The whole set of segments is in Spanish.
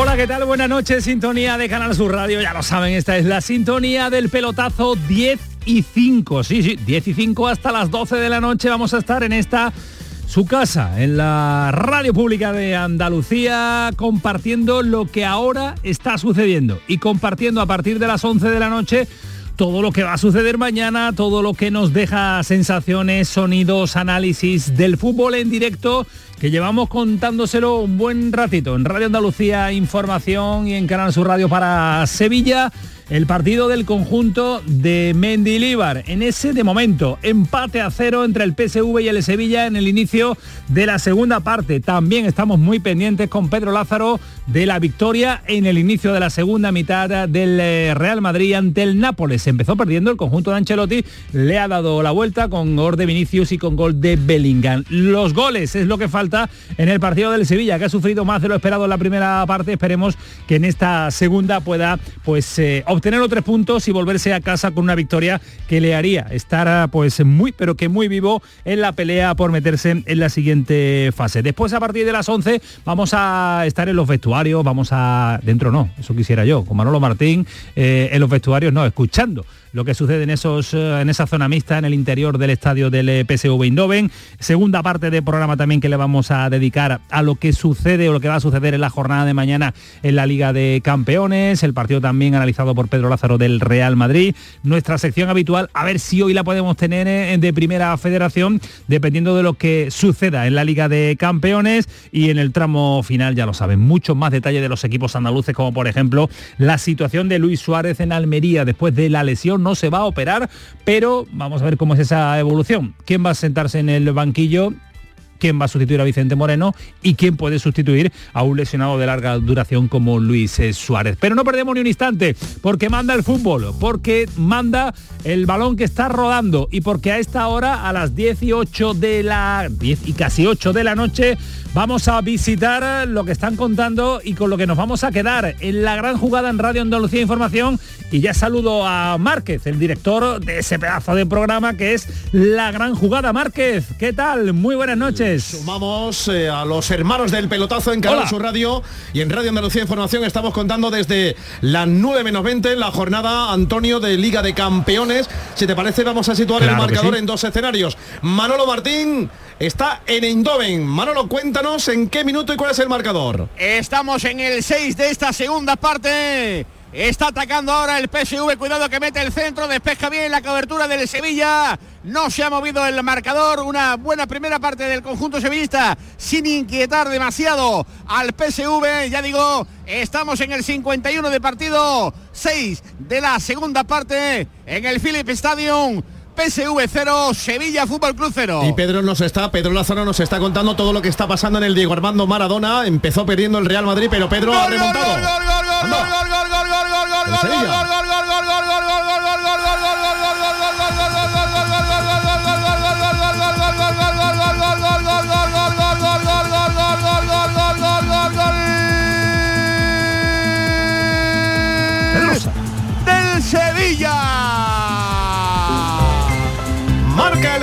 Hola, ¿qué tal? Buenas noches, sintonía de Canal Sur Radio. Ya lo saben, esta es la sintonía del pelotazo 10 y 5. Sí, sí, 10 y 5 hasta las 12 de la noche vamos a estar en esta su casa, en la radio pública de Andalucía, compartiendo lo que ahora está sucediendo y compartiendo a partir de las 11 de la noche todo lo que va a suceder mañana, todo lo que nos deja sensaciones, sonidos, análisis del fútbol en directo que llevamos contándoselo un buen ratito en Radio Andalucía Información y en Canal Sur Radio para Sevilla el partido del conjunto de Mendilíbar. En ese, de momento, empate a cero entre el PSV y el Sevilla en el inicio de la segunda parte. También estamos muy pendientes con Pedro Lázaro de la victoria en el inicio de la segunda mitad del eh, Real Madrid ante el Nápoles. Empezó perdiendo el conjunto de Ancelotti, le ha dado la vuelta con gol de Vinicius y con gol de Bellingham. Los goles es lo que falta en el partido del Sevilla, que ha sufrido más de lo esperado en la primera parte. Esperemos que en esta segunda pueda pues eh, obtener los tres puntos y volverse a casa con una victoria que le haría estar pues muy, pero que muy vivo en la pelea por meterse en la siguiente fase. Después a partir de las 11 vamos a estar en los vestuarios, vamos a... Dentro no, eso quisiera yo, con Manolo Martín, eh, en los vestuarios no, escuchando lo que sucede en, esos, eh, en esa zona mixta en el interior del estadio del eh, PSV Eindhoven. Segunda parte del programa también que le vamos a dedicar a lo que sucede o lo que va a suceder en la jornada de mañana en la Liga de Campeones, el partido también analizado por Pedro Lázaro del Real Madrid. Nuestra sección habitual, a ver si hoy la podemos tener eh, de primera federación, dependiendo de lo que suceda en la Liga de Campeones y en el tramo final, ya lo saben, muchos más detalles de los equipos andaluces, como por ejemplo la situación de Luis Suárez en Almería después de la lesión no se va a operar, pero vamos a ver cómo es esa evolución. ¿Quién va a sentarse en el banquillo? quién va a sustituir a Vicente Moreno y quién puede sustituir a un lesionado de larga duración como Luis eh, Suárez. Pero no perdemos ni un instante, porque manda el fútbol, porque manda el balón que está rodando y porque a esta hora, a las 18 de la 10 y casi 8 de la noche, Vamos a visitar lo que están contando y con lo que nos vamos a quedar en la gran jugada en Radio Andalucía Información. Y ya saludo a Márquez, el director de ese pedazo de programa que es La Gran Jugada. Márquez, ¿qué tal? Muy buenas noches. Sumamos eh, a los hermanos del pelotazo en Canal Sur Radio y en Radio Andalucía Información estamos contando desde las 9 menos 20 la jornada Antonio de Liga de Campeones. Si te parece vamos a situar el marcador en dos escenarios. Manolo Martín está en Eindhoven. Manolo, cuéntanos en qué minuto y cuál es el marcador. Estamos en el 6 de esta segunda parte. Está atacando ahora el PSV, cuidado que mete el centro, despeja bien la cobertura del Sevilla. No se ha movido el marcador, una buena primera parte del conjunto sevillista sin inquietar demasiado al PSV. Ya digo, estamos en el 51 de partido, 6 de la segunda parte en el Philip Stadium. PSV 0, Sevilla Fútbol Club 0. Y Pedro nos está, Pedro Lázaro nos está contando todo lo que está pasando en el Diego Armando Maradona. Empezó perdiendo el Real Madrid, pero Pedro ha remontado.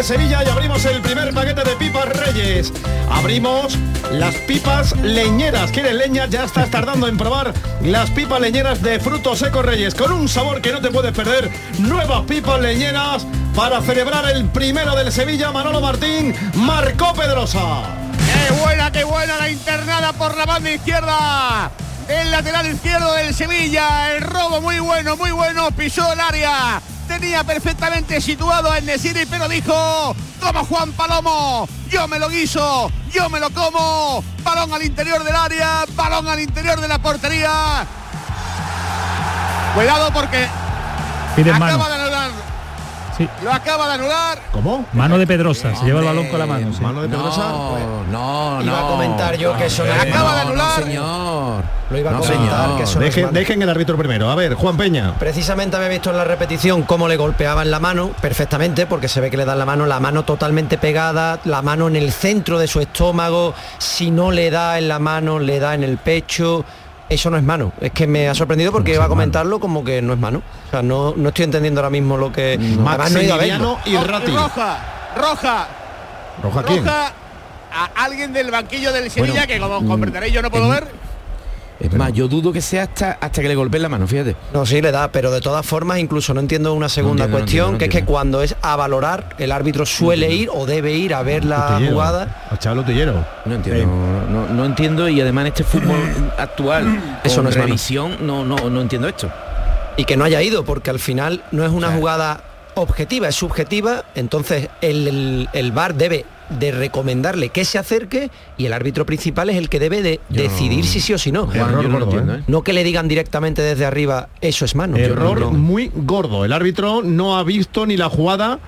Sevilla y abrimos el primer paquete de pipas Reyes. Abrimos las pipas leñeras. ¿Quieres leña? Ya estás tardando en probar las pipas leñeras de frutos secos Reyes con un sabor que no te puedes perder. Nuevas pipas leñeras para celebrar el primero del Sevilla. Manolo Martín marcó Pedrosa. ¡Qué buena, qué buena la internada por la banda izquierda! El lateral izquierdo del Sevilla, el robo muy bueno, muy bueno, pisó el área, tenía perfectamente situado a Nesiri, pero dijo, como Juan Palomo, yo me lo guiso, yo me lo como, balón al interior del área, balón al interior de la portería. Cuidado porque acaba de anular. Sí. Lo acaba de anular. ¿Cómo? Mano de Pedrosa, se lleva el balón con la mano. sí. Mano de Pedrosa. No, no, Iba a no. comentar yo que eso no acaba de anular. señor. Lo iba a No, comentar señor. que eso no es Dejen, mano. dejen el árbitro primero. A ver, Juan Peña. Precisamente había visto en la repetición cómo le golpeaban la mano perfectamente, porque se ve que le dan la mano, la mano totalmente pegada, la mano en el centro de su estómago, si no le da en la mano, le da en el pecho. Eso no es mano. Es que me ha sorprendido porque iba a comentarlo como que no es mano. O sea, no, no estoy entendiendo ahora mismo lo que. No. Maximiliano y Rati. Roja, roja, ¿Roja quién? roja a alguien del banquillo del Sevilla Bueno, que como comprenderéis yo no puedo en- ver. Es más, yo dudo que sea hasta, hasta que le golpeen la mano, fíjate. No, sí le da, pero de todas formas incluso no entiendo una segunda entiendo, no cuestión, entiendo, no que es que cuando es a valorar, el árbitro suele ir o debe ir a ver la Utillero. jugada. A Utillero. No entiendo, no, no entiendo y además este fútbol actual, Eso no es revisión, no, no, no entiendo esto. y que no haya ido, porque al final no es una jugada objetiva, es subjetiva, entonces el, el, el VAR debe de recomendarle que se acerque y el árbitro principal es el que debe de Yo- decidir si sí o si no. Juan, Error yo no lo gordo, entiendo, ¿eh? ¿eh? No que le digan directamente desde arriba, eso es mano. Error no. muy gordo. El árbitro no ha visto ni la jugada.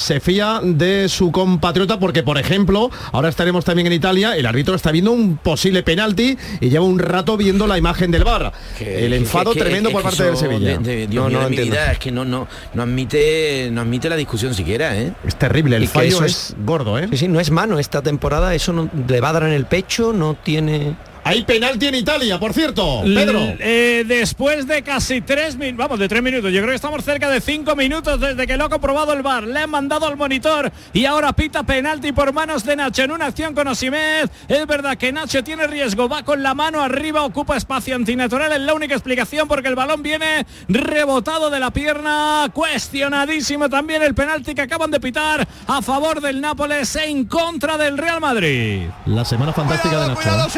Se fía de su compatriota porque, por ejemplo, ahora estaremos también en Italia, el árbitro está viendo un posible penalti y lleva un rato viendo la imagen del bar. Que- el enfado que- que- tremendo por parte del Sevilla. de- de- Dios No, mío no de mi entiendo. vida, es que no, no, no admite, no admite la discusión siquiera, ¿eh? Es terrible, el Y fallo eso es, gordo, ¿eh? Sí, sí, no es mano esta temporada, eso no, le va a dar en el pecho, no tiene... Hay penalti en Italia, por cierto. Pedro. L- eh, después de casi tres minutos, vamos, de tres minutos, yo creo que estamos cerca de cinco minutos desde que lo ha comprobado el bar. Le han mandado al monitor y ahora pita penalti por manos de Nacho en una acción con Osimed. Es verdad que Nacho tiene riesgo, va con la mano arriba, ocupa espacio antinatural, es la única explicación porque el balón viene rebotado de la pierna. Cuestionadísimo también el penalti que acaban de pitar a favor del Nápoles en contra del Real Madrid. La semana fantástica Cuidado, de Nacho. cuidado,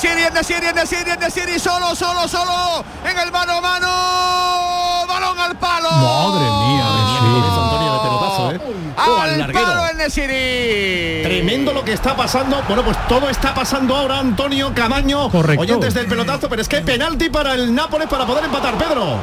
Nesiri, Nesiri, Nesiri, Nesiri, solo, solo, solo, en el mano a mano, balón al palo. Madre mía, Nesiri. Antonio de pelotazo, ¿eh? Al, palo el Nesiri. Tremendo lo que está pasando. Bueno, pues todo está pasando ahora, Antonio Camaño. Correcto. Oyentes del pelotazo, pero es que penalti para el Nápoles para poder empatar, Pedro.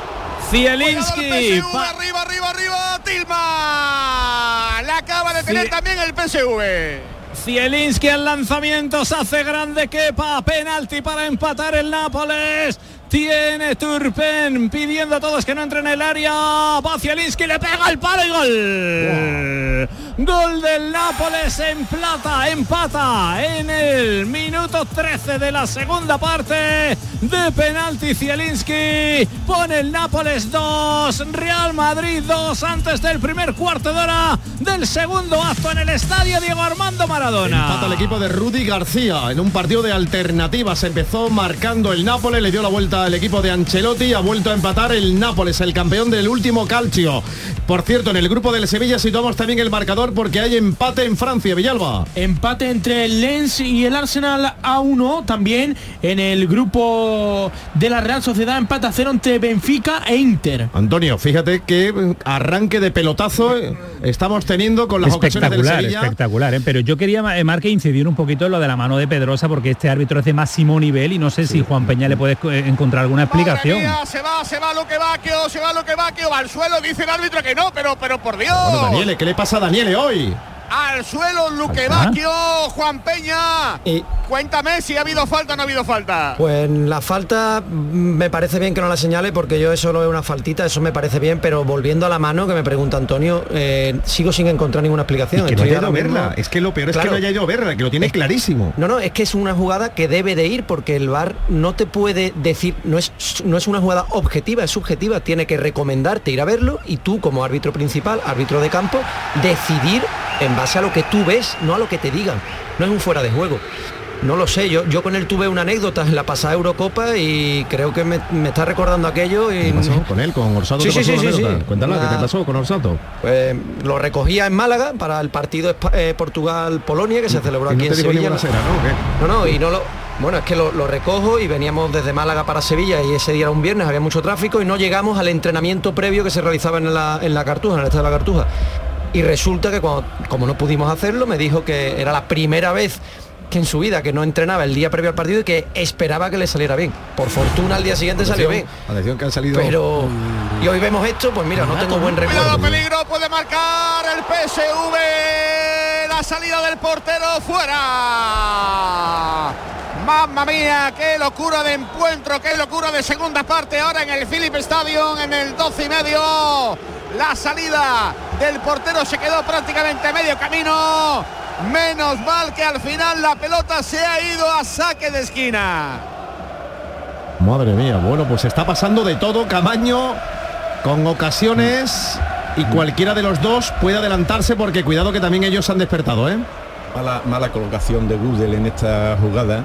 Zielinski. arriba, arriba, arriba, Tilma. La acaba de tener Sí. también el PSV. Zielinski el lanzamiento se hace grande Kepa, penalti para empatar el Nápoles. Tiene Turpen pidiendo a todos que no entren en el área. Va Zielinski, le pega el palo y gol. Gol del Nápoles en plata, empata en el minuto 13 de la segunda parte de penalti Zielinski. Pone el Nápoles 2, Real Madrid 2 antes del primer cuarto de hora del segundo acto en el estadio Diego Armando Maradona. Empata el equipo de Rudy García en un partido de alternativas. Empezó marcando el Nápoles, le dio la vuelta al equipo de Ancelotti ha vuelto a empatar el Nápoles, el campeón del último calcio. Por cierto, en el grupo del Sevilla situamos también el marcador porque hay empate en Francia, Villalba. Empate entre el Lens y el Arsenal a 1. También en el grupo de la Real Sociedad empate a 0 entre Benfica e Inter. Antonio, fíjate qué arranque de pelotazo eh, estamos teniendo con las ocasiones del espectacular, Sevilla. espectacular. ¿eh? Pero yo quería, eh, Marque, incidir un poquito en lo de la mano de Pedrosa, porque este árbitro es de máximo nivel y no sé si Juan Peña le puede eh, encontrar alguna explicación. mía, se va, se va Luque Bacchio, se va Luque Bacchio, va al suelo, dice el árbitro que no, pero, pero por Dios. Bueno, Daniele, ¿qué le pasa a Daniele hoy? Al suelo Luque. Bacchio, Juan Peña. Y Cuéntame si ha habido falta o no ha habido falta. Pues la falta mm, me parece bien que no la señale porque yo eso lo veo una faltita, eso me parece bien, pero volviendo a la mano que me pregunta Antonio, eh, sigo sin encontrar ninguna explicación. que no Estoy haya ido a ahora mismo- verla. Es que lo peor es que no haya ido a verla, que lo tiene clarísimo. No, no, es que es una jugada que debe de ir porque el VAR no te puede decir, no es, no es una jugada objetiva, es subjetiva, tiene que recomendarte ir a verlo y tú como árbitro principal, árbitro de campo, decidir en base a lo que tú ves, no a lo que te digan. No es un fuera de juego. No lo sé, yo, yo con él tuve una anécdota en la pasada Eurocopa y creo que me, me está recordando aquello y ¿Qué pasó con él, con Orsato? Sí, sí, sí, sí, sí. Cuéntala, ¿qué te pasó con Orsato? pues, lo recogía en Málaga para el partido eh, Portugal-Polonia que se celebró Y aquí no en te Sevilla. cera, ¿no? No, no, y no lo. Bueno, es que lo, lo recojo y veníamos desde Málaga para Sevilla y ese día era un viernes, había mucho tráfico y no llegamos al entrenamiento previo que se realizaba en la, en la Cartuja, en el estado de la Cartuja. Y resulta que cuando, como no pudimos hacerlo, me dijo que era la primera vez que en su vida que no entrenaba el día previo al partido y que esperaba que le saliera bien. Por fortuna al día siguiente salió bien. Atención que han salido. Pero y hoy vemos esto, pues mira, no tengo buen Cuidado, recuerdo. peligro, puede marcar el PSV. La salida del portero fuera. Mamma mía, qué locura de encuentro, qué locura de segunda parte ahora en el Philip Stadium, en el 12 y medio. La salida del portero se quedó prácticamente a medio camino. Menos mal que al final la pelota se ha ido a saque de esquina. Madre mía, bueno, pues está pasando de todo, Camaño, con ocasiones y cualquiera de los dos puede adelantarse porque cuidado que también ellos han despertado, ¿eh? Mala, mala colocación de Gudel en esta jugada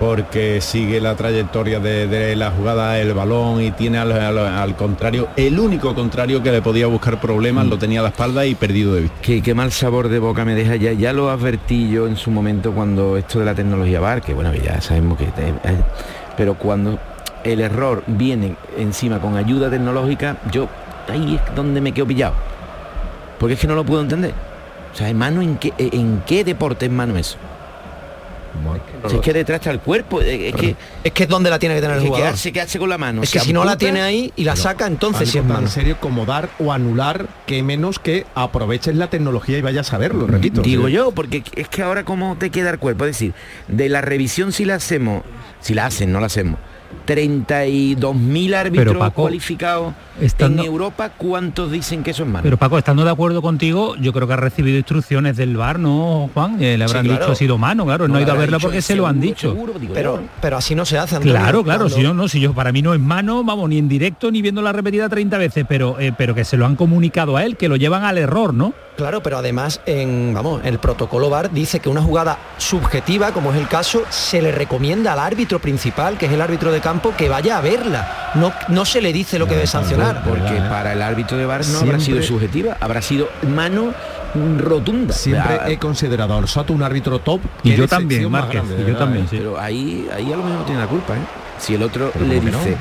porque sigue la trayectoria de, la jugada el balón y tiene al, contrario el único contrario que le podía buscar problemas lo tenía a la espalda y perdido de vista Qué, mal sabor de boca me deja ya. Ya lo advertí yo en su momento cuando esto de la tecnología VAR, que bueno, ya sabemos que... te- eh, pero cuando el error viene encima con ayuda tecnológica, yo ahí es donde me quedo pillado. Porque es que no lo puedo entender. O sea, ¿en mano en qué, en qué deporte es mano eso? Si es que detrás está el cuerpo, es que, Es que es donde la tiene que tener el jugador. quedarse, quedarse con la mano. Es que si no la tiene ahí y la saca, entonces sí es mano. serio como dar o anular, que menos que aproveches la tecnología y vayas a verlo, repito. Digo Sí. yo, porque es que ahora cómo te queda el cuerpo. Es decir, de la revisión si la hacemos, si la hacen, no la hacemos. 32.000 árbitros Paco, cualificados estando- en Europa, ¿cuántos dicen que eso es malo? Pero Paco, estando de acuerdo contigo, yo creo que ha recibido instrucciones del bar, ¿no, Juan? Eh, le habrán Sí, claro. dicho ha sido mano, claro, no, No ha ido a dicho, porque se lo han dicho. seguro, digo Pero, yo. pero así no se hace. Antonio. Claro, claro, Cuando- si yo no, si yo para mí no es mano, vamos, ni en directo ni viendo la repetida 30 veces, pero eh, pero que se lo han comunicado a él, que lo llevan al error, ¿no? Claro, pero además en vamos, el protocolo VAR dice que una jugada subjetiva, como es el caso, se le recomienda al árbitro principal, que es el árbitro de campo, que vaya a verla. No, no se le dice lo que debe sancionar. Porque verdad, ¿eh? para el árbitro de VAR no habrá sido subjetiva, habrá sido mano rotunda. Siempre Ah, he considerado al Soto un árbitro top. Y yo también, Márquez, grande, y de yo también, sí. Pero ahí, ahí a lo mejor no tiene la culpa, ¿eh? Si el otro Pero le ¿cómo que dice, no?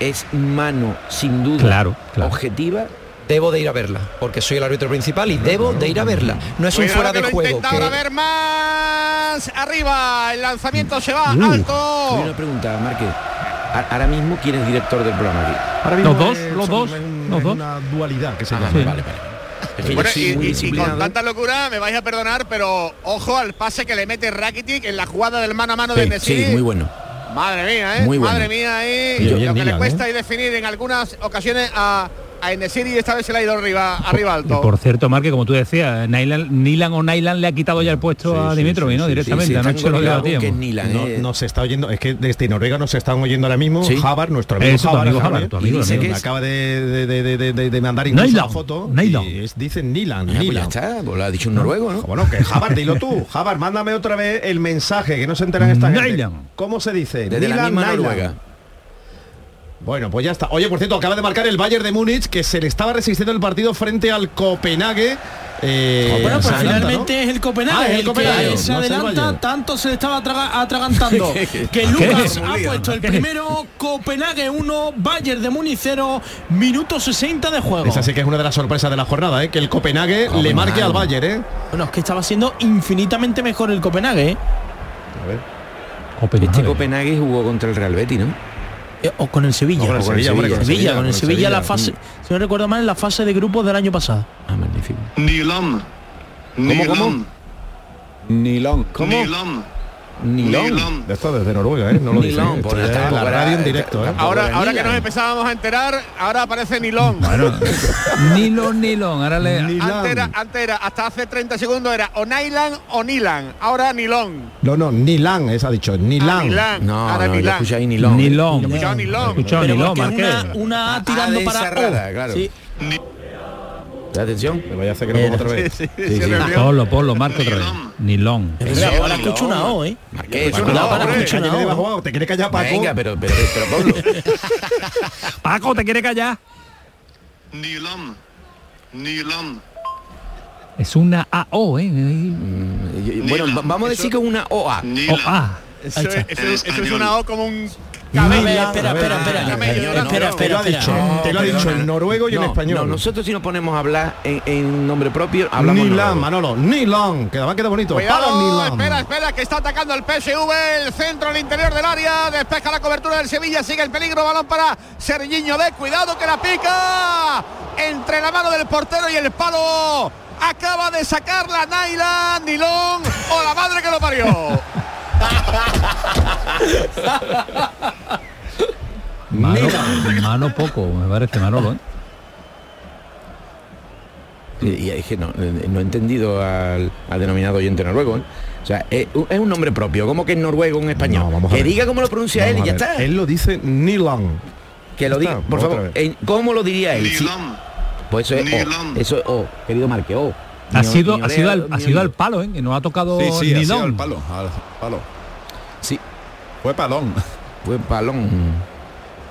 es mano sin duda Claro, claro. objetiva, Debo de ir a verla, porque soy el árbitro principal y debo de ir a verla. No es un Cuidado fuera de juego. intenta que- ahora ver más arriba. El lanzamiento se va Tengo alto. una pregunta, Márquez. A- Ahora mismo, ¿quién es director del programa aquí? Ahora mismo Los dos, es- los dos, los dos. una dualidad que se Ah, llama. vale, vale, vale. Bueno, y, y- y con tanta locura me vais a perdonar, pero ojo al pase que le mete Rakitic en la jugada del mano a mano de Nesiri. sí, muy bueno. Madre mía, ¿eh? Muy bueno. Madre mía, ahí. Y lo que le cuesta ¿eh? y definir en algunas ocasiones a, a Enesiri y esta vez se le ha ido arriba, arriba Y alto. por cierto, Marque, como tú decías, Nylan, Nilan o Nylan le ha quitado ya el puesto a Dimitrovic, ¿no? Directamente, Sí, sí, anoche lo. Nilan, No, ¿eh? nos está oyendo, es que desde Noruega nos están oyendo ahora mismo Sí. Javar, nuestro amigo Eso, Javar, amigo Javar, tu amigo, y dice amigo. que acaba de, de, de, de- de- de mandar incluso Nylan, la foto Nylan. y es, dice Nilan, Ah, pues ya Nilan. está, pues lo ha dicho un noruego, ¿no? Bueno, que Javar, dilo tú. Javar, mándame otra vez el mensaje, que no se enteran esta gente. Nylan. ¿Cómo se dice? Desde la misma. Noruega. Bueno, pues ya está. Oye, por cierto, acaba de marcar el Bayern de Múnich, que se le estaba resistiendo el partido frente al Copenhague. Eh, Bueno, pues adelanta, finalmente ¿no? es el Copenhague Ah, es el el, Copenhague, que se no adelanta, tanto se le estaba atraga- atragantando que Lucas ha puesto el primero, Copenhague 1, Bayern de Múnich 0, minuto 60 de juego. Esa sí que es una de las sorpresas de la jornada, ¿eh? que el Copenhague, le marque al Bayern. ¿eh? Bueno, es que estaba siendo infinitamente mejor el Copenhague, ¿eh? Copenhague. Este Copenhague jugó contra el Real Betis, ¿no? Eh, O con el Sevilla. Con el O con el Sevilla, con el Sevilla, con el con el Sevilla, la fase, si no recuerdo mal, en la fase de grupos del año pasado. Ah, magnífico. Nilon. ¿Cómo, cómo? Nilón ¿Cómo? Nilón. De esto desde Noruega, ¿eh? No lo dice. Nilón, ¿eh? era- en directo, ¿eh? Ahora, ahora que Nilan. nos empezábamos a enterar, ahora aparece Nilón. Bueno, Nilon, Nilon, ahora le... Nilan. Antes era, antes era, hasta hace 30 segundos era o Nylan o Nilan. Ahora Nilón. No, no, Nilan, es ha dicho, Nilan. Ah, Nilán. No, ahora no, yo Nilán. escuché ahí Nilón. Nilón. He escuchado Nilón. Nilón, es Marqués. una, una A Ah, tirando de para esa rara, O. claro. Sí. Atención. Me vaya a hacer que lo otra vez. Sí, sí, Sí, sí. Ponlo, ponlo, Marco otra vez. Nilón. Ahora escucho una O, ¿eh? Marqués, hombre. escuchar. Cállate debajo, ¿Te quiere callar, Paco? Venga, pero, pero, pero Pablo. Paco, ¿te quiere callar? Nilon. Nilon. Es una AO, ¿eh? Mm, Bueno, va- vamos a decir que es una OA. Nilon. O A. Eso, Ahí es, está. eso es- eso es una O como un Espera, espera, espera. Espera, no, Te lo ha espera, dicho, espera. te lo ha dicho en noruego y en español. no, nosotros si nos ponemos a hablar en, nombre propio, hablamos Nilan. Manolo, Nilan, que además queda bonito. Espera, espera, que está atacando el PSV, el centro al interior del área, despeja la cobertura del Sevilla, sigue el peligro, balón para Sergiño de, cuidado que la pica entre la mano del portero y el palo. Acaba de sacar la Naila, Nilón o la madre que lo parió. Mano, mano poco, me parece Manolo. ¿eh? Y, es que no, eh, no he entendido al, al denominado oyente noruego. ¿eh? O sea, es, un- es un nombre propio, como que en noruego en español. No, vamos a que ver. diga cómo lo pronuncia Vamos él y ya está. Él lo dice Nilan. que lo diga, por favor. vez. ¿Cómo lo diría él? Sí. Nilam. Pues eso es Nilan. O. Eso es O, querido Marque O. Ha Ni sido, ni ha sido, al, ha ni sido al palo, ¿eh? que no ha tocado Sí, sí, ha ni sido al palo, al palo. Sí, Fue palón. fue palón.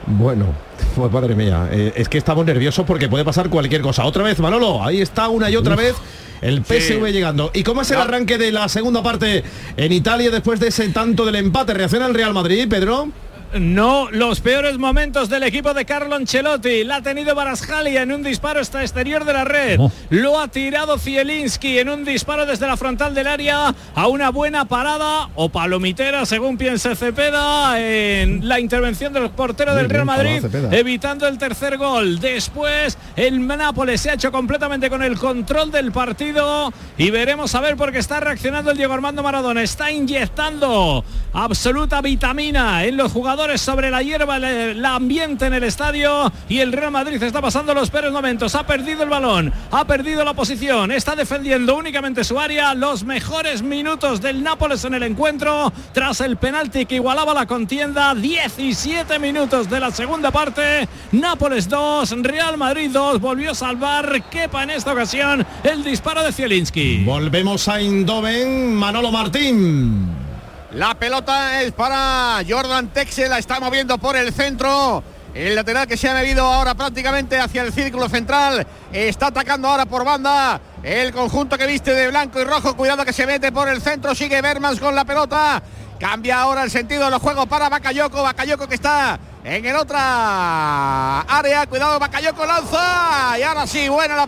Bueno, pues madre mía, eh, es que estamos nerviosos porque puede pasar cualquier cosa. Otra vez, Manolo, ahí está una y otra vez el PSV llegando. ¿Y cómo es el No. arranque de la segunda parte en Italia después de ese tanto del empate? ¿Reacciona el Real Madrid, Pedro? No, los peores momentos del equipo de Carlo Ancelotti. La ha tenido Barasjalia en un disparo hasta exterior de la red. Oh. Lo ha tirado Zielinski en un disparo desde la frontal del área a una buena parada o palomitera, según piense Cepeda, en la intervención del portero Muy del Real Madrid, evitando el tercer gol. Después, el Nápoles se ha hecho completamente con el control del partido y veremos a ver por qué está reaccionando el Diego Armando Maradona. Está inyectando absoluta vitamina en los jugadores sobre la hierba, el, ambiente en el estadio y el Real Madrid está pasando los peores momentos. Ha perdido el balón, ha perdido la posición, está defendiendo únicamente su área. Los mejores minutos del Nápoles en el encuentro tras el penalti que igualaba la contienda. 17 minutos de la segunda parte. Nápoles 2, Real Madrid 2. Volvió a salvar Kepa en esta ocasión el disparo de Zielinski. Volvemos a Indoven, Manolo Martín. La pelota es para Jordan Texe, la está moviendo por el centro. El lateral que se ha movido ahora prácticamente hacia el círculo central. Está atacando ahora por banda. El conjunto que viste de blanco y rojo. Cuidado que se mete por el centro. Sigue Bermans con la pelota. Cambia ahora el sentido de los juegos para Bakayoko. Bakayoko que está en el otra área. Cuidado, Bakayoko lanza. Y ahora sí, buena la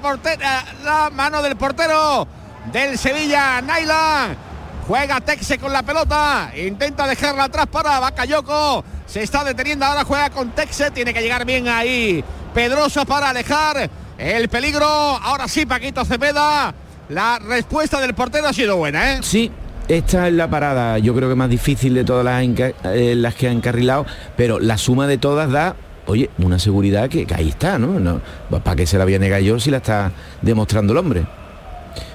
la mano del portero del Sevilla, Nailan. Juega Texe con la pelota. Intenta dejarla atrás para Bakayoko. Se está deteniendo ahora. Juega con Texe. Tiene que llegar bien ahí. Pedroso para alejar el peligro. Ahora sí, Paquito Cepeda. La respuesta del portero ha sido buena, ¿eh? Sí, esta es la parada, yo creo que más difícil de todas las, eh, que ha encarrilado, pero la suma de todas da, oye, una seguridad que, ahí está, ¿no? no ¿Para qué se la voy a yo si la está demostrando el hombre?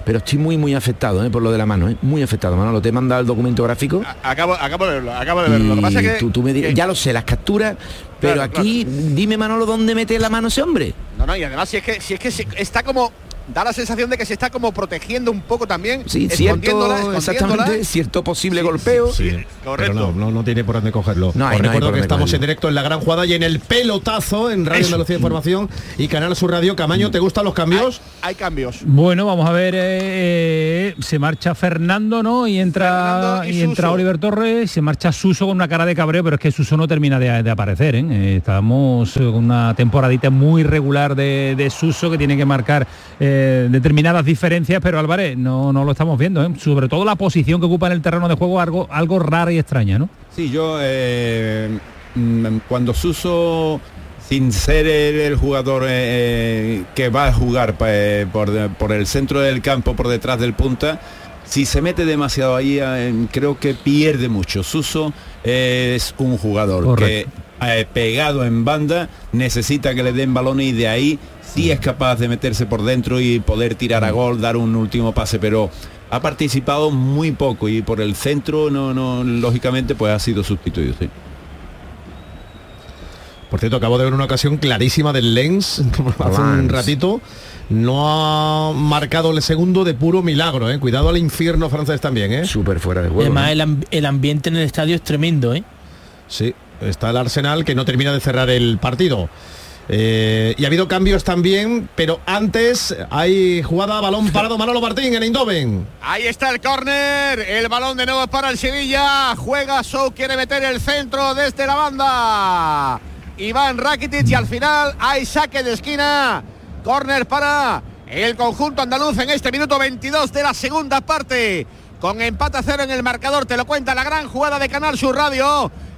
Pero estoy muy, muy afectado ¿eh? por lo de la mano, ¿eh? muy afectado. Manolo, te he mandado el documento gráfico. Acabo, acabo de verlo, acabo de verlo. Lo que pasa es que, tú, tú me dirás, que- ya lo sé, las capturas, pero Claro, aquí, dime Manolo, ¿dónde mete la mano ese hombre? No, no, y además si es que si es que está como da la sensación de que se está como protegiendo un poco también, Sí, escondiéndola, cierto, escondiéndola. exactamente, cierto posible golpeo. Sí, correcto. pero no, no, no tiene por dónde cogerlo. No hay, recuerdo que estamos cogerlo. en directo en la gran jugada y en el pelotazo en Radio Eso. Andalucía Información y Canal Sur Radio. Camaño, ¿te gustan los cambios? Hay cambios. Bueno, vamos a ver, eh, eh, se marcha Fernando, ¿no? Y entra y y, entra. Oliver Torres, se marcha Suso con una cara de cabreo, pero es que Suso no termina de, de aparecer, ¿eh? Eh, Estamos con una temporadita muy regular de, de Suso que tiene que marcar eh, determinadas diferencias, pero Álvarez no, no lo estamos viendo, ¿eh? Sobre todo la posición que ocupa en el terreno de juego, algo, algo rara y extraña, ¿no? Sí, yo eh, mm, cuando Suso, sin ser el, el jugador eh, eh, que va a jugar eh, por, por el centro del campo, por detrás del punta, si se mete demasiado ahí, eh, creo que pierde mucho. Suso es un jugador Correcto. que eh, pegado en banda necesita que le den balones y de ahí sí es capaz de meterse por dentro y poder tirar a gol, dar un último pase, pero ha participado muy poco y por el centro no, no, lógicamente pues ha sido sustituido. sí. Por cierto, acabo de ver una ocasión clarísima del Lens hace un ratito. No ha marcado el segundo de puro milagro, ¿eh? Cuidado al infierno francés también, ¿eh? Súper fuera de juego. Además, ¿no? el, amb- el ambiente en el estadio es tremendo, ¿eh? Sí, está el Arsenal que no termina de cerrar el partido. Eh, y ha habido cambios también, pero antes hay jugada balón parado Manolo Martín en Eindhoven. Ahí está el córner, el balón de nuevo para el Sevilla, juega Sou, quiere meter el centro desde la banda. Iván Rakitic y al final hay saque de esquina, córner para el conjunto andaluz en este minuto 22 de la segunda parte. Con empate a cero en el marcador, te lo cuenta la gran jugada de Canal Sur Radio.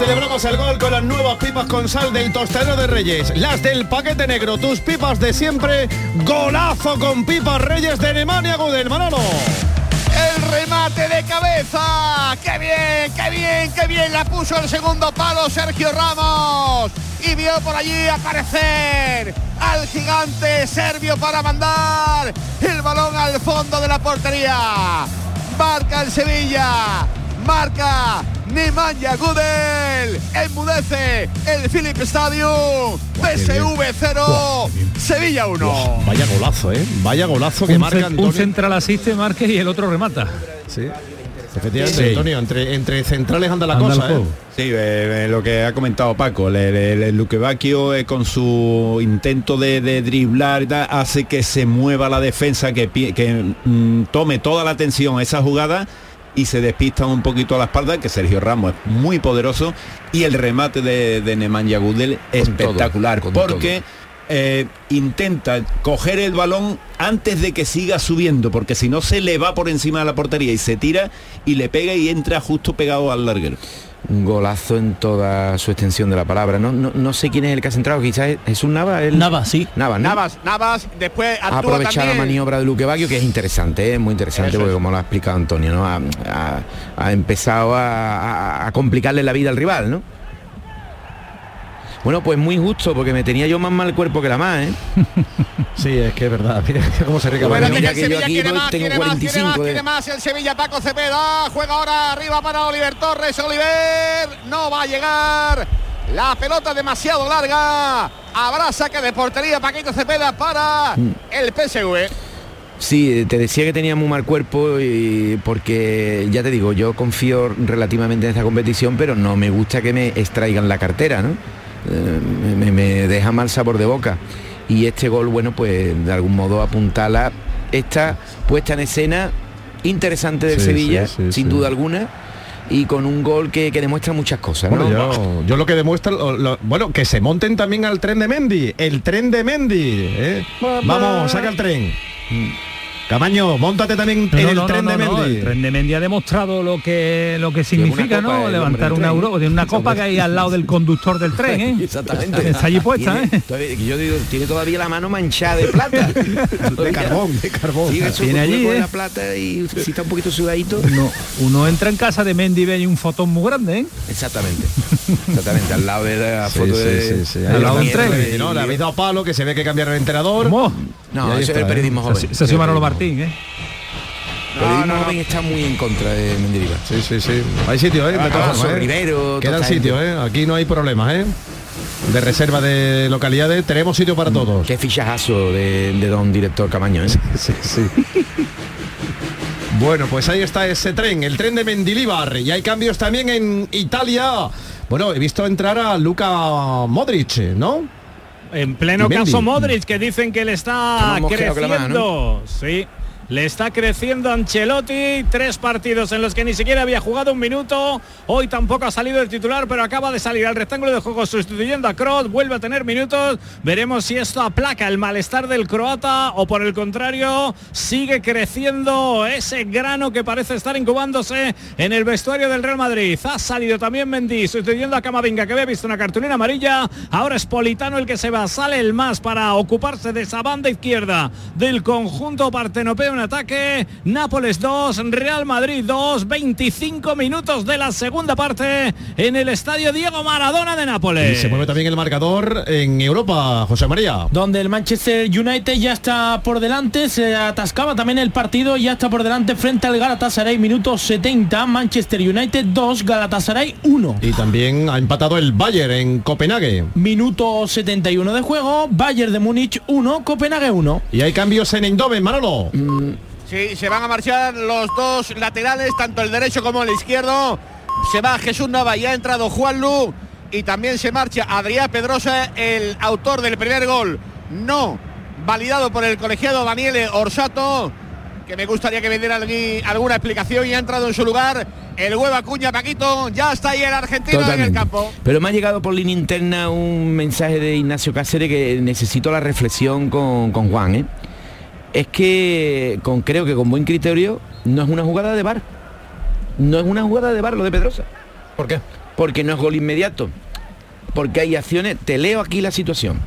celebramos el gol con las nuevas pipas con sal del tostero de Reyes. Las del paquete negro, tus pipas de siempre. Golazo con pipas Reyes de Alemania, Gudel, Manolo. El remate de cabeza. ¡Qué bien, qué bien, qué bien! La puso el segundo palo Sergio Ramos. Y vio por allí aparecer al gigante serbio para mandar el balón al fondo de la portería. Marca el Sevilla. Marca Nemanja Gudel. Enmudece el Philip Stadium. PSV 0. Sevilla 1. Vaya golazo, ¿eh? Vaya golazo que un, marca cen- un Antonio. central asiste, Márquez y el otro remata. Sí. Efectivamente, Sí. Antonio, entre, entre centrales anda la Anda cosa, ¿eh? Sí, eh, eh, lo que ha comentado Paco, el, el, Luque Bacchio, eh, con su intento de, de driblar y tal, hace que se mueva la defensa, que, que mm, tome toda la atención a esa jugada y se despista un poquito a la espalda, que Sergio Ramos es muy poderoso y el remate de, de Nemanja Gudel espectacular, porque eh, intenta coger el balón antes de que siga subiendo, porque si no se le va por encima de la portería y se tira y le pega y entra justo pegado al larguero. Un golazo en toda su extensión de la palabra. No, no, no sé quién es el que ha centrado, quizás es Jesús Nava. El... Nava, sí. Nava, ¿no? Navas, Navas, después aprovechado la maniobra de Luque Baggio, que es interesante, es muy interesante, Eso porque es. como lo ha explicado Antonio, ¿no? Ha, ha- ha empezado a, a- a complicarle la vida al rival, ¿no? Bueno, pues muy justo, porque me tenía yo más mal cuerpo que la más, ¿eh? Sí, es que es verdad. Mira cómo se rica Bueno, mira que yo Sevilla aquí quiere voy- más, tengo quiere más, quiere 45 más, de- quiere más. El Sevilla Paco Cepeda juega ahora arriba para Oliver Torres. Oliver no va a llegar. La pelota demasiado larga. Habrá saque de portería Paquito Cepeda para Mm. el PSV. Sí, te decía que tenía muy mal cuerpo y porque ya te digo, yo confío relativamente en esta competición, pero no me gusta que me extraigan la cartera, ¿no? Eh, me, me deja mal sabor de boca. Y este gol, bueno, pues de algún modo apuntala esta puesta en escena interesante del Sí, Sevilla, sí, sí, sin sí. duda alguna, y con un gol que, que demuestra muchas cosas, ¿no? Bueno, yo, yo lo que demuestra, lo- lo- bueno, que se monten también al tren de Mendy, el tren de Mendy. ¿eh? Vamos, saca el tren. Camaño, montate también No, en no, el no, tren no, de no, Mendy. el tren de Mendy ha demostrado lo que lo que significa, copa, ¿no? Levantar una euro de una copa que hay al lado del conductor del tren, ¿eh? Exactamente. Está allí puesta, Tiene- ¿eh? todavía- yo digo, tiene todavía la mano manchada de plata. De carbón, de carbón. Sí, eso, Tiene allí, ¿eh? la plata y si está un poquito sudadito. Uno, uno entra en casa de Mendy y ve ahí un fotón muy grande, ¿eh? Exactamente. Exactamente, al lado de la foto sí, de... sí, Al la lado del tren. y- ¿no? Le habéis dado palo, que se ve que cambiaron el entrenador. ¿Cómo? No, eso es el ¿eh? periodismo joven. Se Manolo Martín, ¿eh? Joven está muy en contra de Mendilibar. Sí, sí, sí. Hay sitio, ¿eh? Alonso formas, ¿eh? Rivero, Quedan sitios. ¿eh? Aquí no hay problemas, ¿eh? De reserva de localidades, tenemos sitio para todos. Qué fichajazo de, de don director Camaño, ¿eh? Sí, sí. Bueno, pues ahí está ese tren, el tren de Mendilibar. Y hay cambios también en Italia. Bueno, he visto entrar a Luca Modric, ¿no? En pleno caso Modric, que dicen que le está creciendo. Sí. Le está creciendo Ancelotti, tres partidos en los que ni siquiera había jugado un minuto. Hoy tampoco ha salido el titular, pero acaba de salir al rectángulo de juego sustituyendo a Kroos. Vuelve a tener minutos. Veremos si esto aplaca el malestar del croata o por el contrario sigue creciendo ese grano que parece estar incubándose en el vestuario del Real Madrid. Ha salido también Mendy sustituyendo a Camavinga que había visto una cartulina amarilla. Ahora es Politano el que se va. Sale el más para ocuparse de esa banda izquierda del conjunto partenopeo. En ataque. Nápoles 2, Real Madrid 2, 25 minutos de la segunda parte en el estadio Diego Maradona de Y Nápoles. se mueve también el marcador en Europa, José María. donde el Manchester United ya está por delante, se atascaba también el partido, ya está por delante frente al Galatasaray, minuto 70, Manchester United 2, Galatasaray 1. Y también ha empatado el Bayern en Copenhague. Minuto 71 de juego, Bayern de Múnich 1, Copenhague 1. Y hay cambios en Eindhoven, Manolo. Sí, se van a marchar los dos laterales, tanto el derecho como el izquierdo. Se va Jesús Nava y ha entrado Juan Lu. Y también se marcha Adrián Pedrosa, el autor del primer gol. No validado por el colegiado Daniele Orsato. Que me gustaría que me diera alguna explicación y ha entrado en su lugar el huevo Acuña Paquito. Ya está ahí el argentino en el campo. Pero me ha llegado por línea interna un mensaje de Ignacio Cáceres que necesito la reflexión con, con Juan. ¿eh? Es que con, creo que con buen criterio no es una jugada de bar. No es una jugada de bar lo de Pedrosa. ¿Por qué? Porque no es gol inmediato. Porque hay acciones, te leo aquí la situación,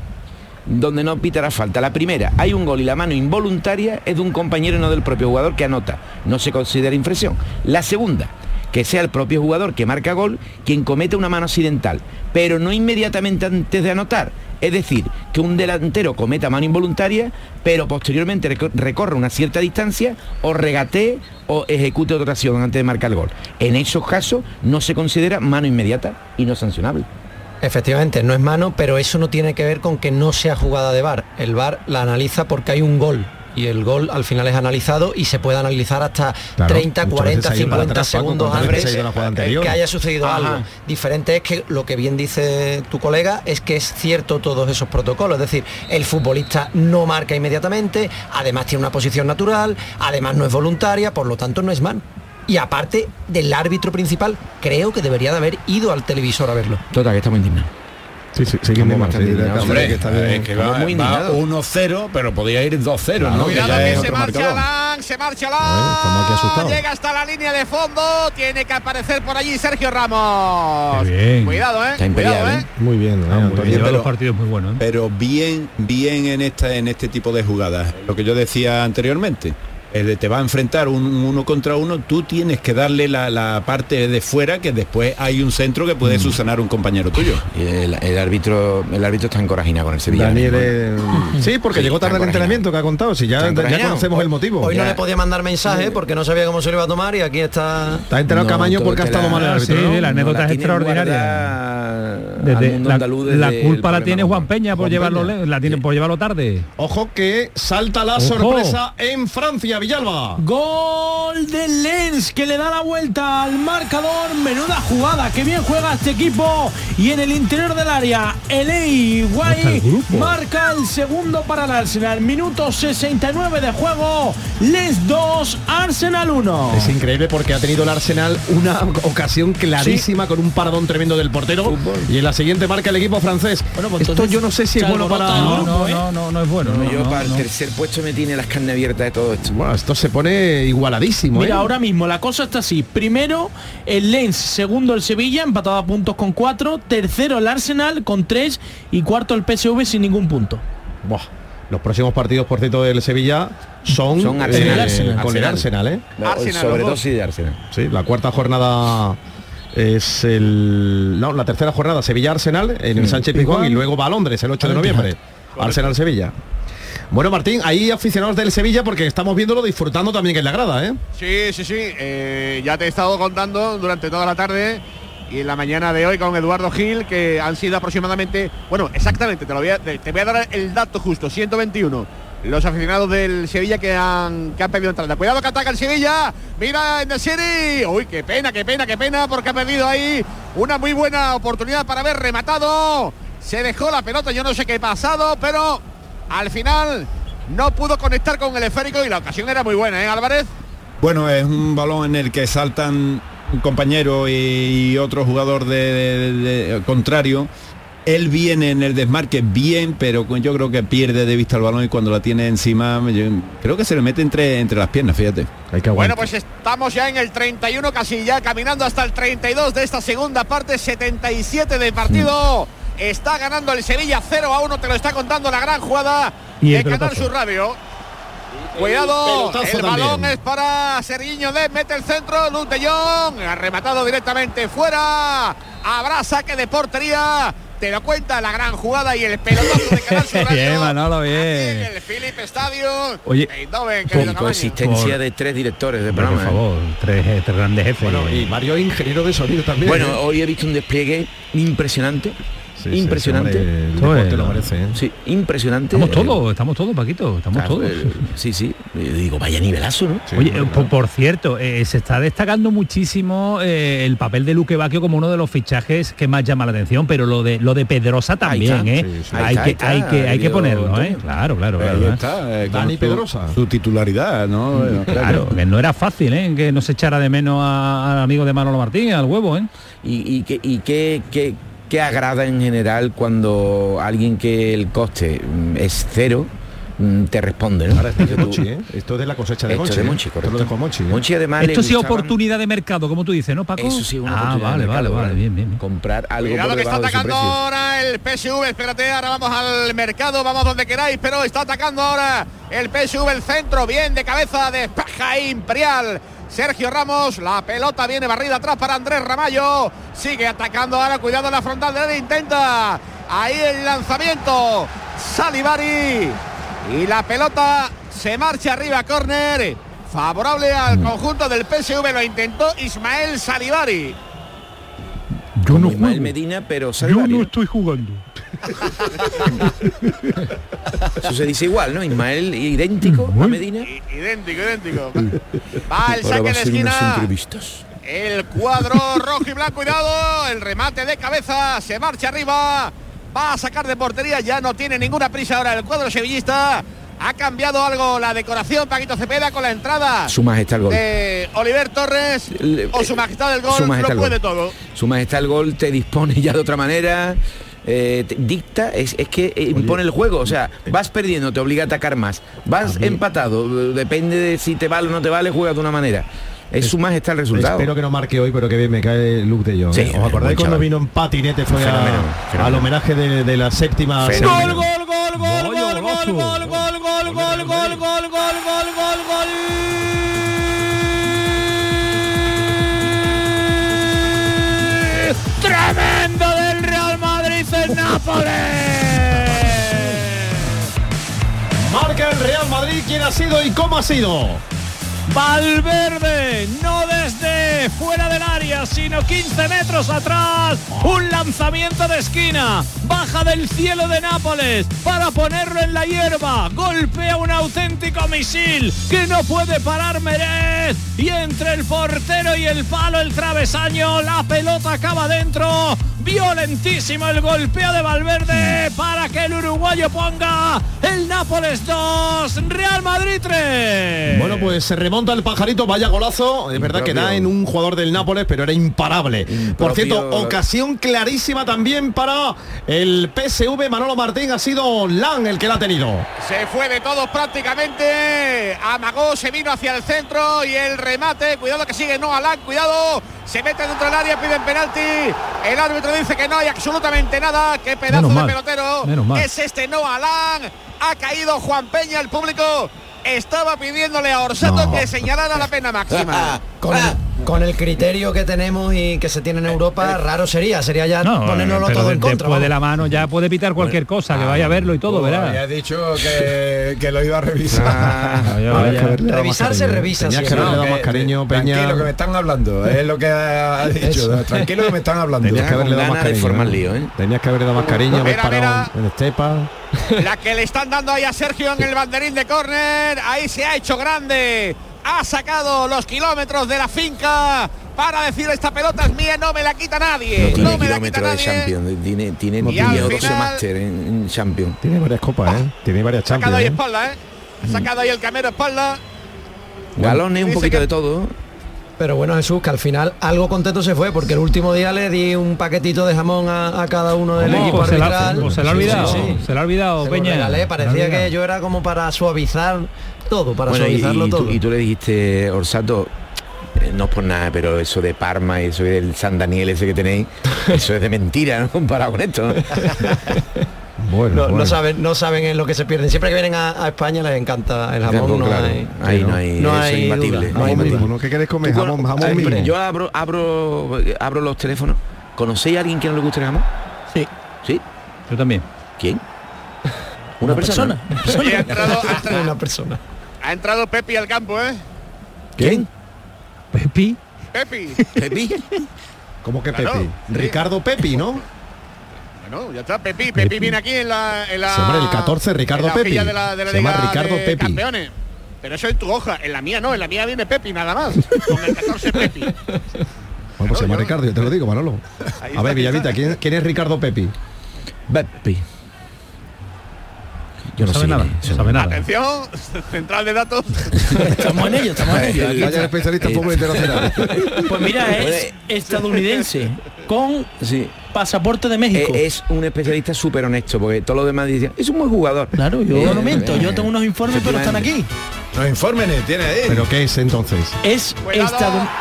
donde no pitará falta. La primera, hay un gol y la mano involuntaria es de un compañero y no del propio jugador que anota. No se considera infracción. La segunda, que sea el propio jugador que marca gol quien comete una mano accidental, pero no inmediatamente antes de anotar. Es decir, que un delantero cometa mano involuntaria, pero posteriormente reco- recorre una cierta distancia o regatee o ejecute otra acción antes de marcar el gol. En esos casos no se considera mano inmediata y no sancionable. Efectivamente, no es mano, pero eso no tiene que ver con que no sea jugada de VAR. El VAR la analiza porque hay un gol. Y el gol al final es analizado y se puede analizar hasta Claro, 30, muchas 40, veces ha ido para 50 atrás, Paco, segundos antes ha eh, anterior. que haya sucedido Ajá. algo. Diferente es que lo que bien dice tu colega es que es cierto todos esos protocolos. Es decir, el futbolista no marca inmediatamente, además tiene una posición natural, además no es voluntaria, por lo tanto no es mano. Y aparte del árbitro principal, creo que debería de haber ido al televisor a verlo. Total, que estamos indignados. Sí, sí, sí, sí, indignados. sí, Hombre, que está bien. es que va, muy va indignados. 1-0, pero podía ir 2-0, Claro, ¿no? Que Cuidado que es se marcha. Lang, se marcha Lang. Llega hasta la línea de fondo. Tiene que aparecer por allí Sergio Ramos. Qué bien. Cuidado, eh. Está imperial, Cuidado, ¿eh? eh. Muy bien, eh, Ah, muy bien, lleva pero- los partidos muy buenos. ¿eh? pero bien, bien en esta, en este tipo de jugadas. Lo que yo decía anteriormente. El de te va a enfrentar un uno contra uno, tú tienes que darle la, la parte de fuera que después hay un centro que Mm. puede subsanar un compañero tuyo. Y el, el árbitro el árbitro está encorajinado con el Sevilla. Daniel, eh, sí, porque Sí, llegó tarde al entrenamiento que ha contado. Si ya, ya conocemos el motivo. Hoy no le podía mandar mensaje porque no sabía cómo se lo iba a tomar y aquí está Está enterado No, Camaño porque ha estado la- mal el árbitro. sí, ¿no? la No, anécdota la es extraordinaria. Desde- la, andaluz la desde culpa el la tiene Juan Peña por Juan llevarlo Peña. la tiene por llevarlo tarde. Ojo que salta la Ojo. sorpresa en Francia, Villalba. Gol de Lens que le da la vuelta al marcador. Menuda jugada, que bien juega este equipo. Y en el interior del área, Elei el Guay grupo? marca el segundo para el Arsenal. Minuto 69 de juego. Lens 2, Arsenal 1. Es increíble porque ha tenido el Arsenal una ocasión clarísima con un paradón tremendo del portero y en la siguiente marca el equipo francés. Bueno, pues Esto yo no sé si es bueno para... el No, grupo, no, ¿eh? no, no, no es bueno. No, no, yo no, para no. el tercer puesto me tiene las carnes abiertas de todo esto. Bueno, esto se pone igualadísimo. Mira, ¿eh? ahora mismo la cosa está así. Primero el Lens, segundo el Sevilla, empatado a puntos con 4. Tercero el Arsenal con 3. Y cuarto el PSV sin ningún punto. Buah, Los próximos partidos, por cierto, del Sevilla son, Son eh, Arsenal. con el Arsenal, ¿eh? Arsenal, sobre los todo sí de Arsenal. Sí, la cuarta jornada es el... No, la tercera jornada Sevilla-Arsenal en el Sánchez Pizjuán y luego va a Londres el 8 de noviembre. Arsenal-Sevilla. Bueno, Martín, hay aficionados del Sevilla porque estamos viéndolo disfrutando también en la grada, ¿eh? Sí, sí, sí. eh, ya te he estado contando durante toda la tarde y en la mañana de hoy con Eduardo Gil que han sido aproximadamente, bueno, exactamente, te, lo voy a, dar el dato justo, 121. Los aficionados del Sevilla que han, que han pedido entrada. Cuidado que ataca el Sevilla. Mira en el City. Uy, qué pena, qué pena, qué pena, porque ha perdido ahí una muy buena oportunidad para haber rematado. Se dejó la pelota, yo no sé qué ha pasado, pero al final no pudo conectar con el esférico y la ocasión era muy buena, ¿eh, Álvarez? Bueno, es un balón en el que saltan un compañero y otro jugador de, de- de- contrario. Él viene en el desmarque bien, pero yo creo que pierde de vista el balón y cuando la tiene encima, yo creo que se le mete entre, entre las piernas, fíjate. Hay que Bueno, pues estamos ya en el 31, casi ya caminando hasta el 32 de esta segunda parte, 77 de partido. Está ganando el Sevilla 0 a 1, te lo está contando la gran jugada Y el de Canal. Sur Radio. Cuidado, el balón también. es para Sergiño de mete el centro, Luke de Jong, ha rematado directamente fuera. Habrá saque de portería. Te lo cuenta la gran jugada y el pelotazo de Canal Sur Radio. Bien, Manolo, Aquí bien. en el Philip Stadium. Oye, Eindhoven, Con coexistencia Por- de tres directores de Hombre, por programa. ¿eh? favor, tres, tres grandes jefes. Bueno, y Mario ingeniero de sonido también. Bueno, ¿eh? hoy he visto un despliegue impresionante. Sí, impresionante. hombre, el lo merece. ¿eh? Sí, impresionante. estamos Eh, todos, estamos todos, Paquito, estamos claro, todos. eh, sí, sí. Y digo, vaya nivelazo, ¿no? Sí, Oye, eh, por, por cierto, eh, se está destacando muchísimo eh, el papel de Luque Bacchio como uno de los fichajes que más llama la atención, pero lo de lo de Pedrosa también. ¿eh? Hay, está, que, está, hay que hay que ponerlo, ¿eh? Claro, claro, claro. Ahí ¿eh? está, eh, con Dani su- Pedrosa. Su titularidad, ¿no? Eh, Claro, que no era fácil, ¿eh? Que no se echara de menos al amigo de Manolo Martín, al huevo, ¿eh? Y, y, que, y qué agrada en general cuando alguien que el coste mm, es cero te responde, ¿no? Ahora esto es de Tú- Monchi, ¿eh? Esto es de la cosecha de Esto Monchi. de ¿eh? Monchi, Esto lo correcto. dejó Monchi. ¿eh? Monchi además Esto sí gustaban- oportunidad de mercado, como tú dices, ¿no, Paco? Eso sí, una ah, oportunidad vale, de vale, mercado, vale, bien, bien. bien. Comprar algo Cuidado por que está de atacando ahora el PSV, espérate, ahora vamos al mercado, vamos donde queráis, pero está atacando ahora el PSV, el centro, bien de cabeza, despeja Imperial. Sergio Ramos, la pelota viene barrida atrás para Andrés Ramallo, sigue atacando ahora, cuidado en la frontal de él, intenta, ahí el lanzamiento, Salivari, y la pelota se marcha arriba, córner, favorable al conjunto del PSV, lo intentó Ismael Salivari. Yo no Ismael juego. Medina, pero Yo Salvari, no ¿no? estoy jugando. Eso se dice igual, ¿no? Ismael idéntico a Medina. I- Idéntico, idéntico. Va el saque de esquina. El cuadro rojo y blanco, cuidado. El remate de cabeza. Se marcha arriba. Va a sacar de portería. Ya no tiene ninguna prisa ahora el cuadro sevillista. Ha cambiado algo la decoración, Paquito Cepeda, con la entrada Su majestad el gol. de Oliver Torres. Le- O su majestad del gol. Su majestad lo el puede gol. todo. Su majestad el gol te dispone ya de otra manera. eh, dicta, es, es que eh, impone el juego, o sea, vas perdiendo, te obliga a atacar más, vas empatado, eh, depende de si te vale o no te vale, juega de una manera. Es su majestad el resultado. Espero que no marque hoy, pero que bien me cae Luke de Jong. Sí, ¿eh? ¿Os acordáis cuando chaval. vino en patinete? Fue a- al homenaje de, de la séptima. Gol, gol, gol, gol, gol, gol, gol, gol, gol, gol, gol, gol, gol, gol, gol, gol. Tremendo del Real Madrid en Nápoles. Marca el Real Madrid quién ha sido y cómo ha sido. Valverde, no desde fuera del área, sino 15 metros atrás. Un lanzamiento de esquina. Baja del cielo de Nápoles para ponerlo en la hierba. Golpea un auténtico misil que no puede parar Merez. Y entre el portero y el palo, el travesaño, la pelota acaba dentro. Violentísimo el golpeo de Valverde para que el uruguayo ponga el Nápoles 2, Real Madrid 3. Bueno, pues se remonta el pajarito, vaya golazo. Es verdad que da en un jugador del Nápoles, pero era imparable. Por cierto, ocasión clarísima también para el PSV. Manolo Martín ha sido Lan el que la ha tenido. Se fue de todos prácticamente. Amagó, se vino hacia el centro y el remate. Cuidado que sigue no Alan, cuidado. Se mete dentro del área, piden penalti. El árbitro dice que no hay absolutamente nada. Qué pedazo Menos de mal, pelotero. menos mal. Es este no Alan. Ha caído Juan Peña, el público. Estaba pidiéndole a Orsato No. que señalara la pena máxima. Con, con el criterio que tenemos y que se tiene en Europa, raro sería, sería ya No, ponérnoslo pero todo de- en contra. después de la mano ya puede pitar cualquier cosa, que vaya a verlo y todo, verá. había dicho que, que lo iba a revisar. Ah, Vaya, que Revisar se ¿eh? revisa Tenías que haberle dado más cariño, Peña. Tranquilo, que me están hablando, es lo que ha dicho. Eso. Tranquilo que me están hablando. Tenías que haberle dado más cariño. ¿eh? ¿eh? Tenías que haberle dado más cariño, haber parado en Estepa. La que le están dando ahí a Sergio en el banderín de córner. Ahí se ha hecho grande. Ha sacado los kilómetros de la finca para decir esta pelota es mía, no me la quita nadie. No tiene no me la quita kilómetros de. Champions, tiene, tiene Y al 10 o 12 final- máster en, en Champions. Tiene varias copas, ¿eh? Tiene varias Sacado Champions. ahí ¿eh? espalda, ¿eh? Ha sacado ahí el camero espalda. Galones, un poquito que- de todo. Pero bueno, Jesús, que al final algo contento se fue, porque el último día le di un paquetito de jamón a, a cada uno del ¿Cómo? equipo Pues se la- arbitral. pues se la ha Sí, olvidado, sí, sí. se la ha olvidado, Se lo Peña. Se la parecía olvidado. que yo era como para suavizar todo, para Bueno, suavizarlo y todo. y tú le dijiste, Orsato, eh, no es por nada, pero eso de Parma y eso del San Daniel ese que tenéis, eso es de mentira, ¿no? Comparado con esto. ¿no? Bueno, no, bueno. no saben, no saben en lo que se pierden. Siempre que vienen a, a España les encanta el jamón. Claro, no claro. hay, Ahí no hay- no hay imbatible, no no hay imbatible. ¿no? ¿Qué queréis comer? Jamón, jamón Hombre, mínimo. Yo abro, abro, abro los teléfonos. ¿Conocéis a alguien que no le guste el jamón? Sí. ¿Sí? Yo también. ¿Quién? Una, persona. Oye, ha entrado, ha entrado- Una persona. ha entrado Pepi al campo, ¿eh? ¿Quién? Pepi. Pepi. ¿Pepi? ¿Cómo que Claro, Pepi? sí. Ricardo Pepi, ¿no? Bueno, ya está, Pepi. Pepi viene aquí en la... En la Sí, hombre, el 14, Ricardo en la Pepi. De la, de la Se llama Ricardo de Pepi. Campeones. Pero eso en tu hoja, en la mía no, en la mía viene Pepi nada más. Con el 14 Pepi. Bueno, pues se llama yo- Ricardo, yo te lo digo, Manolo. Ahí A ver, Villavita. ¿quién, quién es Ricardo Pepi? Pepi. Yo No no, sabe sé nada. es, No sabe nada. Atención, central de datos. Estamos en ello, estamos en ello. Está. especialista en fútbol internacional. Pues mira, es estadounidense con Sí. pasaporte de México. Eh, Es un especialista súper honesto, porque todos los demás dicen, es un buen jugador. Claro, yo Eh, no miento, eh, yo tengo unos informes, pero están aquí. Los informes tiene ahí. ¿Pero qué es entonces? Es Cuidado. estadounidense.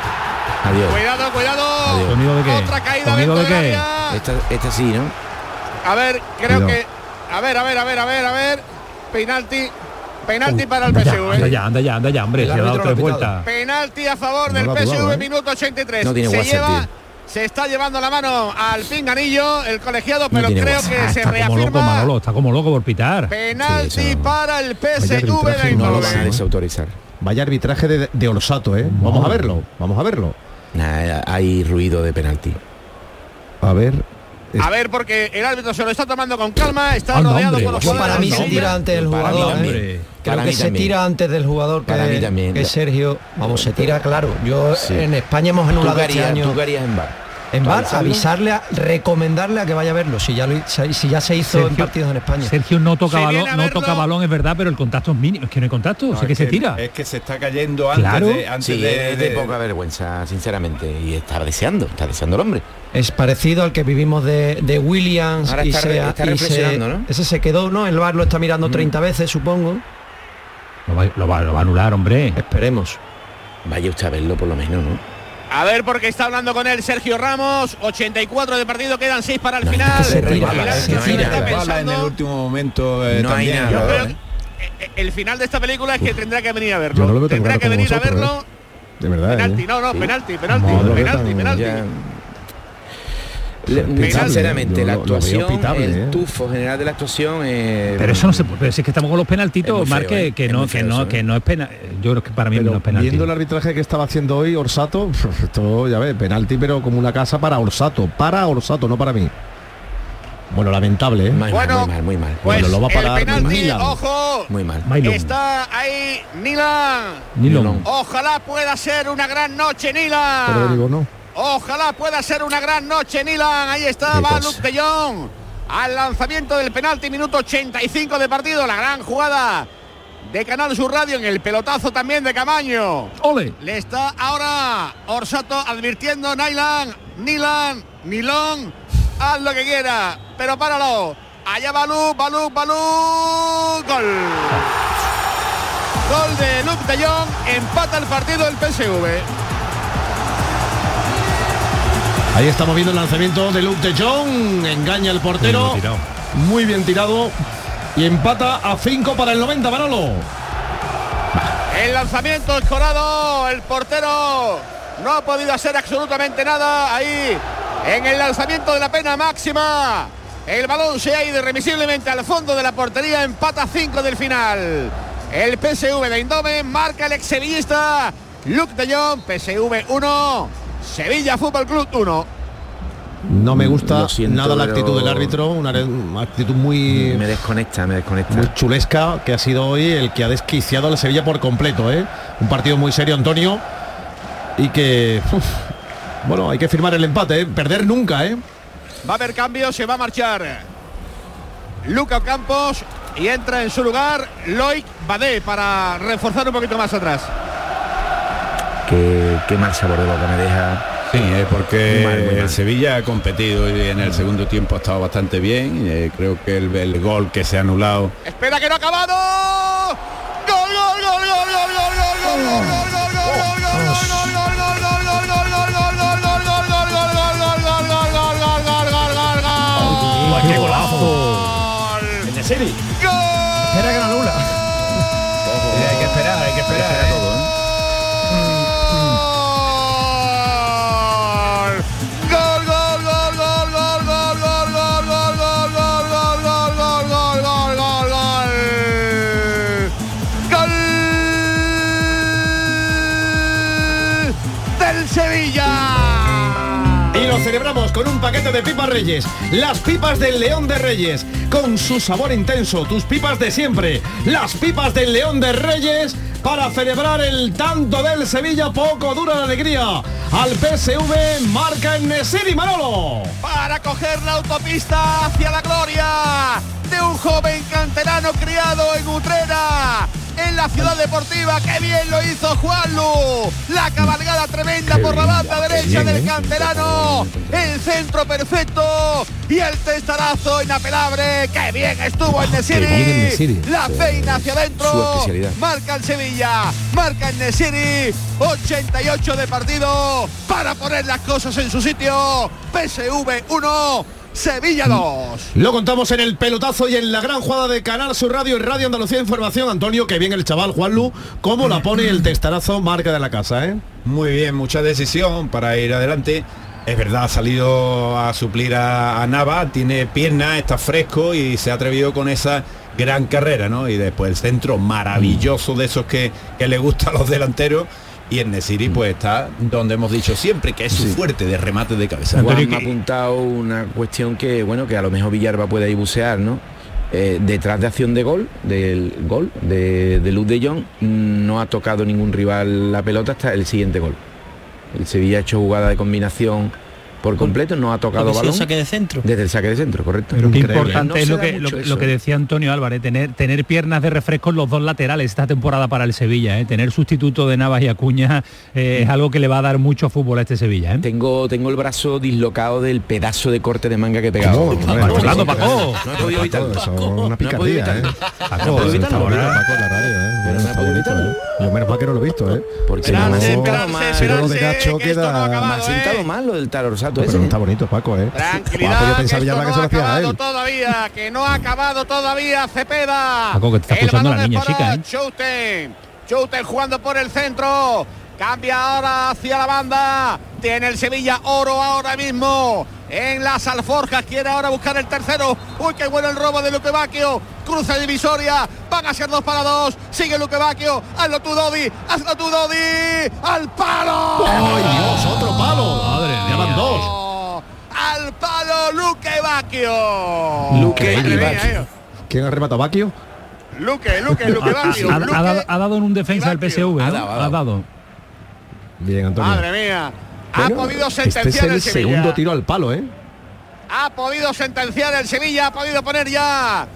Adiós. Cuidado, cuidado. Adiós. ¿Conmigo de qué? Otra caída ¿Conmigo dentro de del qué? Esta, esta sí, ¿no? A ver, creo Cuidado. que. A ver, a ver, a ver, a ver, a ver. Penalti. Penalti para el PSV. anda ya, anda ya, anda ya, hombre. El Se ha dado árbitro lo tres ha pitado. vueltas. Penalti a favor No del PSV, dudado, ¿eh? minuto 83. No tiene se WhatsApp, lleva, tío. se está llevando la mano al pinganillo el colegiado, pero creo que Ah, se está como loco, reafirma. Manolo, está como loco por pitar. Penalti Sí, para el PSV de no lo No lo Eindhoven. van a desautorizar. Vaya arbitraje de, de Orsato, ¿eh? Vamos a verlo, vamos a verlo. Hay ruido de penalti. A ver. A ver, porque el árbitro se lo está tomando con calma, está Anda, rodeado hombre. por los Yo para mí jugadores. se tira antes del Para mí jugador. ¿eh? Creo Para que mí se también. tira antes del jugador que, Para mí también. que Sergio. Vamos, se tira, claro. Yo Sí. en España hemos ¿Tú anulado qué este harías, año. tú en bar? En bar, avisarle, a, recomendarle a que vaya a verlo, si ya, lo, si ya se hizo en Sergio- partidos en España. Sergio no toca balón, no toca balón, es verdad, pero el contacto es mínimo. Es que no hay contacto, sé que, se tira. Es que se está cayendo antes Claro. de... Antes Sí, de, es de de- poca vergüenza, sinceramente. Y está deseando, está deseando el hombre. Es parecido al que vivimos de, de Williams Ahora y, se, está y se- ¿no? ese se quedó, ¿no? El bar lo está mirando Mm. 30 veces, supongo. Lo va, lo va- lo va a anular, hombre. Esperemos. Vaya usted a verlo por lo menos, ¿no? A ver, porque está hablando con él Sergio Ramos. 84 de partido, quedan 6 para el No, final. se se Bala en el último momento eh, No hay también. nada. Yo creo ¿eh? eh, el final de esta película es que tendrá que venir a verlo. No tendrá que venir a verlo. De verdad. Penalti, ¿eh? no, no, Sí. penalti, penalti, penalti, penalti. Sinceramente, la actuación, pitable, el ¿eh? tufo general de la actuación eh, Pero eso no se puede. pero si es que estamos con los penaltitos, muy Mar, feo, que, ¿eh? que no, que no, eso, que ¿eh? no es pena. Yo creo que para mí no Pero es penalti. viendo el arbitraje que estaba haciendo hoy Orsato, esto ya ves, penalti, pero como una casa para Orsato, para Orsato, no para mí. Bueno, lamentable, ¿eh? muy, mal, Bueno, muy mal, muy mal. Pues Bueno, lo va a el parar penalti, Milan. ojo, Muy mal. Está ahí Nilan. Ojalá pueda ser una gran noche, Pero Nilan. digo, no. Ojalá pueda ser una gran noche, Nilan. Ahí cosa. Luke de Jong. Al lanzamiento del penalti, minuto 85 de partido. La gran jugada de Canal Sur Radio en el pelotazo también de Camaño. ¡Ole! Le está ahora Orsato advirtiendo Nylan, Nilan, Nilón, haz lo que quiera, pero páralo. Allá Balú, Balú, Balú, gol. Gol de Luke de Jong, empata el partido el PSV. Ahí estamos viendo el lanzamiento de Luke de Jong, engaña el portero, Bien tirado. muy bien tirado y empata a 5 para el 90, Manolo. El lanzamiento escorado, el portero no ha podido hacer absolutamente nada ahí en el lanzamiento de la pena máxima. El balón se ha ido irremisiblemente al fondo de la portería, empata 5 del final. El PSV de Eindhoven marca el exsevillista Luke de Jong, PSV 1, Sevilla Fútbol Club 1. No me gusta siento, nada la actitud del árbitro, una actitud muy, Me desconecta, me desconecta. muy chulesca que ha sido hoy el que ha desquiciado al Sevilla por completo, ¿eh? Un partido muy serio, Antonio, y que uf, bueno, hay que firmar el empate, ¿eh? perder nunca, ¿eh? Va a haber cambio, se va a marchar Luca Campos y entra en su lugar Loic Badé para reforzar un poquito más atrás. Qué, qué mal sabor de boca me deja. Sí, es porque Muy mal, muy mal. el Sevilla ha competido y en el segundo tiempo ha estado bastante bien. Eh, creo que el, el gol que se ha anulado Espera que no ha acabado. Gol, gol, gol, gol, gol, gol, gol, gol, gol, gol, gol, gol, gol, gol, del Sevilla. Y lo celebramos con un paquete de pipas Reyes. Las pipas del León de Reyes. Con su sabor intenso. Tus pipas de siempre. Las pipas del León de Reyes. Para celebrar el tanto del Sevilla, poco dura la alegría. Al PSV marca en Nesiri Manolo. para coger la autopista hacia la gloria de un joven canterano criado en Utrera, en la ciudad deportiva. ¡Qué bien lo hizo Juanlu! La cabalgada tremenda por la banda derecha del canterano. El centro perfecto y el testarazo inapelable. ¡Qué bien estuvo en Nesiri! bien en Nesiri. La peina hacia adentro. Marca el Sevilla, marca el Nesiri, 88 de partido para poner las cosas en su sitio. PSV 1, Sevilla 2. Lo contamos en el pelotazo y en la gran jugada de Canal Sur Radio y Radio Andalucía Información. Antonio, que bien el chaval Juanlu, cómo la pone el testarazo marca de la casa, ¿eh? Muy bien, mucha decisión para ir adelante. Es verdad, ha salido a suplir a, a Nava, tiene pierna, está fresco y se ha atrevido con esa gran carrera, ¿no? Y después el centro maravilloso de esos que, que le gusta a los delanteros. Y en Nesiri pues está donde hemos dicho siempre que es su fuerte de remate de cabeza. Juan me ha apuntado una cuestión que, bueno, que a lo mejor Villarba puede ahí bucear, ¿no? Eh, detrás de acción de gol, del gol de, de Luz de Jong, no ha tocado ningún rival la pelota hasta el siguiente gol. El Sevilla ha hecho jugada de combinación por completo, no ha tocado Porque ha sido balón. saque de centro. Desde el saque de centro, correcto. Qué importante No es lo que, lo, que decía Antonio Álvarez, tener, tener piernas de refresco en los dos laterales esta temporada para el Sevilla, ¿eh? tener sustituto de Navas y Acuña eh, es algo que le va a dar mucho fútbol a este Sevilla. ¿eh? Tengo, tengo el brazo dislocado del pedazo de corte de manga que he pegado. Hablando, Paco. No he podido evitarlo. Una picardía, ¿eh? Pero. Lo menos mal que no lo he visto, ¿eh? Porque Si no, lo de ha queda... Me ha sentado mal lo del Pero ese. no está bonito, Paco, ¿eh? Tranquilidad, yo que pensaba Villarba no que se lo ha hacía a acabado él. todavía, que no ha acabado todavía Cepeda. Paco, que te está El escuchando la es niña para chica, ¿eh? Chouten. Chouten jugando por el centro. Cambia ahora hacia la banda. Tiene el Sevilla oro ahora mismo. En las alforjas quiere ahora buscar el tercero. Uy, qué bueno el robo de Luque Bacchio. Cruza divisoria. Van a ser dos para dos. Sigue Luque Bacchio. Hazlo tú, Dodi. Hazlo tú, Dodi. Al palo. ¡Ay, Dios! ¡Otro palo! Madre Dos. Al palo Luque Bacchio. Luque y Bacchio. eh. ¿Quién ha rematado Baquio? Luque, Luque, Luque Ha, Bacchio. ha- ha Luque dado, ha dado en un defensa del Bacchio. PSV, ¿no? Ha dado, ha Ha dado. Bien, Antonio. Madre mía. Ha Bueno, podido este sentenciar es el Sevilla. segundo tiro al palo, ¿eh? Ha podido sentenciar el Sevilla, ha podido poner ya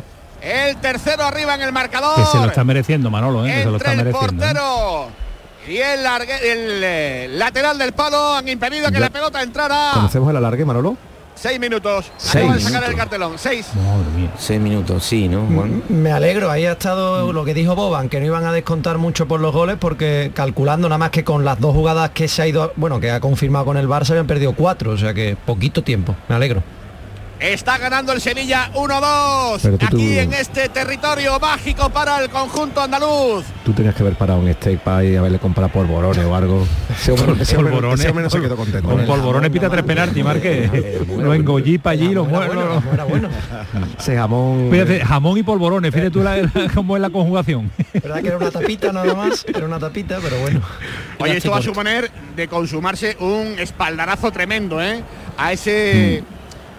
el tercero arriba en el marcador. Que se lo está mereciendo Manolo, ¿eh? que se lo está el mereciendo. ¿eh? Y el, largue- el, eh, lateral del palo han impedido que Ya. la pelota entrara. ¿Conocemos el alargue, Manolo? Seis minutos. Seis Acaban de sacar el cartelón. Seis. Madre mía. Seis minutos, sí, ¿no? Juan? Me alegro, ahí ha estado lo que dijo Boban, que no iban a descontar mucho por los goles porque calculando nada más que con las dos jugadas que se ha ido, bueno, que ha confirmado con el Barça habían perdido cuatro, o sea que poquito tiempo, me alegro. Está ganando el Sevilla 1-2. Pero tú- Aquí tú- en este territorio mágico para el conjunto andaluz. Tú tenías que haber parado en este país y haberle comprado polvorones o algo. Ese hombre, ese hombre- Polvorones. ese hombre no se quedó contento. Con ¿eh? polvorones pita tres penaltis, Marque. Lo engollí para allí, lo muero. Era bueno. Ese jamón... Fíjate, jamón y polvorones, fíjate tú la, cómo es la conjugación. Verdad que era una tapita nada más, era una tapita, pero bueno. Oye, esto va a suponer de consumarse un espaldarazo tremendo, ¿eh? A ese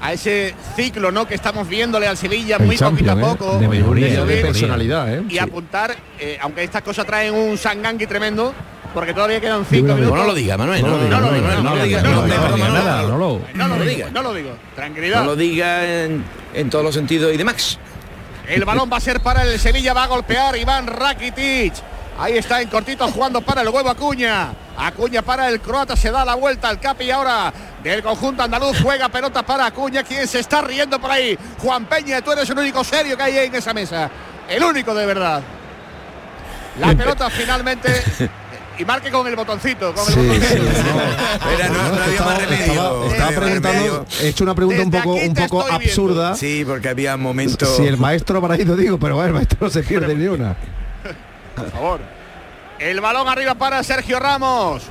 a ese ciclo, ¿no? Que estamos viéndole al Sevilla El muy poquito a ¿eh? poco. De mejoría, de de subir de personalidad, ¿eh? y apuntar, eh, aunque estas cosas traen un sangangui tremendo, porque todavía quedan cinco minutos. No lo diga, Manuel. No lo diga, no lo diga, no lo diga. no lo no, lo- digo, diga. no lo digo. Tranquilidad. No lo diga en, en todos los sentidos y de Max. El balón va a ser para el Sevilla, va a golpear Iván Rakitic. Ahí está en cortito jugando para el huevo Acuña. Acuña para el croata, se da la vuelta al capi ahora del conjunto andaluz. Juega pelota para Acuña, quien se está riendo por ahí. Juan Peña, tú eres el único serio que hay ahí en esa mesa. El único de verdad. La pelota finalmente y marque con el botoncito. Con el Sí, botoncito. sí, Era, no, no había Estaba- más remedio. preguntando, remedio. he hecho una pregunta un poco, un viendo. absurda. Sí, porque había momentos... Si el maestro para ido digo, pero bueno, el maestro no se pierde ni una. Por favor. El balón arriba para Sergio Ramos.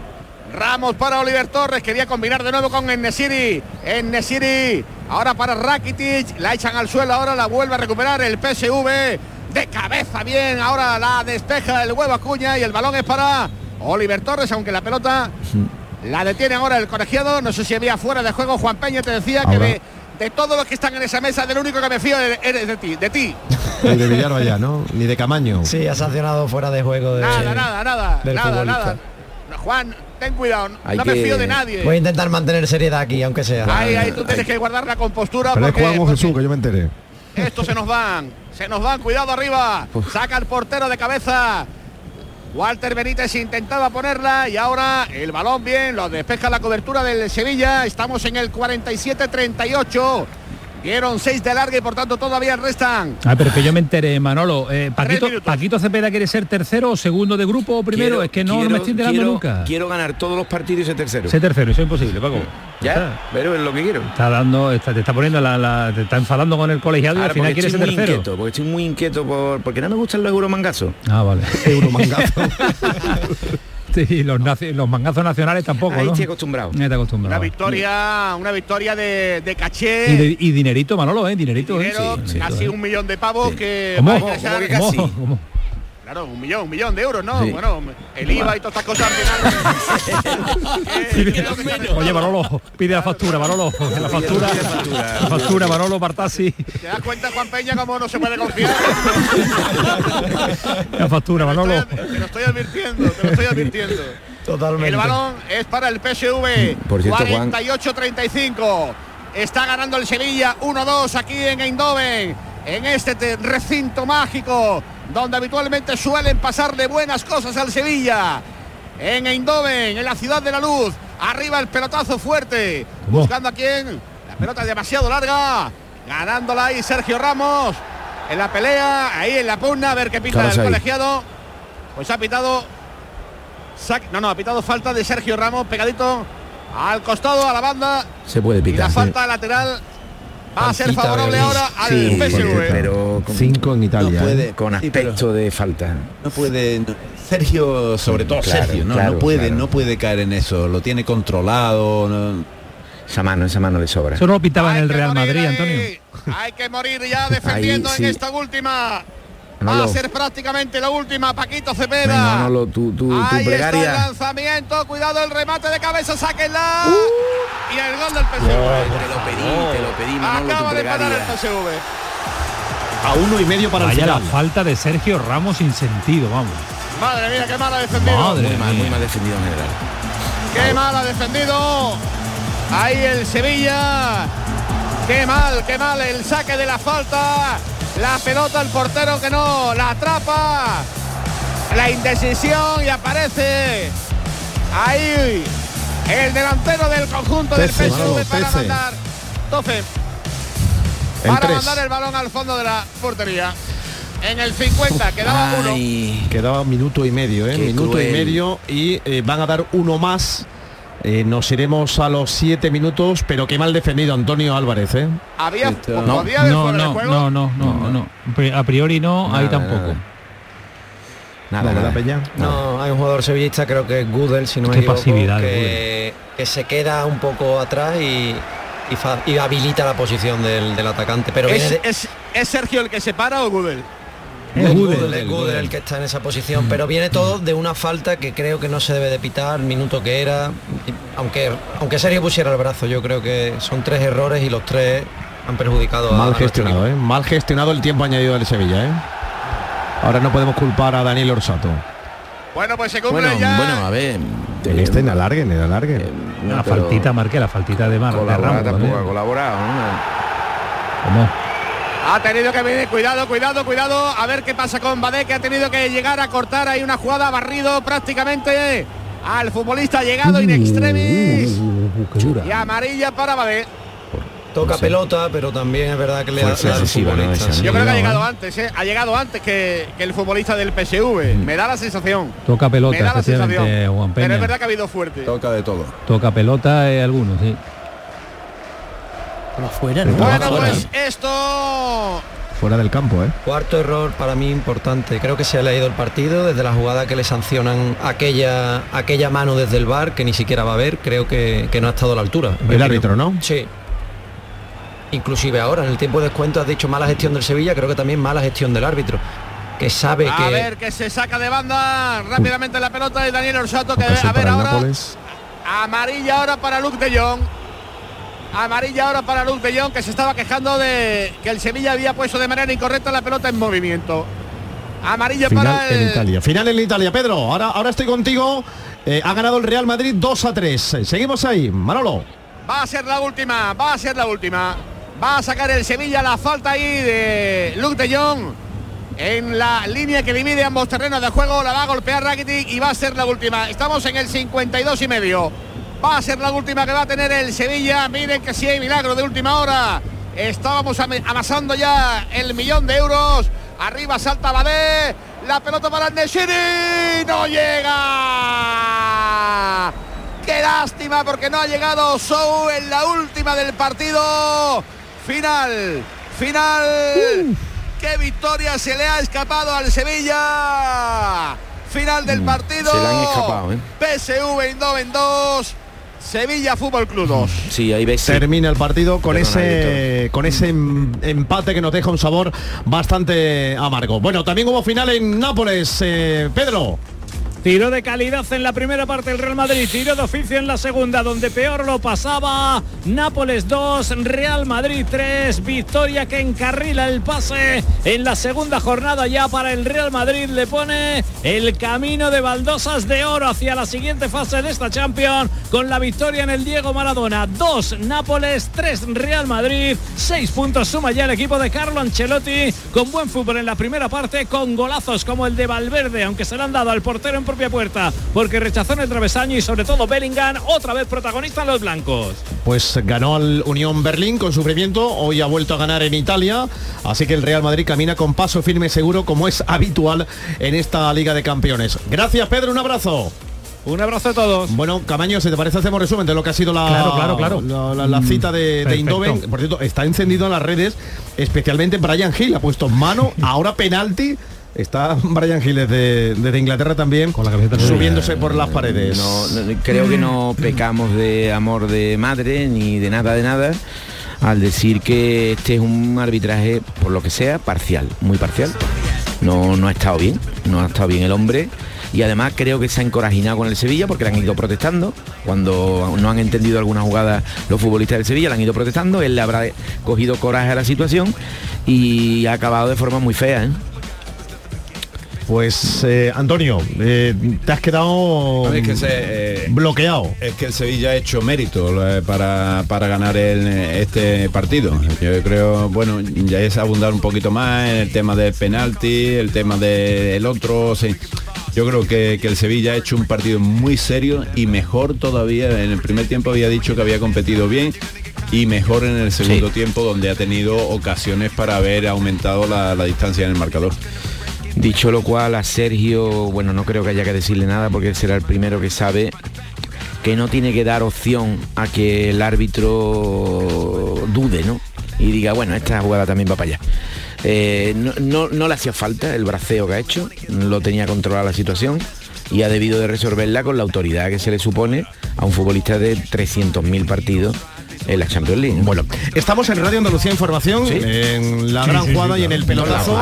Ramos para Oliver Torres. Quería combinar de nuevo con Enesiri. Enesiri. Ahora para Rakitic. La echan al suelo. Ahora la vuelve a recuperar el PSV. De cabeza bien. Ahora la despeja el huevo Acuña. Y el balón es para Oliver Torres. Aunque la pelota la detiene ahora el colegiado. No sé si había fuera de juego. Juan Peña te decía que de, de todos los que están en esa mesa, del único que me fío eres de ti. De ti. Ni de Villarba ya, ¿no? Ni de Camaño. Sí, ha sancionado fuera de juego de, Nada, nada, nada, del nada, futbolista. nada. Juan, ten cuidado, Hay no me fío de nadie. Voy a intentar mantener seriedad aquí, aunque sea. Ahí, ahí tú tienes que guardar la compostura Pero porque, Juan o porque Jesús, que yo me enteré. estos se nos van, se nos van, cuidado arriba. Saca el portero de cabeza. Walter Benítez intentaba ponerla y ahora el balón bien, lo despeja la cobertura del Sevilla. Estamos en el 47-38. Dieron seis de larga y por tanto todavía restan. Ah, pero que yo me enteré, Manolo. eh, Paquito. Paquito Cepeda quiere ser tercero o segundo de grupo o primero. Quiero- es que no, no quiero- me estoy enterando quiero- nunca. Quiero ganar todos los partidos y ser tercero. Ser tercero, eso es imposible, Paco. Ya, pero es lo que quiero. Está dando, está- te está poniendo la, la- te está enfadando con el colegiado y al final quiere ser tercero. inquieto, porque estoy muy inquieto por, porque no me gustan los euromangazos. Ah, vale. Euromangazo. Sí, los, naci- los mangazos nacionales tampoco, Ahí ¿no? estoy acostumbrado. Te acostumbrado. Una victoria, una victoria de, de caché. Y, de- y dinerito, Manolo, ¿eh? Dinerito, ¿eh? dinero, Sí, casi sí. un millón de pavos que ¿Cómo? va a ¿Cómo que casi? ¿Cómo? Claro, un millón, un millón de euros, ¿no? Sí. Bueno, el IVA y todas estas cosas al final. Eh, Oye, Manolo, pide la factura, Manolo. La factura, la factura, Manolo Bartasi. ¿Te das cuenta, Juan Peña, cómo no se puede confiar? La factura, Manolo. Te lo estoy advirtiendo, te lo estoy advirtiendo. Totalmente. El balón es para el PSV. Por cierto, Juan. 48-35. Está ganando el Sevilla 1-2 aquí en Eindhoven. En este te- recinto mágico donde habitualmente suelen pasarle buenas cosas al Sevilla. En Eindhoven, en la ciudad de la luz. Arriba el pelotazo fuerte. ¿Cómo? Buscando a quién. La pelota es demasiado larga. Ganándola ahí Sergio Ramos. En la pelea, ahí en la pugna, a ver qué Carlos el ahí. colegiado. Pues ha pitado no, no, ha pitado falta de Sergio Ramos, pegadito al costado, a la banda. Se puede Y la pitar. falta lateral va a ser favorable ahora al Sí, PSV. pero con, Cinco en Italia. No ¿eh? puede. con Sí, aspecto de falta. No puede. no- Sergio, sobre todo Claro, Sergio, no, claro, no puede, claro. no puede caer en eso. Lo tiene controlado. no- Esa mano, esa mano le sobra. Eso no lo pitaba en el Real Madrid, ahí. Antonio. Hay que morir ya defendiendo Ahí, sí. en esta última. Va a ser prácticamente la última, Paquito Cepeda. Venga, Manolo, tu, tu, tu Ahí está el lanzamiento, cuidado el remate de cabeza, sáquenla. Y el gol del PSV. Te lo pedí, te lo pedí, Manolo, Acaba de parar el. PSV. A uno y medio para el Vaya la falta de Sergio Ramos sin sentido, vamos. Madre mía, qué mal ha defendido. Madre Muy mal, muy mal defendido en general. Qué mal ha defendido. Ahí el Sevilla. Qué mal, qué mal el saque de la falta. La pelota el portero que no la atrapa. La indecisión y aparece ahí el delantero del conjunto del PSV para Tece. mandar. Toce. En Para tres. mandar el balón al fondo de la portería. En el 50 quedaba uno. Quedaba minuto y medio, ¿eh? Qué Minuto cruel. y medio y eh, van a dar uno más. Eh, nos iremos a los siete minutos, pero qué mal defendido Antonio Álvarez, ¿eh? Había, No, No, no, juego. no, no, no, no. Pri- A priori no, ahí Nada, tampoco. nada. No, Nada, ¿verdad, nada. Peña? No, hay un jugador sevillista, creo que es Gudel, si no me equivoco, que, que se queda un poco atrás y, y fa- y habilita la posición del, del atacante. Pero viene ¿Es, de- es, es Sergio el que se para o Gudel? Es Gudel, Gudel, es Gudel el que está en esa posición, pero viene todo de una falta que creo que no se debe de pitar, minuto que era, aunque aunque Sergio pusiera el brazo, yo creo que son tres errores y los tres han perjudicado a Mal a gestionado. ¿eh? Mal gestionado el tiempo añadido del Sevilla, ¿eh? Ahora no podemos culpar a Daniel Orsato. Bueno, pues se cumple Bueno, ya. bueno, a ver. En este en alarguen, en alarguen. eh, La pero faltita, marqué la faltita de Mar de colaborar Ramos. tampoco ha colaborado, ¿no? ¿Cómo? Ha tenido que venir, cuidado, cuidado, cuidado. A ver qué pasa con Badé, que ha tenido que llegar a cortar ahí una jugada barrido prácticamente al futbolista llegado in extremis. Uh, qué dura. Y amarilla para Badé. Toca pelota, pero también es verdad que le Fuerza da futbolista, sí. Yo creo que ha llegado ¿eh? antes, ¿eh? ha llegado antes que, que el futbolista del PSV. Mm. Me da la sensación. Toca pelota, Me da la sensación. Juan Pero es verdad que ha habido fuerte. Toca de todo. Toca pelota eh, algunos, sí. Pero afuera, ¿no? Bueno, Afuera. pues esto Fuera del campo, ¿eh? Cuarto error para mí importante. Creo que se ha leído el partido desde la jugada que le sancionan aquella aquella mano desde el bar que ni siquiera va a ver. Creo que, que no ha estado a la altura. El árbitro, ¿no? Sí. Inclusive ahora, en el tiempo de descuento has dicho mala gestión del Sevilla, creo que también mala gestión del árbitro. Que sabe A que. ver que se saca de banda rápidamente la pelota de Daniel Orsato que a ver ahora Nápoles. amarilla ahora para Luke de Jong. Amarilla ahora para de Jong que se estaba quejando de que el Sevilla había puesto de manera incorrecta la pelota en movimiento. Amarilla Final para en el Italia. Final en Italia. Pedro, ahora, ahora estoy contigo. Eh, ha ganado el Real Madrid 2 a 3. Seguimos ahí. Manolo. Va a ser la última, va a ser la última. Va a sacar el Sevilla la falta ahí de Luke de Jong. En la línea que divide ambos terrenos de juego la va a golpear Rakitic y va a ser la última. Estamos en el 52 y medio. Va a ser la última que va a tener el Sevilla. Miren que si hay milagro de última hora. Estábamos am- amasando ya el millón de euros. Arriba salta Badé. La pelota para Nesiri. No llega. Qué lástima porque no ha llegado Sou en la última del partido. Final, final. Qué victoria se le ha escapado al Sevilla. Final del partido. se le han escapado, ¿eh? PSV Eindhoven 2. Sevilla Fútbol Club 2. Sí, hay veces. Termina el partido con Perdona, ese con ese em- empate que nos deja un sabor bastante amargo. Bueno, también hubo final en Nápoles, eh, Pedro. Tiro de calidad en la primera parte del Real Madrid, tiro de oficio en la segunda, donde peor lo pasaba. Nápoles 2, Real Madrid 3, victoria que encarrila el pase en la segunda jornada ya para el Real Madrid. Le pone el camino de baldosas de oro hacia la siguiente fase de esta Champions con la victoria en el Diego Maradona. 2 Nápoles, 3 Real Madrid, 6 puntos suma ya el equipo de Carlo Ancelotti con buen fútbol en la primera parte, con golazos como el de Valverde, aunque se le han dado al portero en propia puerta porque rechazó en el travesaño y sobre todo Bellingham, otra vez protagonista en los blancos. Pues ganó al Unión Berlín con sufrimiento, hoy ha vuelto a ganar en Italia, así que el Real Madrid camina con paso firme y seguro como es habitual en esta Liga de Campeones. Gracias Pedro, un abrazo. Un abrazo a todos. Bueno, Camaño, si te parece hacemos resumen de lo que ha sido la, Claro, claro, claro. la, la- la cita de, de. Eindhoven. Por cierto, está encendido en las redes, especialmente Brian Hill ha puesto mano, ahora penalti. Está Brian Hill desde, desde Inglaterra también, Con la subiéndose por las paredes. No, no, creo que no pecamos de amor de madre ni de nada de nada al decir que este es un arbitraje, por lo que sea, parcial, muy parcial. No, no ha estado bien, no ha estado bien el hombre. Y además creo que se ha encorajinado con el Sevilla porque le han ido protestando. Cuando no han entendido alguna jugada los futbolistas del Sevilla, le han ido protestando. Él le habrá cogido coraje a la situación y ha acabado de forma muy fea. ¿eh? Pues eh, Antonio, eh, te has quedado A ver, es que se, eh, bloqueado. Es que el Sevilla ha hecho mérito para, para ganar el, este partido. Yo creo, bueno, ya es abundar un poquito más en el tema del penalti, el tema del otro. sí. Yo creo que, que el Sevilla ha hecho un partido muy serio y mejor todavía. En el primer tiempo había dicho que había competido bien y mejor en el segundo Sí. tiempo donde ha tenido ocasiones para haber aumentado la, la distancia en el marcador. Dicho lo cual, a Sergio, bueno, no creo que haya que decirle nada porque él será el primero que sabe que no tiene que dar opción a que el árbitro dude, ¿no? Y diga, bueno, esta jugada también va para allá. Eh, no, no- no le hacía falta el braceo que ha hecho, lo tenía controlada la situación y ha debido de resolverla con la autoridad que se le supone a un futbolista de 300.000 partidos en la Champions League. ¿no? Bueno, estamos en Radio Andalucía Información, Sí. en la Sí, gran sí, sí, jugada y en el pelotazo.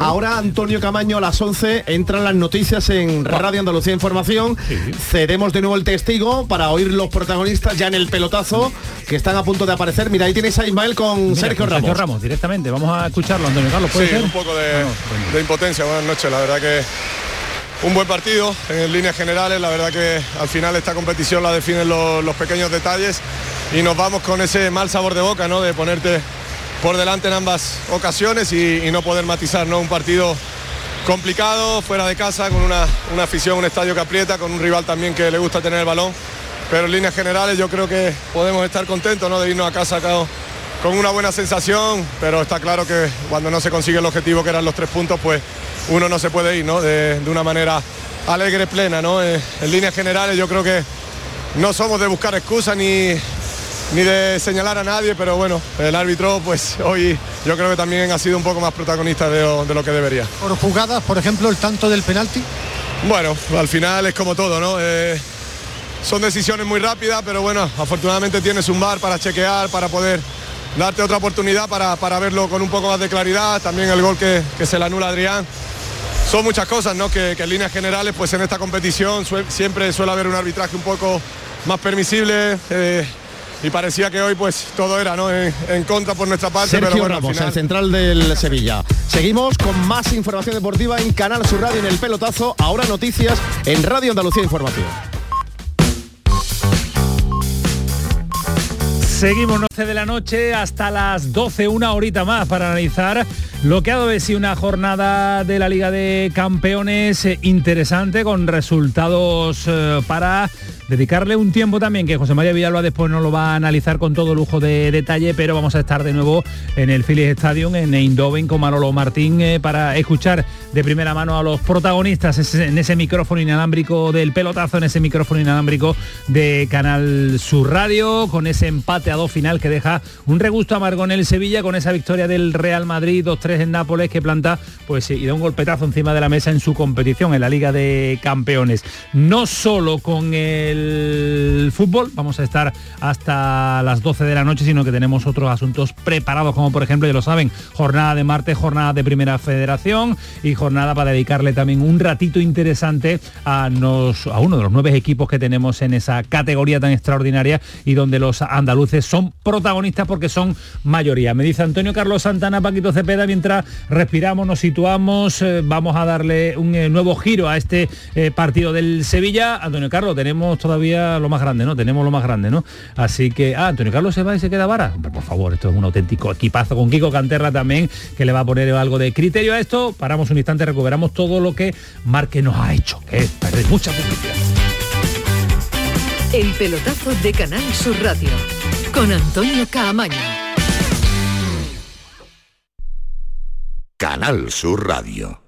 Ahora, Antonio Camaño a las 11 entran las noticias en Radio Andalucía Información. Cedemos de nuevo el testigo para oír los protagonistas ya en el pelotazo que están a punto de aparecer. Mira, ahí tenéis a Ismael con Mira, Sergio con Ramos. Sergio Ramos, directamente. Vamos a escucharlo, Antonio Carlos, ¿puede Sí, ser? un poco de, de impotencia. Buenas noches. La verdad que un buen partido en líneas generales. La verdad que al final esta competición la definen los, los pequeños detalles y nos vamos con ese mal sabor de boca, ¿no? De ponerte por delante en ambas ocasiones y, no poder matizar, ¿no? Un partido complicado, fuera de casa, con una, una afición, un estadio que aprieta, con un rival también que le gusta tener el balón. Pero en líneas generales yo creo que podemos estar contentos ¿no? de irnos a casa con una buena sensación, pero está claro que cuando no se consigue el objetivo que eran los tres puntos, pues uno no se puede ir ¿no? de, de una manera alegre, plena. ¿no? Eh, en líneas generales yo creo que no somos de buscar excusas ni, ni de señalar a nadie, pero bueno, el árbitro pues hoy yo creo que también ha sido un poco más protagonista de, lo- de lo que debería. Por jugadas, por ejemplo, el tanto del penalti. Bueno, al final es como todo, ¿no? Eh, son decisiones muy rápidas, pero bueno, afortunadamente tienes un bar para chequear, para poder darte otra oportunidad para, para verlo con un poco más de claridad. También el gol que, que se le anula a Adrián. Son muchas cosas, ¿no? Que, que en líneas generales, pues en esta competición siempre suele haber un arbitraje un poco más permisible. eh, y parecía que hoy pues todo era ¿no? en, en contra por nuestra parte, Sergio pero bueno, al Ramos, final- el central del Sevilla. Seguimos con más información deportiva en Canal Sur Radio en el pelotazo. Ahora noticias en Radio Andalucía Información. Seguimos 11 de la noche hasta las 12, una horita más para analizar lo que ha dado de sí una jornada de la Liga de Campeones eh, interesante con resultados eh, para dedicarle un tiempo también que José María Villalba después nos lo va a analizar con todo lujo de detalle, pero vamos a estar de nuevo en el Philips Stadium en Eindhoven con Manolo Martín eh, para escuchar de primera mano a los protagonistas en ese micrófono inalámbrico del pelotazo, en ese micrófono inalámbrico de Canal Sur Radio, con ese empate a dos final que deja un regusto amargo en el Sevilla, con esa victoria del Real Madrid 2-3 en Nápoles que planta pues y da un golpetazo encima de la mesa en su competición en la Liga de Campeones. No solo con el fútbol, vamos a estar hasta las 12 de la noche, sino que tenemos otros asuntos preparados, como por ejemplo, ya lo saben, jornada de martes, jornada de Primera Federación y jornada para dedicarle también un ratito interesante a, nos- a uno de los nueve equipos que tenemos en esa categoría tan extraordinaria y donde los andaluces son protagonistas porque son mayoría. Me dice Antonio Carlos Santana, Paquito Cepeda, mientras respiramos, nos situamos, eh, vamos a darle un eh, nuevo giro a este eh, partido del Sevilla. Antonio Carlos, tenemos todavía lo más grande, ¿no? Tenemos lo más grande, ¿no? Así que, ah, Antonio Carlos se va y se queda vara. Hombre, por favor, esto es un auténtico equipazo con Kiko Canterra también, que le va a poner algo de criterio a esto. Paramos un instante, recuperamos todo lo que Marque nos ha hecho, que es perder mucha publicidad. El pelotazo de Canal Sur Radio con Antonio Caamaño. Canal Sur Radio.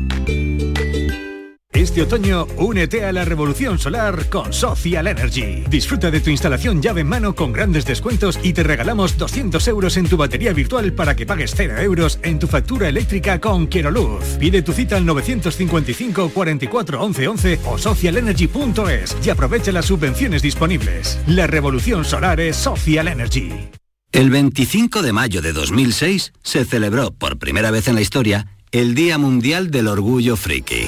Este otoño, únete a la revolución solar con Social Energy. Disfruta de tu instalación llave en mano con grandes descuentos y te regalamos 200 euros en tu batería virtual para que pagues 0 euros en tu factura eléctrica con Luz. Pide tu cita al 955 44 11 11 o socialenergy.es y aprovecha las subvenciones disponibles. La revolución solar es Social Energy. El 25 de mayo de 2006 se celebró por primera vez en la historia el Día Mundial del Orgullo Friki.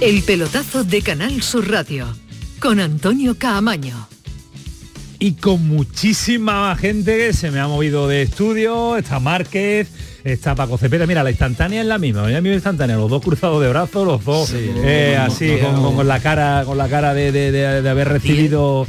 El pelotazo de Canal Sur Radio con Antonio Caamaño. y con muchísima gente que se me ha movido de estudio, está Márquez, está Paco Cepeda, mira, la instantánea es la misma, la misma instantánea, los dos cruzados de brazos, los dos eh, no, así, no, con, no. con- con la cara, con la cara de, de- de- de haber recibido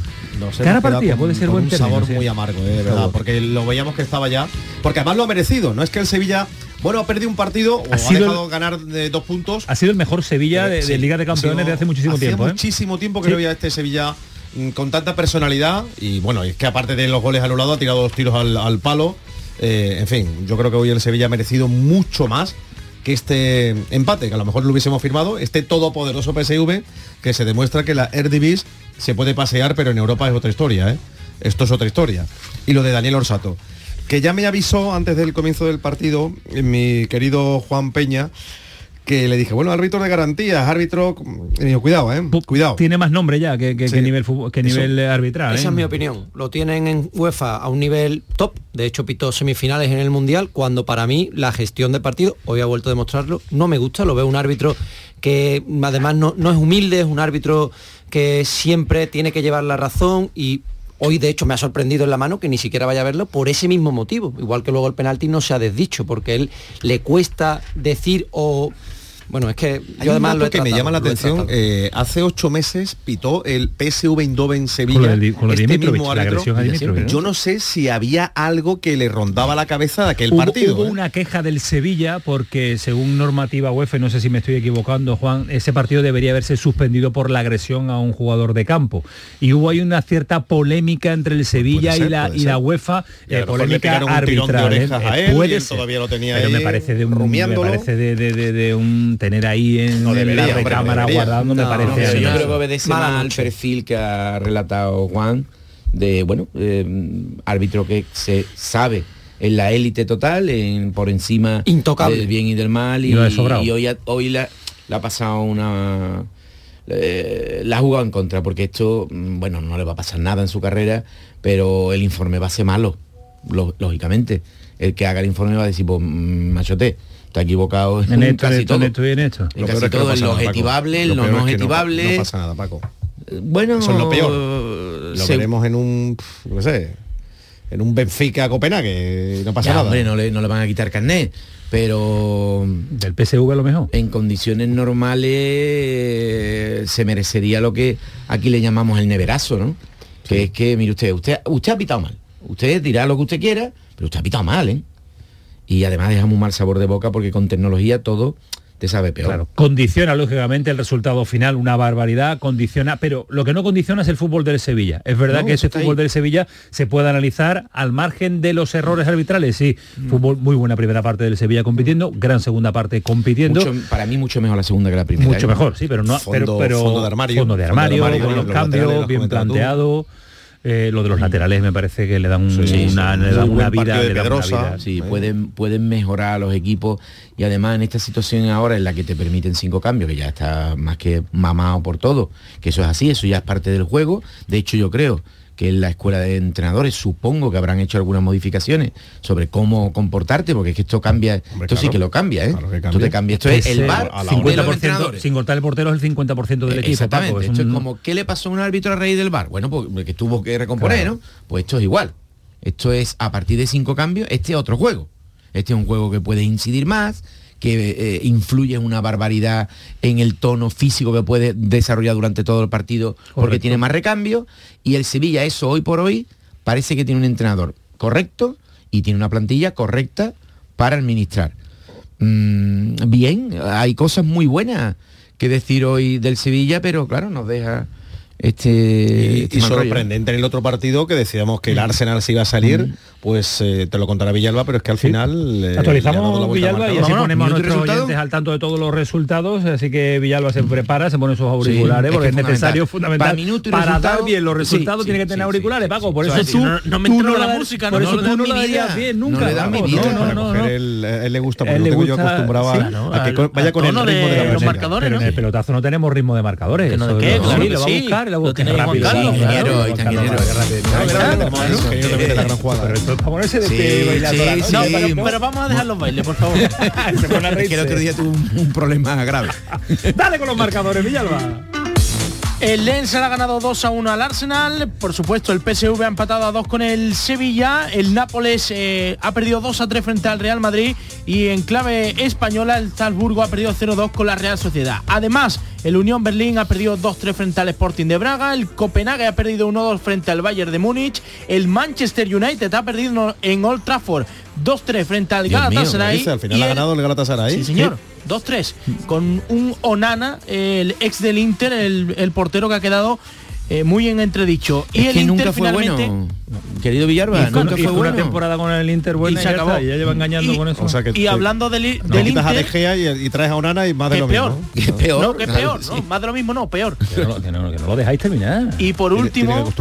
nos queda partida, puede ser buen un término, sabor sí. muy amargo, eh, de verdad, porque lo veíamos que estaba ya, porque además lo ha merecido, no es que el Sevilla, bueno, ha perdido un partido o Ha ha, sido dejado ganar de dos puntos. Ha sido el mejor Sevilla de, de Liga de Campeones sido- de hace muchísimo hacía tiempo. ¿eh? muchísimo tiempo que Sí. no veía este Sevilla mm, con tanta personalidad y bueno, es que aparte de los goles anulados ha tirado dos tiros al, al palo. Eh, en fin, yo creo que hoy el Sevilla ha merecido mucho más que este empate, que a lo mejor lo hubiésemos firmado, este todopoderoso PSV que se demuestra que la Eredivis se puede pasear, pero en Europa es otra historia, ¿eh? Esto es otra historia. Y lo de Daniel Orsato, que ya me avisó antes del comienzo del partido mi querido Juan Peña, que le dije, bueno, árbitro de garantías, árbitro, y dijo, cuidado, eh, cuidado. Tiene más nombre ya que, que- Sí. que nivel fútbol- que Eso- nivel arbitral. Esa ¿eh? es mi opinión. Lo tienen en UEFA a un nivel top. De hecho, pitó semifinales en el Mundial, cuando para mí la gestión de partido, hoy ha vuelto a demostrarlo, no me gusta. Lo veo un árbitro que además no, no es humilde, es un árbitro que siempre tiene que llevar la razón y hoy de hecho me ha sorprendido en la mano que ni siquiera vaya a verlo por ese mismo motivo. Igual que luego el penalti no se ha desdicho, porque él le cuesta decir o... Bueno, es que Hay yo un además dato lo he que me llama la atención. eh, hace ocho meses pitó el PSV Eindhoven Sevilla. Con de- con este mismo la árbitro. agresión a Dimitrovic, ¿no? Yo no sé si había algo que le rondaba la cabeza de aquel Hubo, partido. hubo ¿eh? una queja del Sevilla porque según normativa UEFA, no sé si me estoy equivocando, Juan, ese partido debería haberse suspendido por la agresión a un jugador de campo. Y hubo ahí una cierta polémica entre el Sevilla ser, y, la, y. UEFA, Y eh, polémica arbitral. ¿eh? puede ser. todavía lo tenía Pero me parece de un, me parece de, de- de- de un tener ahí en, No en debería, la hombre, recámara debería. guardando, me parece. yo creo que obedece Mala más al perfil que ha relatado Juan de bueno eh, árbitro que se sabe en la élite total en, por encima Intocable. del bien y del mal y, hoy, hoy la, ha pasado una eh, la ha jugado en contra porque esto mm, bueno no le va a pasar nada en su carrera pero el informe va a ser malo lo- lógicamente el que haga el informe va a decir pues mm, machote está equivocado En esto, en casi esto, en todo esto y en esto. en Lo casi no todo, en pasa lo nada, Paco. objetivable, en Lo lo peor no es que no- objetivable. No, pasa nada, Paco. Bueno, Eso es lo peor. Lo se- veremos en un, no sé, en un Benfica Copenhague, no pasa Ya, nada. hombre, no le, no le van a quitar carnet, pero Del PSV a lo mejor. en condiciones normales eh, se merecería lo que aquí le llamamos el neverazo, ¿no? Que es que, mire usted, usted, usted ha pitado mal. Usted dirá lo que usted quiera, pero usted ha pitado mal, ¿eh? Y además dejamos un mal sabor de boca porque con tecnología todo te sabe peor. Claro, condiciona lógicamente el resultado final, una barbaridad, condiciona, pero lo que no condiciona es el fútbol del Sevilla. Es verdad No, que ese fútbol ahí. del Sevilla se puede analizar al margen de los errores arbitrales. Sí, Mm. fútbol muy buena primera parte del Sevilla compitiendo, gran segunda parte compitiendo. Mucho- para mí mucho mejor la segunda que la primera. Mucho ¿eh? mejor, sí, pero no Fondo- pero, pero fondo de armario. fondo de Fondo de armario, con los los cambios, bien tú. Eh, lo de los laterales me parece que le dan un- Sí, una, sí, le muy dan buen una vida, le dan una Pedrosa. vida. Sí, pueden, pueden mejorar a los equipos y además en esta situación ahora en la que te permiten cinco cambios, que ya está más que mamado por todo, que eso es así, eso ya es parte del juego. De hecho yo creo que es la escuela de entrenadores, supongo que habrán hecho algunas modificaciones sobre cómo comportarte, porque es que esto cambia, esto sí que lo cambia, ¿eh? Claro que Esto cambia. te cambia, esto es el bar 50%, sin contar el portero es el 50% del equipo. Exactamente, Paco, es esto es como ¿qué le pasó a un árbitro a raíz del bar? Bueno, pues que tuvo que recomponer, Claro. ¿no? Pues esto es igual. Esto es a partir de cinco cambios, este es otro juego. Este es un juego que puede incidir más, que eh, influye una barbaridad en el tono físico que puede desarrollar durante todo el partido porque tiene más recambio. Y el Sevilla, eso hoy por hoy, parece que tiene un entrenador correcto y tiene una plantilla correcta para administrar. Mm, bien, hay cosas muy buenas que decir hoy del Sevilla, pero claro, nos deja este, Y, este y mal rollo. sorprendente en el otro partido que decíamos que el Arsenal se iba a salir, pues eh, te lo contará Villalba, pero es que al final... eh, Actualizamos Villalba y así ponemos a nuestros resultado. oyentes al tanto de todos los resultados, así que Villalba se prepara, se pone sus auriculares, es porque que es es necesario, fundamental. Para minuto y para dar bien los resultados sí, tiene que tener sí, auriculares, Paco, por eso tú, no- no me tú la la- música, por no- eso no tú no la darías bien nunca. él le gusta, porque tengo yo gusta- acostumbrado a- que vaya con el ritmo de, los marcadores, Pero en el pelotazo no tenemos ritmo de marcadores. Lo va a Lo Juan. Carlos, ingeniero, Ingeniero, la. Pero para ponerse de pie toda la noche. pero, vamos a dejar los bailes, por favor. Que el otro día tuvo un problema grave. Dale con los marcadores, Villalba. El Lens ha ganado 2 a 1 al Arsenal. Por supuesto, el PSV ha empatado a 2 con el Sevilla. El Nápoles eh, ha perdido 2 a 3 frente al Real Madrid. Y en clave española, el Salzburgo ha perdido 0-2 con la Real Sociedad. Además, el Unión Berlín ha perdido 2-3 frente al Sporting de Braga. El Copenhague ha perdido 1-2 frente al Bayern de Múnich. El Manchester United ha perdido en Old Trafford 2-3 frente al Dios mío, Galatasaray. Al final Y ha ganado el Galatasaray. Sí, señor. 2-3. Con un Onana, el ex del Inter, el, el portero que ha quedado eh, muy en entredicho. Y Es el que Inter nunca fue finalmente... bueno. Querido Villarba, nunca fue una bueno. temporada con el Inter buena Y y, se ya acabó. está, y ya lleva engañando Y- con eso. O sea que Y hablando del, no del quitas a De Inter... Gea y, y traes a Onana y más de lo peor. mismo. Que peor. No, que peor, sí. no, más de lo mismo no, peor. que, no, que no- que no lo dejáis terminar. Y por Tiene- tiene que último,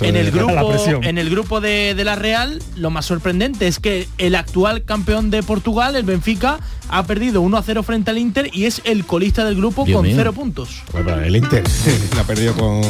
en el grupo, en el grupo de, de la Real, lo más sorprendente es que el actual campeón de Portugal, el Benfica, ha perdido 1 a 0 frente al Inter y es el colista del grupo Dios con mío. 0 puntos. Bueno, el Inter la perdió con...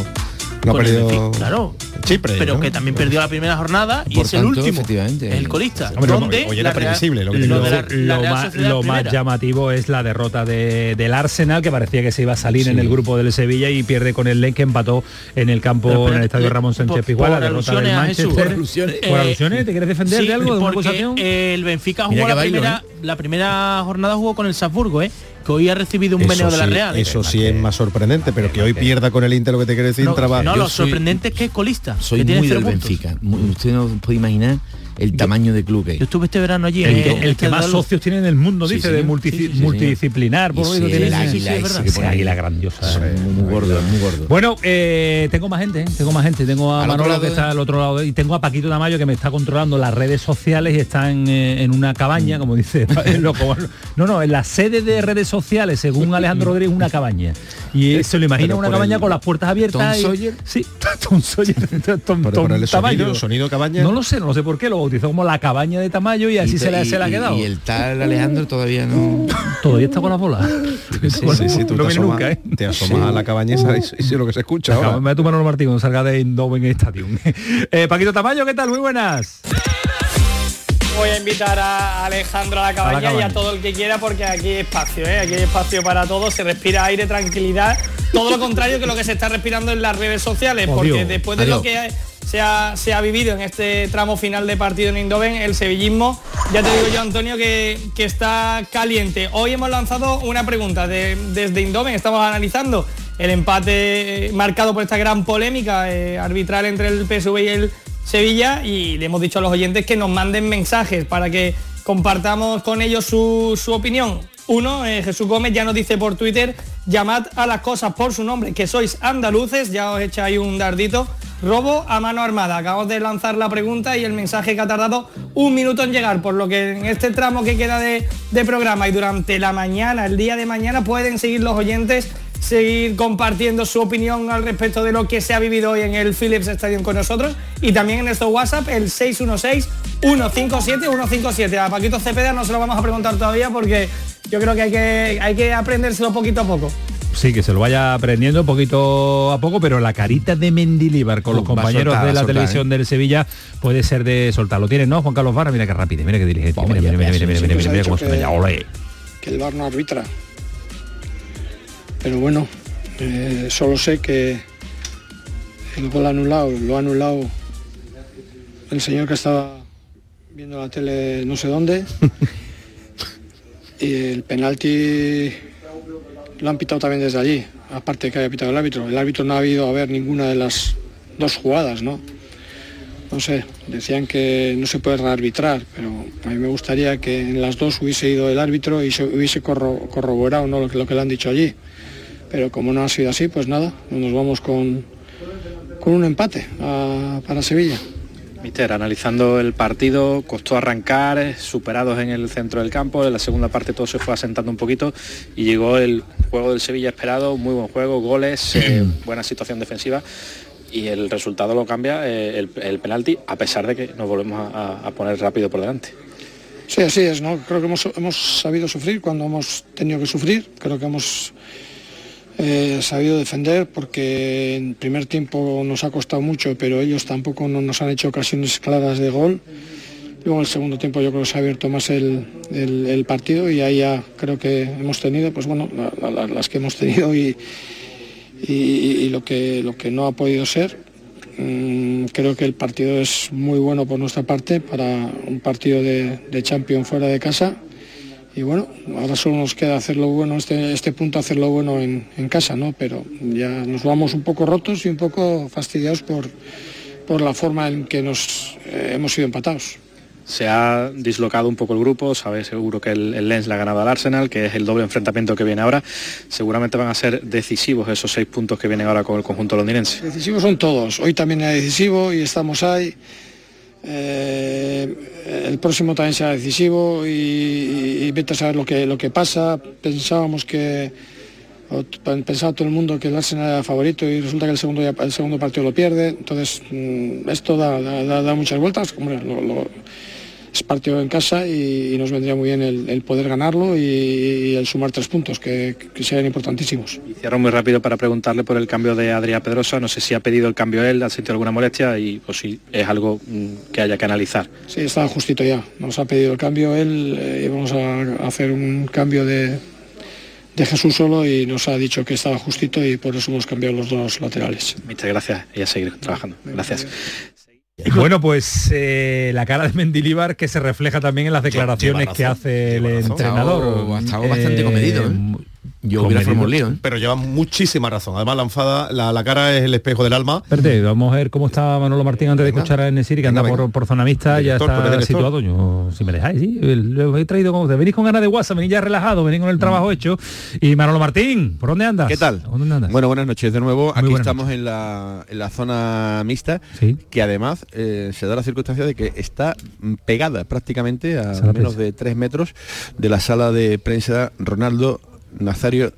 Lo ha el perdido Benfica, claro. Chipre, pero ¿no? que también perdió la primera jornada y Por es el tanto, último. efectivamente. El colista. Hombre, donde hoy era previsible lo que lo la- la lo más, lo llamativo es la derrota de- del Arsenal que parecía que se iba a salir en el grupo del Sevilla y pierde con el Lens que empató en el campo Pero, pero, en el estadio Ramón Sánchez Pizjuán la por derrota del alusiones a Jesús. Manchester Por alusiones. ¿Por Eh, alusiones? ¿te quieres defender Sí, de algo de una porque acusación? el Benfica jugó la bailo, primera, la primera jornada jugó con el Salzburgo, ¿eh? Que hoy ha recibido un meneo de la Real. Eso sí es más sorprendente, pero que hoy pierda con el Inter lo que te quiere decir no, traba- no, lo soy- sorprendente es que es colista. Soy que tiene muy del puntos. Benfica. Usted no puede imaginar el tamaño de club que hay. Yo estuve este verano allí. el, en que, el el que más socios tiene en el mundo, Sí, dice, señor. de multi- Sí, sí, sí, multidisciplinar. Por lo tiene águila grandiosa. eh. Muy, muy gordo, muy gordo. Bueno, eh, tengo más gente, ¿eh? tengo más gente. Tengo a Manolo que está al otro lado y tengo a Paquito Tamayo que me está controlando las redes sociales y está en, eh, en una cabaña, como dice loco. No, no, en la sede de redes sociales, según Alejandro Rodríguez, una cabaña. Y se lo imagina una cabaña el- con las puertas abiertas. Tom y- Sawyer. Sí, Tom Sawyer. Tom, Pero Tom por el Tamayo. sonido, sonido cabaña. No lo sé, no sé por qué, lo bautizó como la cabaña de Tamayo y así Y se, le, y- se le ha quedado. Y el tal Alejandro todavía no. Todavía está con las bolas. Sí, sí, sí, tú no te, asomas, nunca, ¿eh? te asomas a la cabaña y sabes lo que se escucha ahora. Me a tomar un Martín cuando salga de Eindhoven Stadium. eh, Paquito Tamayo, ¿qué tal? Muy buenas. Voy a invitar a Alejandro a la cabaña, cabaña. y a todo el que quiera porque aquí hay espacio, ¿eh? aquí hay espacio para todos, se respira aire, tranquilidad, todo lo contrario que lo que se está respirando en las redes sociales, Oh, porque Dios. después de lo que se ha, se ha vivido en este tramo final de partido en Indoven, el sevillismo, ya te digo yo Antonio que, que está caliente. Hoy hemos lanzado una pregunta de- desde Indoven, estamos analizando el empate marcado por esta gran polémica eh, arbitral entre el PSV y el Sevilla y le hemos dicho a los oyentes que nos manden mensajes para que compartamos con ellos su, su opinión. Uno, eh, Jesús Gómez ya nos dice por Twitter, llamad a las cosas por su nombre, que sois andaluces, ya os ahí un dardito. Robo a mano armada. Acabamos de lanzar la pregunta y el mensaje que ha tardado un minuto en llegar, por lo que en este tramo que queda de, de programa y durante la mañana, el día de mañana, pueden seguir los oyentes seguir compartiendo su opinión al respecto de lo que se ha vivido hoy en el Philips Stadium con nosotros y también en nuestro WhatsApp el 616-157-157. A Paquito Cepeda no se lo vamos a preguntar todavía porque yo creo que hay que, hay que aprendérselo poquito a poco. Sí, que se lo vaya aprendiendo poquito a poco, pero la carita de Mendilibar con Uh, los compañeros soltar, de la soltar, televisión ¿eh? del Sevilla puede ser de soltar. Lo tienes, ¿no? Juan Carlos Vara, mira qué rápido, mira qué diligencia. Mira, mira, mira, mira, mira, mira, mira, mira cómo. Ole. que el VAR no arbitra. Pero bueno, eh, solo sé que el gol anulado lo ha anulado el señor que estaba viendo la tele no sé dónde. y el penalti lo han pitado también desde allí, aparte de que haya pitado el árbitro. El árbitro no ha habido a ver ninguna de las dos jugadas, ¿no? No sé, decían que no se puede rearbitrar, pero a mí me gustaría que en las dos hubiese ido el árbitro y se hubiese corro- corroborado ¿no? lo, que, lo que le han dicho allí. Pero como no ha sido así, pues nada, nos vamos con, con un empate a- para Sevilla. Mister, analizando el partido, costó arrancar, eh, superados en el centro del campo, en la segunda parte todo se fue asentando un poquito y llegó el juego del Sevilla esperado, muy buen juego, goles, eh, buena situación defensiva y el resultado lo cambia eh, el, el penalti a pesar de que nos volvemos a, a poner rápido por delante. Sí, así es, ¿no? Creo que hemos, hemos sabido sufrir cuando hemos tenido que sufrir. Creo que hemos eh, sabido defender porque en primer tiempo nos ha costado mucho, pero ellos tampoco no nos han hecho ocasiones claras de gol. Luego en el segundo tiempo yo creo que se ha abierto más el, el- partido y ahí ya creo que hemos tenido, pues bueno, la- la- las que hemos tenido y, y- lo, que, lo que no ha podido ser. Mm, creo que el partido es muy bueno por nuestra parte para un partido de, de Champions fuera de casa. Y bueno, ahora solo nos queda hacerlo bueno, este, este punto hacerlo bueno en, en casa, ¿no? Pero ya nos vamos un poco rotos y un poco fastidiados por, por la forma en que nos eh, hemos sido empatados. Se ha dislocado un poco el grupo, sabe seguro que el, el Lens le ha ganado al Arsenal, que es el doble enfrentamiento que viene ahora. Seguramente van a ser decisivos esos seis puntos que vienen ahora con el conjunto londinense. Decisivos son todos. Hoy también era decisivo y estamos ahí. Eh, el próximo también será decisivo y, vete a saber lo que, lo que pasa. Pensábamos que, pensaba todo el mundo que el Arsenal era favorito y resulta que el segundo, el segundo partido lo pierde. Entonces, mm, esto da, da- da- muchas vueltas. Es partido en casa y, y nos vendría muy bien el, el poder ganarlo y, y el sumar tres puntos, que, que serían importantísimos. Y cierro muy rápido para preguntarle por el cambio de Adrián Pedrosa. No sé si ha pedido el cambio él, ha sentido alguna molestia y pues si es algo mm, que haya que analizar. Sí, está justito ya. Nos ha pedido el cambio él eh, y vamos a hacer un cambio de, de Jesús solo y nos ha dicho que estaba justito y por eso hemos cambiado los dos laterales. Muchas gracias y a seguir trabajando. Gracias. Bueno, pues eh, la cara de Mendilibar que se refleja también en las declaraciones razón, que hace el razón. entrenador. Ha estado- ha estado bastante comedido, ¿eh? Yo hubiera formado un lío, ¿eh? Pero lleva muchísima razón. Además, la enfada, la, la cara es el espejo del alma. Espérate, vamos a ver cómo está Manolo Martín antes de escuchar a Enesiri, que anda Venga, por, por zona mixta, ya está director. situado. Yo, si me dejáis, sí, lo he traído como venís con ganas de WhatsApp, venís ya relajado, venís con el trabajo hecho. Y Manolo Martín, ¿por dónde andas? ¿Qué tal? ¿Dónde andas? Bueno, buenas noches de nuevo. Aquí estamos en la, en la zona mixta, que además eh, se da la circunstancia de que está mm, pegada prácticamente a menos de tres metros de la sala de prensa Ronaldo Nazario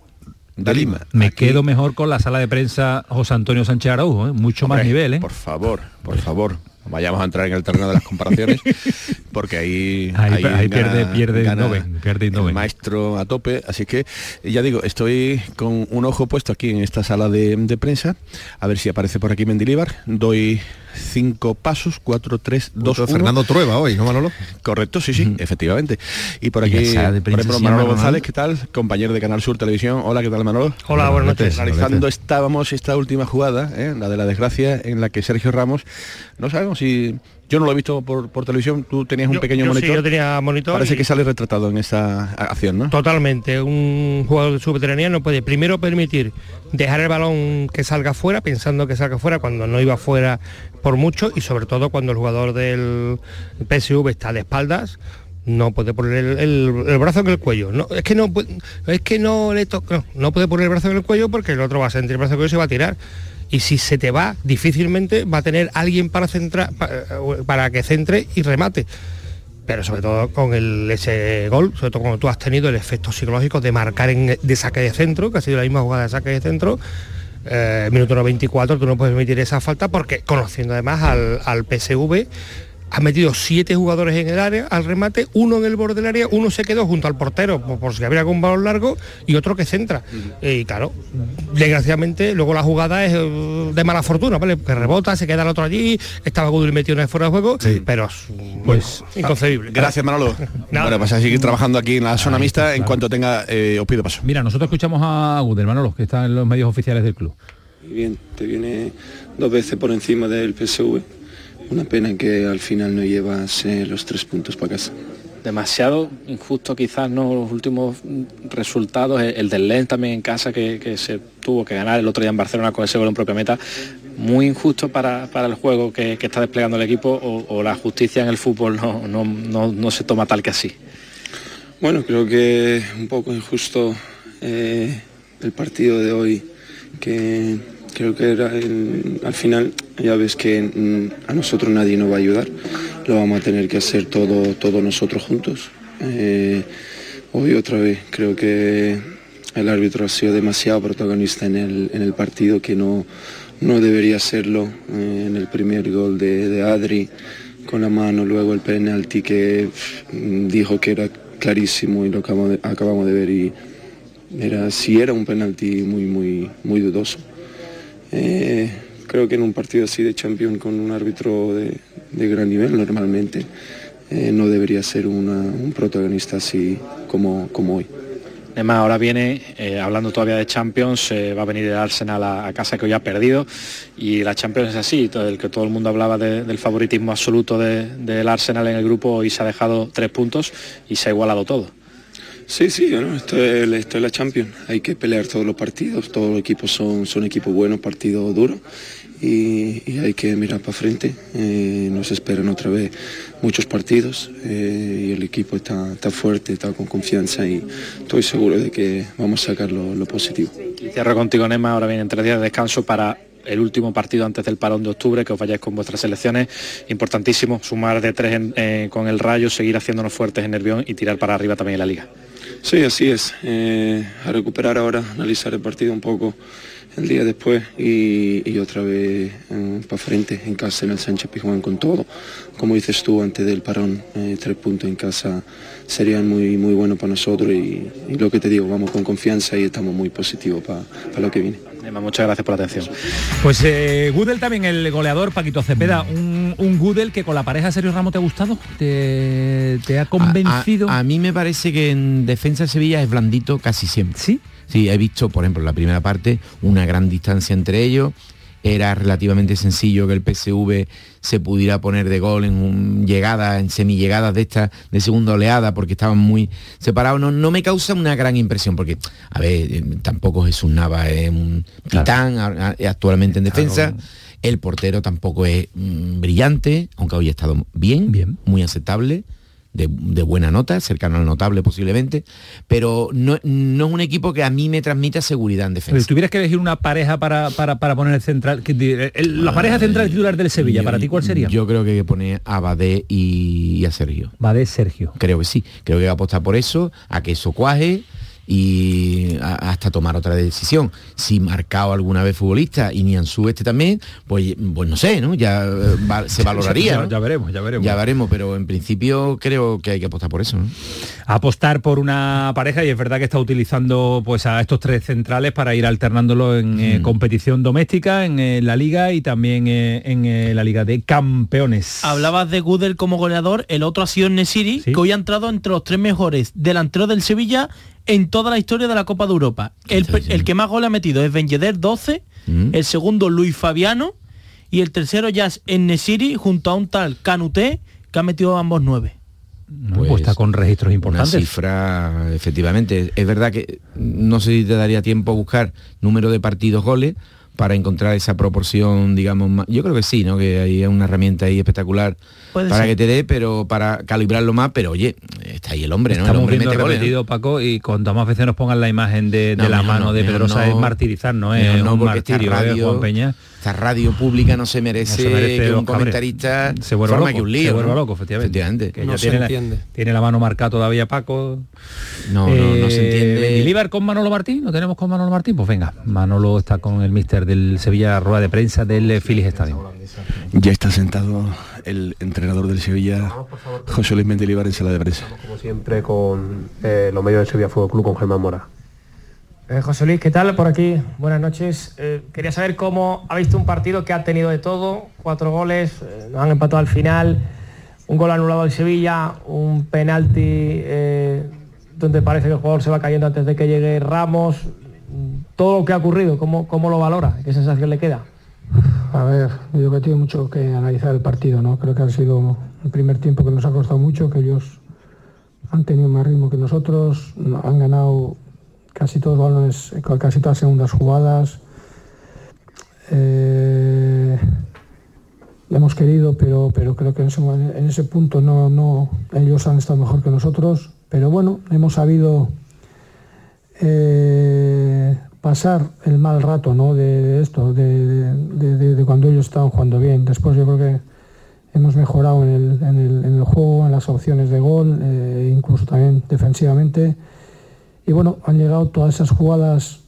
de Lima. Me quedo mejor con la sala de prensa José Antonio Sánchez Araujo, ¿eh? mucho más nivel, ¿eh? Por favor, por favor. Vayamos a entrar en el terreno de las comparaciones, porque ahí, Ahí- ahí gana- pierde- pierde gana pierde el maestro a tope. Así que ya digo, estoy con un ojo puesto aquí en esta sala de, de prensa, a ver si aparece por aquí Mendilibar. Doy cinco pasos, cuatro, tres, dos, Punto de uno. Fernando Trueba hoy, ¿no, Manolo? Correcto, sí, sí, efectivamente. Y por Y aquí, de por ejemplo, Manolo. González, ¿qué tal? Compañero de Canal Sur Televisión. Hola, ¿qué tal, Manolo? Hola, buenas noches. Analizando estábamos esta última jugada, ¿eh? la de la desgracia, en la que Sergio Ramos, no sabemos si... Yo no lo he visto por, por televisión, tú tenías un Yo- pequeño yo sí, monitor. yo tenía monitor Parece y- que sale retratado en esa acción, ¿no? Totalmente. Un jugador de su veteranía no puede primero permitir dejar el balón que salga fuera, pensando que salga fuera cuando no iba fuera por mucho y sobre todo cuando el jugador del PSV está de espaldas no puede poner el, el- el brazo en el cuello. No, es que no es que no le toca, no, no puede poner el brazo en el cuello porque el otro va a sentir el brazo en el cuello y se va a tirar. Y si se te va, difícilmente va a tener alguien para centrar pa- para que centre y remate. Pero sobre todo con ese gol, sobre todo cuando tú has tenido el efecto psicológico de marcar de saque de centro, que ha sido la misma jugada de saque de centro, eh, minuto 94 tú no puedes emitir esa falta porque conociendo además al PSV ha metido siete jugadores en el área al remate, uno en el borde del área, uno se quedó junto al portero por, por si había algún balón largo y otro que centra. Y claro, desgraciadamente luego la jugada es eh, de mala fortuna, ¿vale? Que rebota, se queda el otro allí, estaba Gudel metido una vez fuera de juego, pero es, pues inconcebible. Gracias Manolo. bueno, pues a seguir trabajando aquí en la zona mixta. En cuanto tenga, eh, os pido paso. Mira, nosotros escuchamos a Gudel, Manolo, que está en los medios oficiales del club. Bien, te viene dos veces por encima del PSV. Una pena que al final no llevas eh, los tres puntos para casa. demasiado injusto quizás no los últimos resultados, el, el del Lens también en casa que, que se tuvo que ganar el otro día en Barcelona con ese gol en propia meta, muy injusto para, para el juego que, que está desplegando el equipo o, o la justicia en el fútbol no, no, no, no se toma tal que así. Bueno, creo que un poco injusto eh, el partido de hoy, que creo que era el- al final ya ves que mm, a nosotros nadie nos va a ayudar, lo vamos a tener que hacer todo, todos nosotros juntos. Eh, hoy otra vez creo que el árbitro ha sido demasiado protagonista en el, en el partido que no, no debería serlo eh, en el primer gol de, Adri con la mano, luego el penalti que pff, dijo que era clarísimo y lo acabamos de, acabamos de ver y era, sí era un penalti muy, muy, muy dudoso. Eh, creo que en un partido así de Champions con un árbitro de, gran nivel normalmente eh, no debería ser una- un protagonista así como, como hoy. Además, ahora viene, eh, hablando todavía de Champions, va a venir el Arsenal a, casa que hoy ha perdido y la Champions es así, todo el que todo el mundo hablaba de- del favoritismo absoluto de- del Arsenal en el grupo, hoy se ha dejado tres puntos y se ha igualado todo. Sí, sí, bueno, esto es, la Champions. Hay que pelear todos los partidos, todos los equipos son, son equipos buenos, partidos duros y, hay que mirar para frente. Eh, nos esperan otra vez muchos partidos eh, y el equipo está, fuerte, está con confianza y estoy seguro de que vamos a sacar lo, positivo. Y cierro contigo, Nema, ahora vienen tres días de descanso para el último partido antes del parón de octubre, que os vayáis con vuestras selecciones. Importantísimo, sumar de tres eh, con el Rayo, seguir haciéndonos fuertes en Nervión y tirar para arriba también en la Liga. Sí, así es. Eh, a recuperar ahora, analizar el partido un poco el día después y, otra vez para frente en casa en el Sánchez Pizjuán con todo. Como dices tú, antes del parón, eh, tres puntos en casa serían muy, muy buenos para nosotros y, y lo que te digo, vamos con confianza y estamos muy positivos para lo que viene. Nema, muchas gracias por la atención. Pues eh, Gudel también, el goleador Paquito Cepeda, un, un Gudel que con la pareja Sergio Ramos te ha gustado, te, te ha convencido. A, a mí me parece que en defensa de Sevilla es blandito casi siempre. ¿Sí? Sí, he visto, por ejemplo, en la primera parte una gran distancia entre ellos. Era relativamente sencillo que el PSV se pudiera poner de gol en un llegada, en semillegadas de esta de segunda oleada, porque estaban muy separados. No, no me causa una gran impresión, porque, a ver, eh, tampoco Jesús Nava es un titán actualmente en defensa. El portero tampoco es mm, brillante, aunque hoy ha estado bien, bien. muy aceptable, de, de buena nota, cercano al notable posiblemente, pero no, no es un equipo que a mí me transmita seguridad en Pero defensa. si tuvieras que elegir una pareja para, para, para poner el central, que el- la pareja central titular del Sevilla, ¿para ti cuál sería? Yo creo que hay que poner a Badé y, y a Sergio. Badé, Sergio. Creo que sí. Creo que hay que apostar por eso, a que eso cuaje y a- hasta tomar otra decisión. Si marcado alguna vez futbolista y Nianzú este también, pues, pues no sé, ¿no? Ya eh, va- se valoraría. Ya- ¿no? ya veremos, ya veremos. Ya veremos, pero en principio creo que hay que apostar por eso. ¿no? apostar por una pareja y es verdad que está utilizando pues a estos tres centrales para ir alternándolo en eh, competición doméstica, en eh, la liga y también eh, en eh, la liga de campeones. Hablabas de Gudel como goleador, el otro ha sido Nesiri, que hoy ha entrado entre los tres mejores delanteros del Sevilla en toda la historia de la Copa de Europa. El, el que más goles ha metido es Ben Yedder, 12, el segundo Luis Fabiano y el tercero ya es Nesiri junto a un tal Canuté que ha metido ambos nueve. pues está con registros importantes. Una cifra, efectivamente. Es verdad que no sé si te daría tiempo a buscar número de partidos goles para encontrar esa proporción, digamos, más- yo creo que sí, ¿no? Que hay una herramienta ahí espectacular Puede para ser. que te dé, pero para calibrarlo más, pero oye, está ahí el hombre, ¿no? el Estamos hombre viendo mete goles, ¿no? repetido, Paco, y cuanto más veces nos pongan la imagen de, de No, la mejor mano no, de Pedrosa no. es martirizar, no es un martirio, ¿eh, radio- Juan Peña. Esta radio pública no se merece, No se merece que un comentarista se vuelva forma loco, que un lío. se vuelva ¿no? loco, efectivamente. Que ya No se tiene, la, entiende. tiene la mano marcada todavía Paco. No, no, no se entiende. Mendilibar con Manolo Martín, ¿no tenemos con Manolo Martín? Pues venga, Manolo está con el mister del Sevilla, rueda de prensa del eh, Phillies Stadium. Ya está sentado el entrenador del Sevilla, José Luis Mendilibar, en sala de prensa. Como siempre con eh, los medios del Sevilla Fútbol Club, con Germán Mora. Eh, José Luis, ¿qué tal por aquí? Buenas noches. Eh, quería saber cómo ha visto un partido que ha tenido de todo, cuatro goles, eh, nos han empatado al final, un gol anulado al Sevilla, un penalti donde parece que el jugador se va cayendo antes de que llegue Ramos, todo lo que ha ocurrido, ¿cómo, cómo lo valora? ¿Qué sensación le queda? A ver, yo creo que tiene mucho que analizar el partido, ¿no? Creo que ha sido el primer tiempo que nos ha costado mucho, que ellos han tenido más ritmo que nosotros, han ganado casi todos balones, casi todas segundas jugadas. Eh, lo hemos querido, pero, pero creo que en ese, en ese punto no, no, ellos han estado mejor que nosotros. Pero bueno, hemos sabido eh, pasar el mal rato ¿no? de, esto, de- de cuando ellos estaban jugando bien. Después yo creo que hemos mejorado en el, en el- en el juego, en las opciones de gol, eh, incluso también defensivamente. Y bueno, han llegado todas esas jugadas,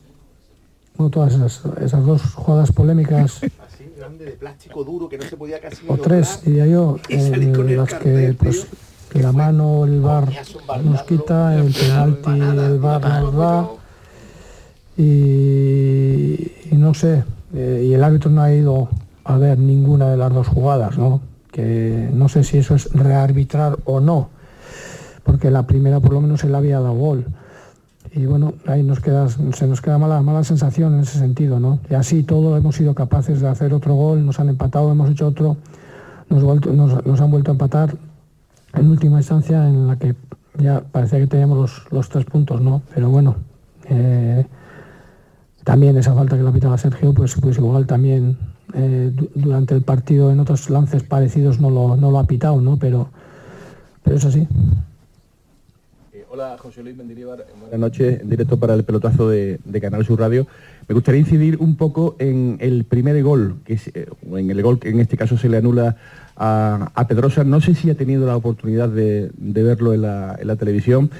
bueno, todas esas, esas dos jugadas polémicas, grande de plástico duro que no se podía casi o tres, diría yo, en las que pues, que la mano el bar nos quita, el penalti el bar nos da. Y, y no sé, eh, y el árbitro no ha ido a ver ninguna de las dos jugadas, ¿no? Que no sé si eso es rearbitrar o no, porque la primera por lo menos él había dado gol. Y bueno, ahí nos queda, se nos queda mala, mala sensación en ese sentido, ¿no? Y así todo hemos sido capaces de hacer otro gol, nos han empatado, hemos hecho otro, nos, vuelto- nos- nos han vuelto a empatar en última instancia en la que ya parecía que teníamos los, los tres puntos, ¿no? Pero bueno, eh, también esa falta que le ha pitado a Sergio, pues, pues igual también eh, du- durante el partido en otros lances parecidos no lo, no lo ha pitado, ¿no? Pero, pero es así. Hola, José Luis Mendilibar. Buenas noches, en directo para el pelotazo de, Canal Sur Radio. Me gustaría incidir un poco en el primer gol, que es, eh, en el gol que en este caso se le anula a, Pedrosa. No sé si ha tenido la oportunidad de, verlo en la, en la televisión.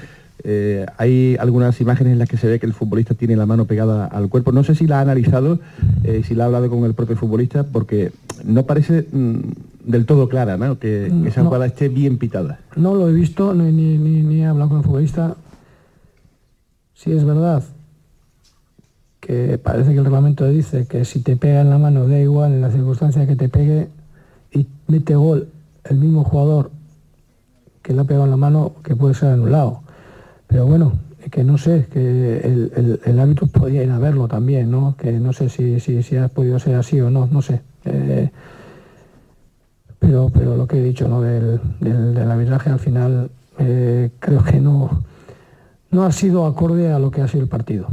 Eh, hay algunas imágenes en las que se ve que el futbolista tiene la mano pegada al cuerpo. No sé si la ha analizado, eh, si la ha hablado con el propio futbolista, porque no parece mm, del todo clara, ¿no? Que, que esa No. jugada esté bien pitada. No lo he visto, ni, ni, ni- ni he hablado con el futbolista. Si es verdad que parece que el reglamento dice que si te pega en la mano da igual en la circunstancia que te pegue y mete gol el mismo jugador que le ha pegado en la mano que puede ser anulado. Pero bueno, que no sé, que el, el, el árbitro podía ir a verlo también, ¿no? Que no sé si, si, si ha podido ser así o no, no sé. Eh, pero, pero lo que he dicho ¿no? del, del, del arbitraje al final eh, creo que no, no ha sido acorde a lo que ha sido el partido.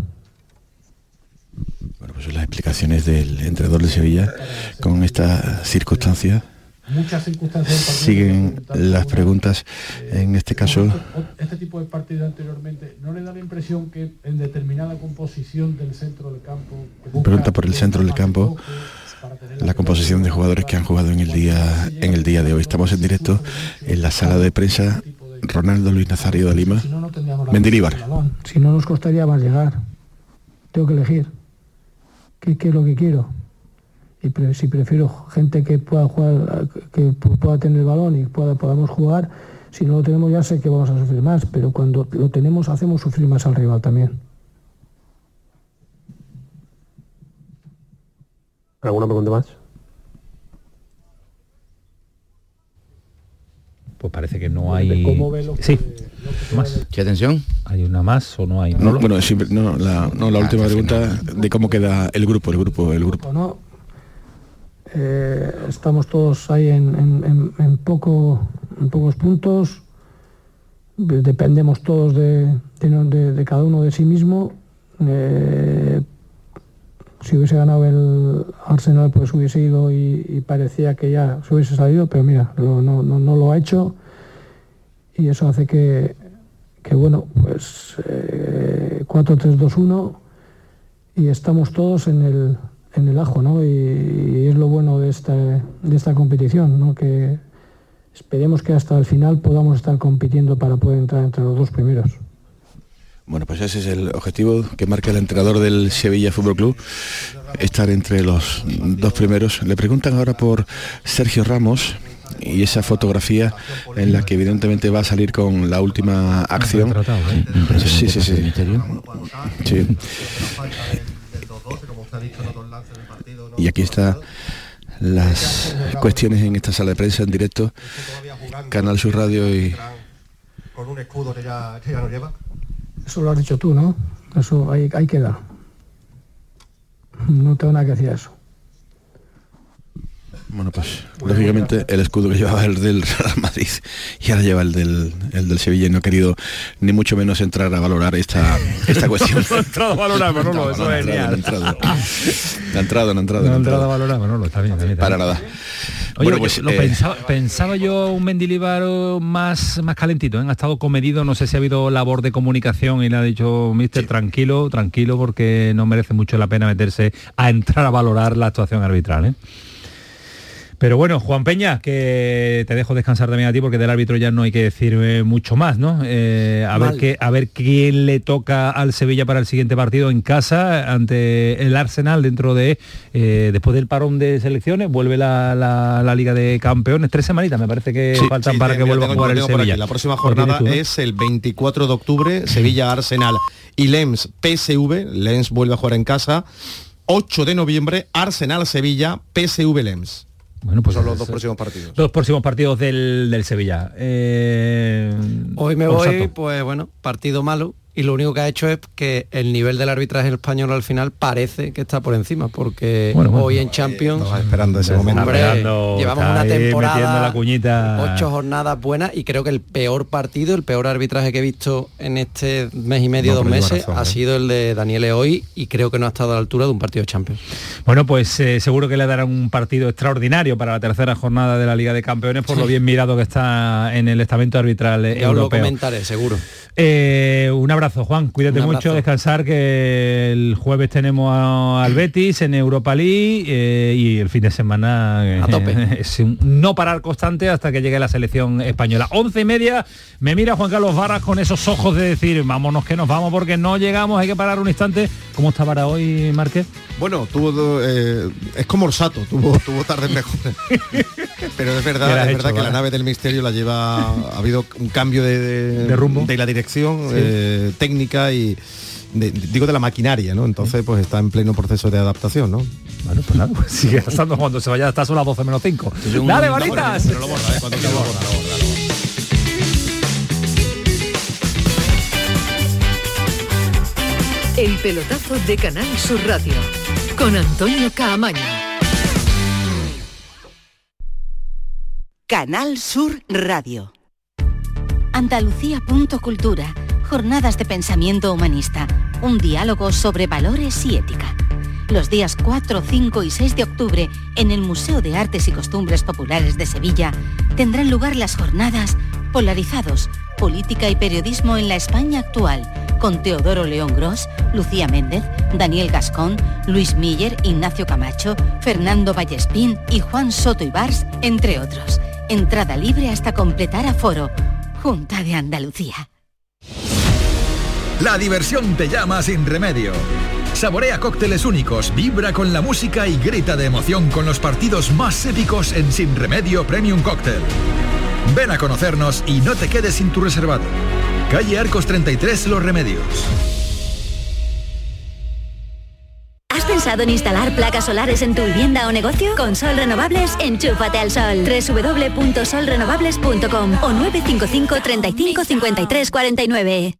Bueno, pues las explicaciones del entrenador de Sevilla con esta circunstancia. Muchas circunstancias Siguen las preguntas, en este caso, Este tipo de partido anteriormente, ¿no le da la impresión que en determinada composición del centro del campo... pregunta por el centro del campo, la composición de jugadores que han jugado en el día, en el día de hoy. Estamos en directo en la sala de prensa Ronaldo Luis Nazario de Lima, la Mendilibar. Si no nos costaría más llegar. Tengo que elegir. ¿Qué, es lo que quiero? Y si prefiero gente que pueda jugar, que pu- pueda tener el balón y pueda, podamos jugar, si no lo tenemos ya sé que vamos a sufrir más, pero cuando lo tenemos hacemos sufrir más al rival también. ¿Alguna pregunta más? Pues parece que no hay. ¿Cómo ve lo que- sí. Más. ¿Qué atención? ¿Hay una más o no hay? No, bueno, no, la, no, la última pregunta de cómo queda el grupo, el grupo, el grupo. ¿O no? Eh, estamos todos ahí en, en- en- en poco, en pocos puntos. De- Dependemos todos de, de no- de- de cada uno de sí mismo. Eh, si hubiese ganado el Arsenal, pues hubiese ido y, parecía que ya se hubiese salido, pero mira, no, no- no lo ha hecho. Y eso hace que, que bueno, pues eh, 4-3-2-1 y estamos todos en el, en el ajo, ¿no? Y, y es lo bueno de esta, de esta competición, ¿no? Que esperemos que hasta el final podamos estar compitiendo para poder entrar entre los dos primeros. Bueno, pues ese es el objetivo que marca el entrenador del Sevilla Fútbol Club, estar entre los dos primeros. Le preguntan ahora por Sergio Ramos y esa fotografía en la que evidentemente va a salir con la última acción. Sí, sí, sí. Sí. Y aquí está las cuestiones en esta sala de prensa en directo, Canal Sur Radio y Con un escudo que ya, que ya no lleva. Eso lo has dicho tú, ¿no? Eso ahí, ahí queda. No tengo nada que decir a eso. Bueno, pues lógicamente el escudo que llevaba el del Real Madrid y ahora lleva el del, el del Sevilla y no ha querido ni mucho menos entrar a valorar esta, esta cuestión. no ha entrado a valorar, Manolo, No, eso es no ha entrado. No ha entrado, no ha entrado. No no ha ha entrado a entrado. valorar, Manolo, está bien, está bien, está Para nada. Oye, Bueno, yo pues, lo eh, pensaba, pensaba yo un Mendilibar más, más calentito, ¿eh? ha estado comedido, no sé si ha habido labor de comunicación y le ha dicho, mister, tranquilo, tranquilo, porque no merece mucho la pena meterse a entrar a valorar la actuación arbitral. ¿eh? Pero bueno, Juan Peña, que te dejo descansar también a ti porque del árbitro ya no hay que decir eh, mucho más, ¿no? Eh, a, ver qué, a ver quién le toca al Sevilla para el siguiente partido en casa ante el Arsenal dentro de, eh, después del parón de selecciones, vuelve la, la- la Liga de Campeones, tres semanitas me parece que Sí, faltan sí, para que vuelva tengo- a jugar el. Sevilla. La próxima jornada tú, ¿no? es el 24 de octubre, Sevilla Arsenal y Lens PSV. Lens vuelve a jugar en casa. 8 de noviembre, Arsenal Sevilla, PSV Lens. Bueno, pues son los eso- dos próximos partidos. Los próximos partidos del, del Sevilla. Eh, Hoy me voy, pues bueno, partido malo. Y lo único que ha hecho es que el nivel del arbitraje español al final parece que está por encima, porque Bueno, bueno. hoy en Champions esperando ese momento. Hombre, Esperando, llevamos una temporada, la cuñita. ocho jornadas buenas y creo que el peor partido, el peor arbitraje que he visto en este mes y medio, No, dos meses, razón, ha ¿eh? sido el de Daniel hoy y creo que no ha estado a la altura de un partido de Champions. Bueno, pues eh, seguro que le darán un partido extraordinario para la tercera jornada de la Liga de Campeones por lo bien mirado que está en el estamento arbitral eh, Ya os lo europeo. comentaré, seguro. Eh, un abrazo, Juan. Cuídate mucho, descansar, que el jueves tenemos a- al Betis en Europa League eh, y el fin de semana eh, A tope. es un no parar constante hasta que llegue la selección española. Once y media, me mira Juan Carlos Varas con esos ojos de decir, vámonos que nos vamos porque no llegamos, hay que parar un instante. ¿Cómo está para hoy, Márquez? Bueno, tuvo eh, es como Orsato, tuvo, tuvo tardes mejores. Pero es ¿Qué le verdad, has es hecho, verdad que la Vara? nave del misterio la lleva. Ha habido un cambio de, de, De rumbo. de la dirección Sí. eh, técnica y de- digo de la maquinaria, ¿no? Entonces pues está en pleno proceso de adaptación, ¿no? Bueno, pues nada, pues sigue pasando cuando se vaya hasta son las 12 menos 5. un- Dale, varitas. pero lo borra, ¿eh? Cuando quiera lo borra, lo borra, lo borra. El pelotazo de Canal Sur Radio con Antonio Caamaño. Canal Sur Radio. Andalucía. Punto Cultura. Jornadas de pensamiento humanista. Un diálogo sobre valores y ética. Los días 4, 5 y 6 de octubre, en el Museo de Artes y Costumbres Populares de Sevilla, tendrán lugar las jornadas Polarizados, Política y Periodismo en la España actual, con Teodoro León Gros, Lucía Méndez, Daniel Gascón, Luis Miller, Ignacio Camacho, Fernando Vallespín y Juan Soto Ibars, entre otros. Entrada libre hasta completar aforo. Junta de Andalucía. La diversión te llama sin remedio. Saborea cócteles únicos, vibra con la música y grita de emoción con los partidos más épicos en Sin Remedio Premium Cóctel. Ven a conocernos y no te quedes sin tu reservado. Calle Arcos 33 Los Remedios. ¿Has pensado en instalar placas solares en tu vivienda o negocio? Con Sol Renovables, enchúfate al sol. www.solrenovables.com o 955 35 53 49.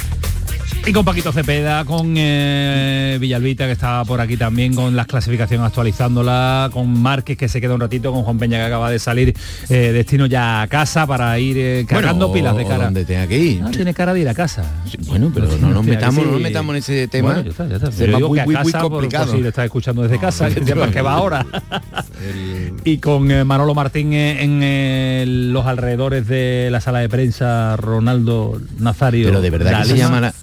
Y con Paquito Cepeda, con eh, Villalbita, que está por aquí también, con las clasificaciones actualizándola, con Márquez, que se queda un ratito, con Juan Peña, que acaba de salir eh, destino ya a casa para ir eh, cargando Bueno, pilas de cara. donde tenga que ir. Ah, tiene cara de ir a casa. bueno, pero no nos metamos, sí. no nos metamos en ese tema. Bueno, ya está, ya está. Tema Pero digo muy, que a muy, muy casa, por- por complicado. si le estás escuchando desde casa, que sepas que va ahora. y con eh, Manolo Martín eh, en los alrededores de la sala de prensa, Ronaldo Nazario. Pero de verdad que se llama la...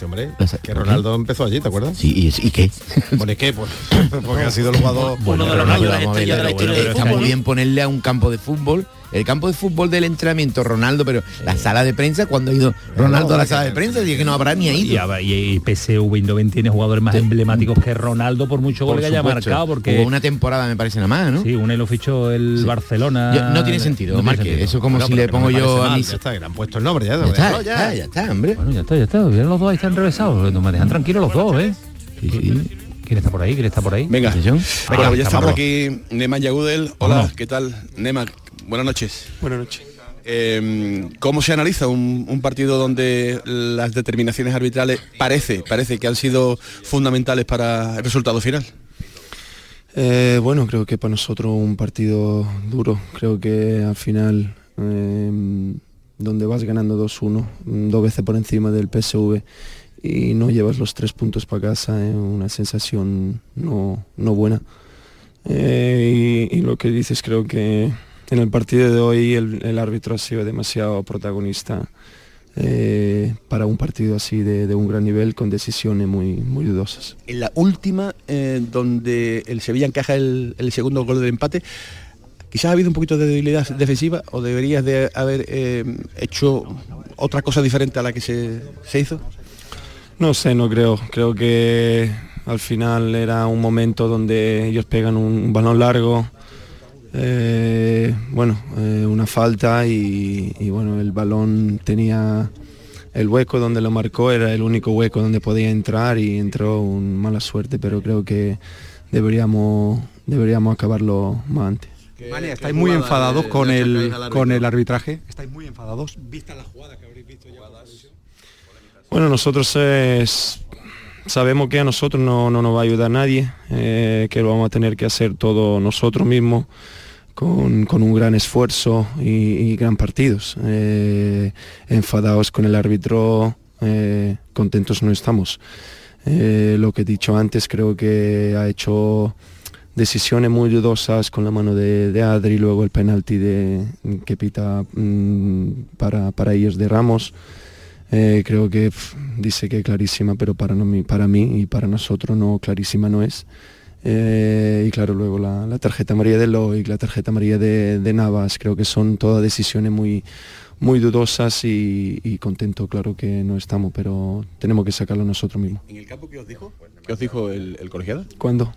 Sí, hombre, que Ronaldo empezó allí, ¿te acuerdas? Sí, ¿y, y qué? ¿Por qué? Pues, porque ha sido el jugador... Bueno, vamos a ver, bueno, está fútbol. muy bien ponerle a un campo de fútbol el campo de fútbol del entrenamiento Ronaldo, pero la sala de prensa, cuando ha ido Ronaldo a la sala de prensa, dije que no habrá ni Y, ido. a- y- y PSV Eindhoven tiene jugadores más emblemáticos que Ronaldo por mucho gol que haya marcado porque una temporada me parece nada más, ¿no? sí, un lo fichó el Barcelona. Yo- no tiene sentido, No tiene Marque, sentido. eso es como si pero le pongo yo a mis... Ya está, que le han puesto el nombre ya. Ya está, ya está, ya está, hombre. Bueno, ya está, ya está. Los dos ahí están revesados. No me dejan tranquilos los dos, ¿eh? ¿Quién está por ahí? ¿Quién está por ahí? Venga, Venga, Bueno, ya estamos aquí, Neman Yagudel. Hola. ¿qué tal? Nema, buenas noches. Buenas noches. Eh, ¿Cómo se analiza un, un partido donde las determinaciones arbitrales parece, parece que han sido fundamentales para el resultado final? Eh, bueno, creo que para nosotros un partido duro. Creo que al final, eh, donde vas ganando 2-1, mm, dos veces por encima del PSV y no llevas los tres puntos para casa, es una sensación no, no buena. Eh, y, y lo que dices, creo que en el partido de hoy el, el árbitro ha sido demasiado protagonista eh, para un partido así de, de un gran nivel con decisiones muy, muy dudosas. En la última, eh, donde el Sevilla encaja el, el segundo gol del empate, quizás ha habido un poquito de debilidad defensiva o deberías de haber eh, hecho otra cosa diferente a la que se, se hizo. No sé, no creo. Creo que al final era un momento donde ellos pegan un balón largo, eh, bueno, eh, una falta y, y, bueno, el balón tenía el hueco donde lo marcó, era el único hueco donde podía entrar y entró un mala suerte, pero creo que deberíamos, deberíamos acabarlo más antes. Vale, estáis muy enfadados con el, con el arbitraje. Estáis muy enfadados. Vista la jugada que habréis visto ya. Bueno, nosotros es- sabemos que a nosotros no, no nos va a ayudar nadie, eh, que lo vamos a tener que hacer todo nosotros mismos con, un gran esfuerzo y, gran partidos. Eh, enfadados con el árbitro, eh, contentos no estamos. Eh, lo que he dicho antes, creo que ha hecho decisiones muy dudosas con la mano de, de Adri, luego el penalti de, que pita mm, para, para ellos de Ramos. Creo que pf, dice que clarísima, pero para, no, para mí y para nosotros no clarísima no es. Eh, y claro, luego la, la tarjeta amarilla de Loic, la tarjeta amarilla de, de Navas, creo que son todas decisiones muy, muy dudosas y, y contento, claro que no estamos, pero tenemos que sacarlo nosotros mismos. ¿En el campo qué os dijo? ¿Qué os dijo el, el colegiado? ¿Cuándo?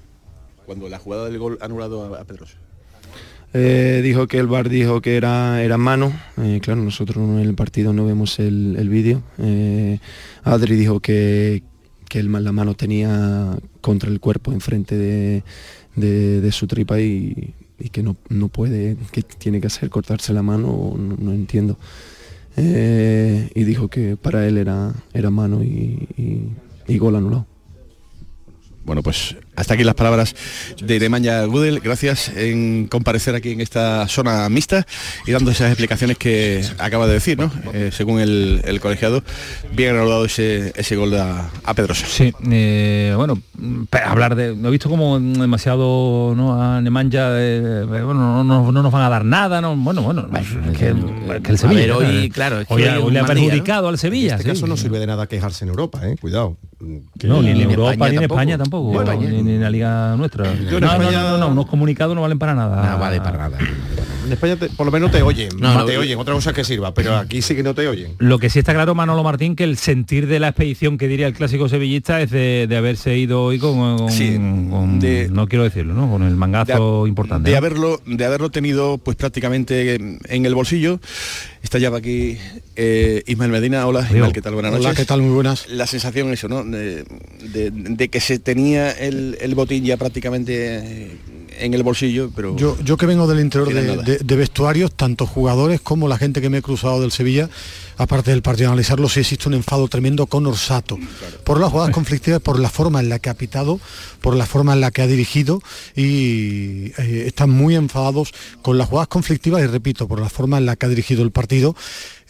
Cuando la jugada del gol anulado a, a Pedrosa. Eh, dijo que el VAR dijo que era, era mano. Eh, claro, nosotros en el partido no vemos el, el vídeo. Eh, Adri dijo que, que el, la mano tenía contra el cuerpo enfrente de, de, su tripa y, que no, no puede, que tiene que hacer cortarse la mano, no, entiendo. Eh, y dijo que para él era, era mano y, y- y gol anulado. Bueno, pues hasta aquí las palabras de Nemanja Gudel. Gracias en comparecer aquí en esta zona mixta y dando esas explicaciones que acaba de decir, ¿no? Eh, según el, el colegiado, bien anulado ese, ese gol a, a Pedrosa. Sí, eh, bueno, hablar de. No he visto como demasiado ¿no? a Nemanja, eh, bueno, no, no- no nos van a dar nada, no, bueno, bueno, es que, que el a Sevilla. hoy, claro, es que hoy, hoy ha- es hoy le ha perjudicado al Sevilla. En este sí. caso no sirve de nada quejarse en Europa, ¿eh? Cuidado. Que- No, ni en Europa ni en. España tampoco, Ni en ni, la liga nuestra. No, no, no, no, no, unos comunicados no valen para nada. No vale para nada. En España te- por lo menos te oyen, No, te oyen, otra cosa que sirva, pero aquí sí que no te oyen. Lo que sí está claro, Manolo Martín, que el sentir de la expedición que diría el clásico sevillista es de, de haberse ido hoy con, con- Sí, con- de- no quiero decirlo, ¿no? Con el mangazo importante. de ¿no? haberlo de haberlo tenido pues prácticamente en el bolsillo está ya aquí eh, Ismael Medina hola Ismael qué tal buenas Hola, noches ¿qué tal? Muy buenas. la sensación eso no de, de- de que se tenía el, el botín ya prácticamente eh, en el bolsillo, pero... Yo, yo que vengo del interior de vestuarios, tanto jugadores como la gente que me he cruzado del Sevilla, aparte del partido, analizarlo, sí existe un enfado tremendo con Orsato. Por las jugadas conflictivas, por la forma en la que ha pitado, por la forma en la que ha dirigido y eh, están muy enfadados con las jugadas conflictivas y repito, por la forma en la que ha dirigido el partido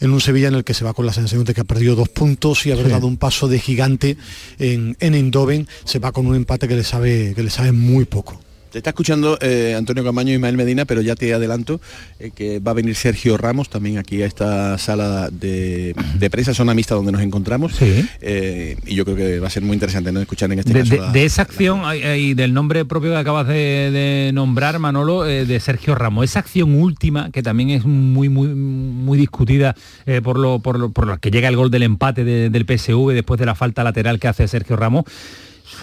en un Sevilla en el que se va con la sensación de que ha perdido dos puntos y haber Sí. dado un paso de gigante en, en Eindhoven, se va con un empate que le sabe, que le sabe muy poco. Te está escuchando eh, Antonio Camaño y Ismael Medina, pero ya te adelanto eh, que va a venir Sergio Ramos también aquí a esta sala de, de prensa, zona mixta donde nos encontramos. Eh, y yo creo que va a ser muy interesante ¿no? escuchar en este De, caso. de- la- de esa acción y del nombre propio que acabas de, nombrar, Manolo, de Sergio Ramos, esa acción última, que también es muy muy muy discutida por, lo, por, lo, por lo que llega el gol del empate de- del PSV después de la falta lateral que hace Sergio Ramos,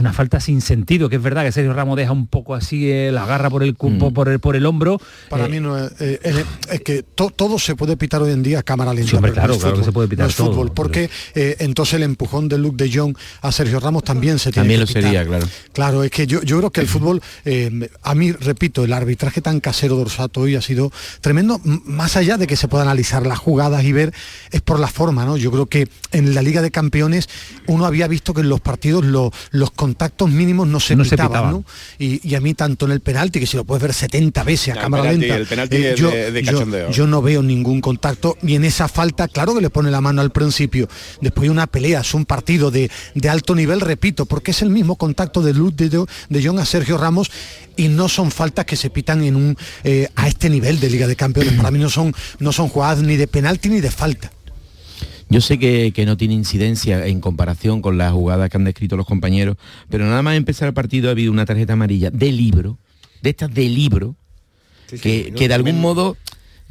una falta sin sentido, que es verdad que Sergio Ramos deja un poco así, eh, la agarra por el, cu- por, el, por el hombro. Para eh, mí no es, eh, es que to- todo se puede pitar hoy en día a cámara lenta. Sí, hombre, pero no claro, es claro que fútbol, se puede pitar no es todo, fútbol, porque eh, entonces el empujón de Luke de Jong a Sergio Ramos también se tiene También que lo pitar. sería, claro. Claro, es que yo, yo creo que el fútbol, eh, a mí, repito, el arbitraje tan casero de Orsato hoy ha sido tremendo, más allá de que se pueda analizar las jugadas y ver, es por la forma, ¿no? Yo creo que en la Liga de Campeones uno había visto que en los partidos lo- los contactos mínimos no se No se pitaban, pitaban. ¿no? Y, y a mí tanto en el penalti, que si lo puedes ver 70 veces a No, cámara penalti- lenta, el penalti eh, yo, de- de yo- cachondeo. yo no veo ningún contacto y en esa falta, claro que le pone la mano al principio, después de una pelea, es un partido de, de alto nivel, repito, porque es el mismo contacto de Luz de, de John a Sergio Ramos y no son faltas que se pitan en un eh, a este nivel de Liga de Campeones. Para mí no son, no son jugadas ni de penalti ni de falta. Yo sé que, que no tiene incidencia en comparación con las jugadas que han descrito los compañeros, pero nada más empezar el partido ha habido una tarjeta amarilla de libro, de estas de libro, que, no, que de algún modo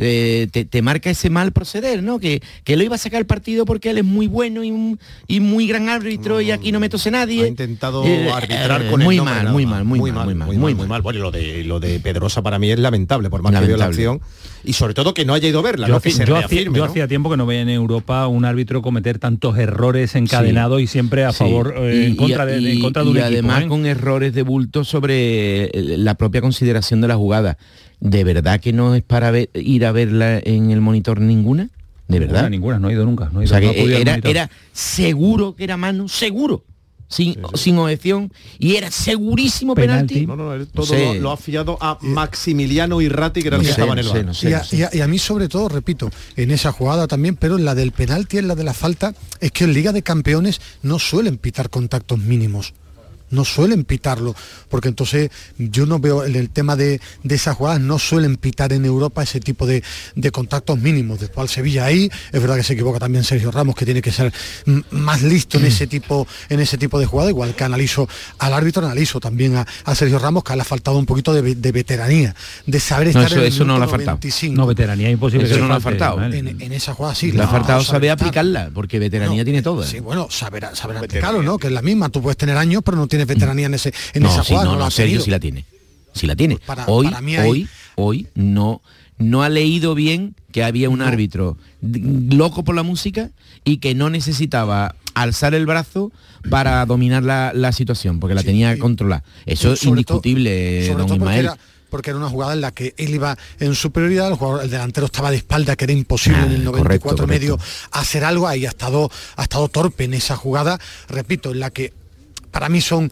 eh, te, te marca ese mal proceder, ¿no? Que, que lo iba a sacar el partido porque él es muy bueno y, muy gran árbitro y aquí no me tose nadie. Ha intentado Eh, arbitrar eh, con el muy nombre mal, nada muy mal, muy mal, muy mal, muy mal, muy mal. Bueno, y lo de lo de Pedrosa para mí es lamentable, por más que veo la Lamentable. acción y sobre todo que no haya ido a verla, Yo, no que haci- se yo hacía, reafirme, yo ¿no? hacía tiempo que no veía en Europa un árbitro cometer tantos errores encadenados y siempre a Sí. favor eh, en Y- contra de, y- en contra de y un equipo, además ¿eh? con errores de bulto sobre la propia consideración de la jugada. ¿De verdad que no es para ver- ir a verla en el monitor ninguna? ¿De verdad? ninguna, no he ido nunca. No he O sea no que era, seguro que era mano, seguro, sin, sin objeción, y era segurísimo penalti. No, no, todo No sé. lo, lo ha fiado a Maximiliano Irrati, que era el que estaba en el bar. y, a, y a- y a mí sobre todo, repito, en esa jugada también, pero en la del penalti, en la de la falta, es que en Liga de Campeones no suelen pitar contactos mínimos. No suelen pitarlo, porque entonces yo no veo en el tema de, de esas jugadas, no suelen pitar en Europa ese tipo de, de contactos mínimos. Después al Sevilla ahí, es verdad que se equivoca también Sergio Ramos, que tiene que ser mm, más listo en ese tipo, en ese tipo de jugada, igual que analizo al árbitro, analizo también a, a Sergio Ramos, que le ha faltado un poquito de, ve- de veteranía, de saber No, estar eso- en el eso no le ha faltado. 95. No, veteranía imposible. Eso que no le ha faltado. En, en esa jugada sí. Le ha no, faltado saber aplicarla, porque veteranía tiene todo. ¿eh? Sí, bueno, saber, saber aplicarlo, ¿no? Que es la misma. Tú puedes tener años, pero no tienes veteranía en ese en no, esa sí, jugada. no, no, ha Sergio sí la tiene. Sí la tiene. para- hoy, para mí hay- hoy, hoy no, no ha leído bien que había un árbitro loco por la música y que no necesitaba alzar el brazo para dominar la, la situación, porque la tenía controlada. Eso es todo- indiscutible, sobre don todo porque Ismael. era, porque era una jugada en la que él iba en superioridad, el, jugador, el delantero estaba de espalda, que era imposible en el 94 Ah, correcto, y medio hacer algo, ahí ha estado, ha estado torpe en esa jugada, repito, en la que para mí son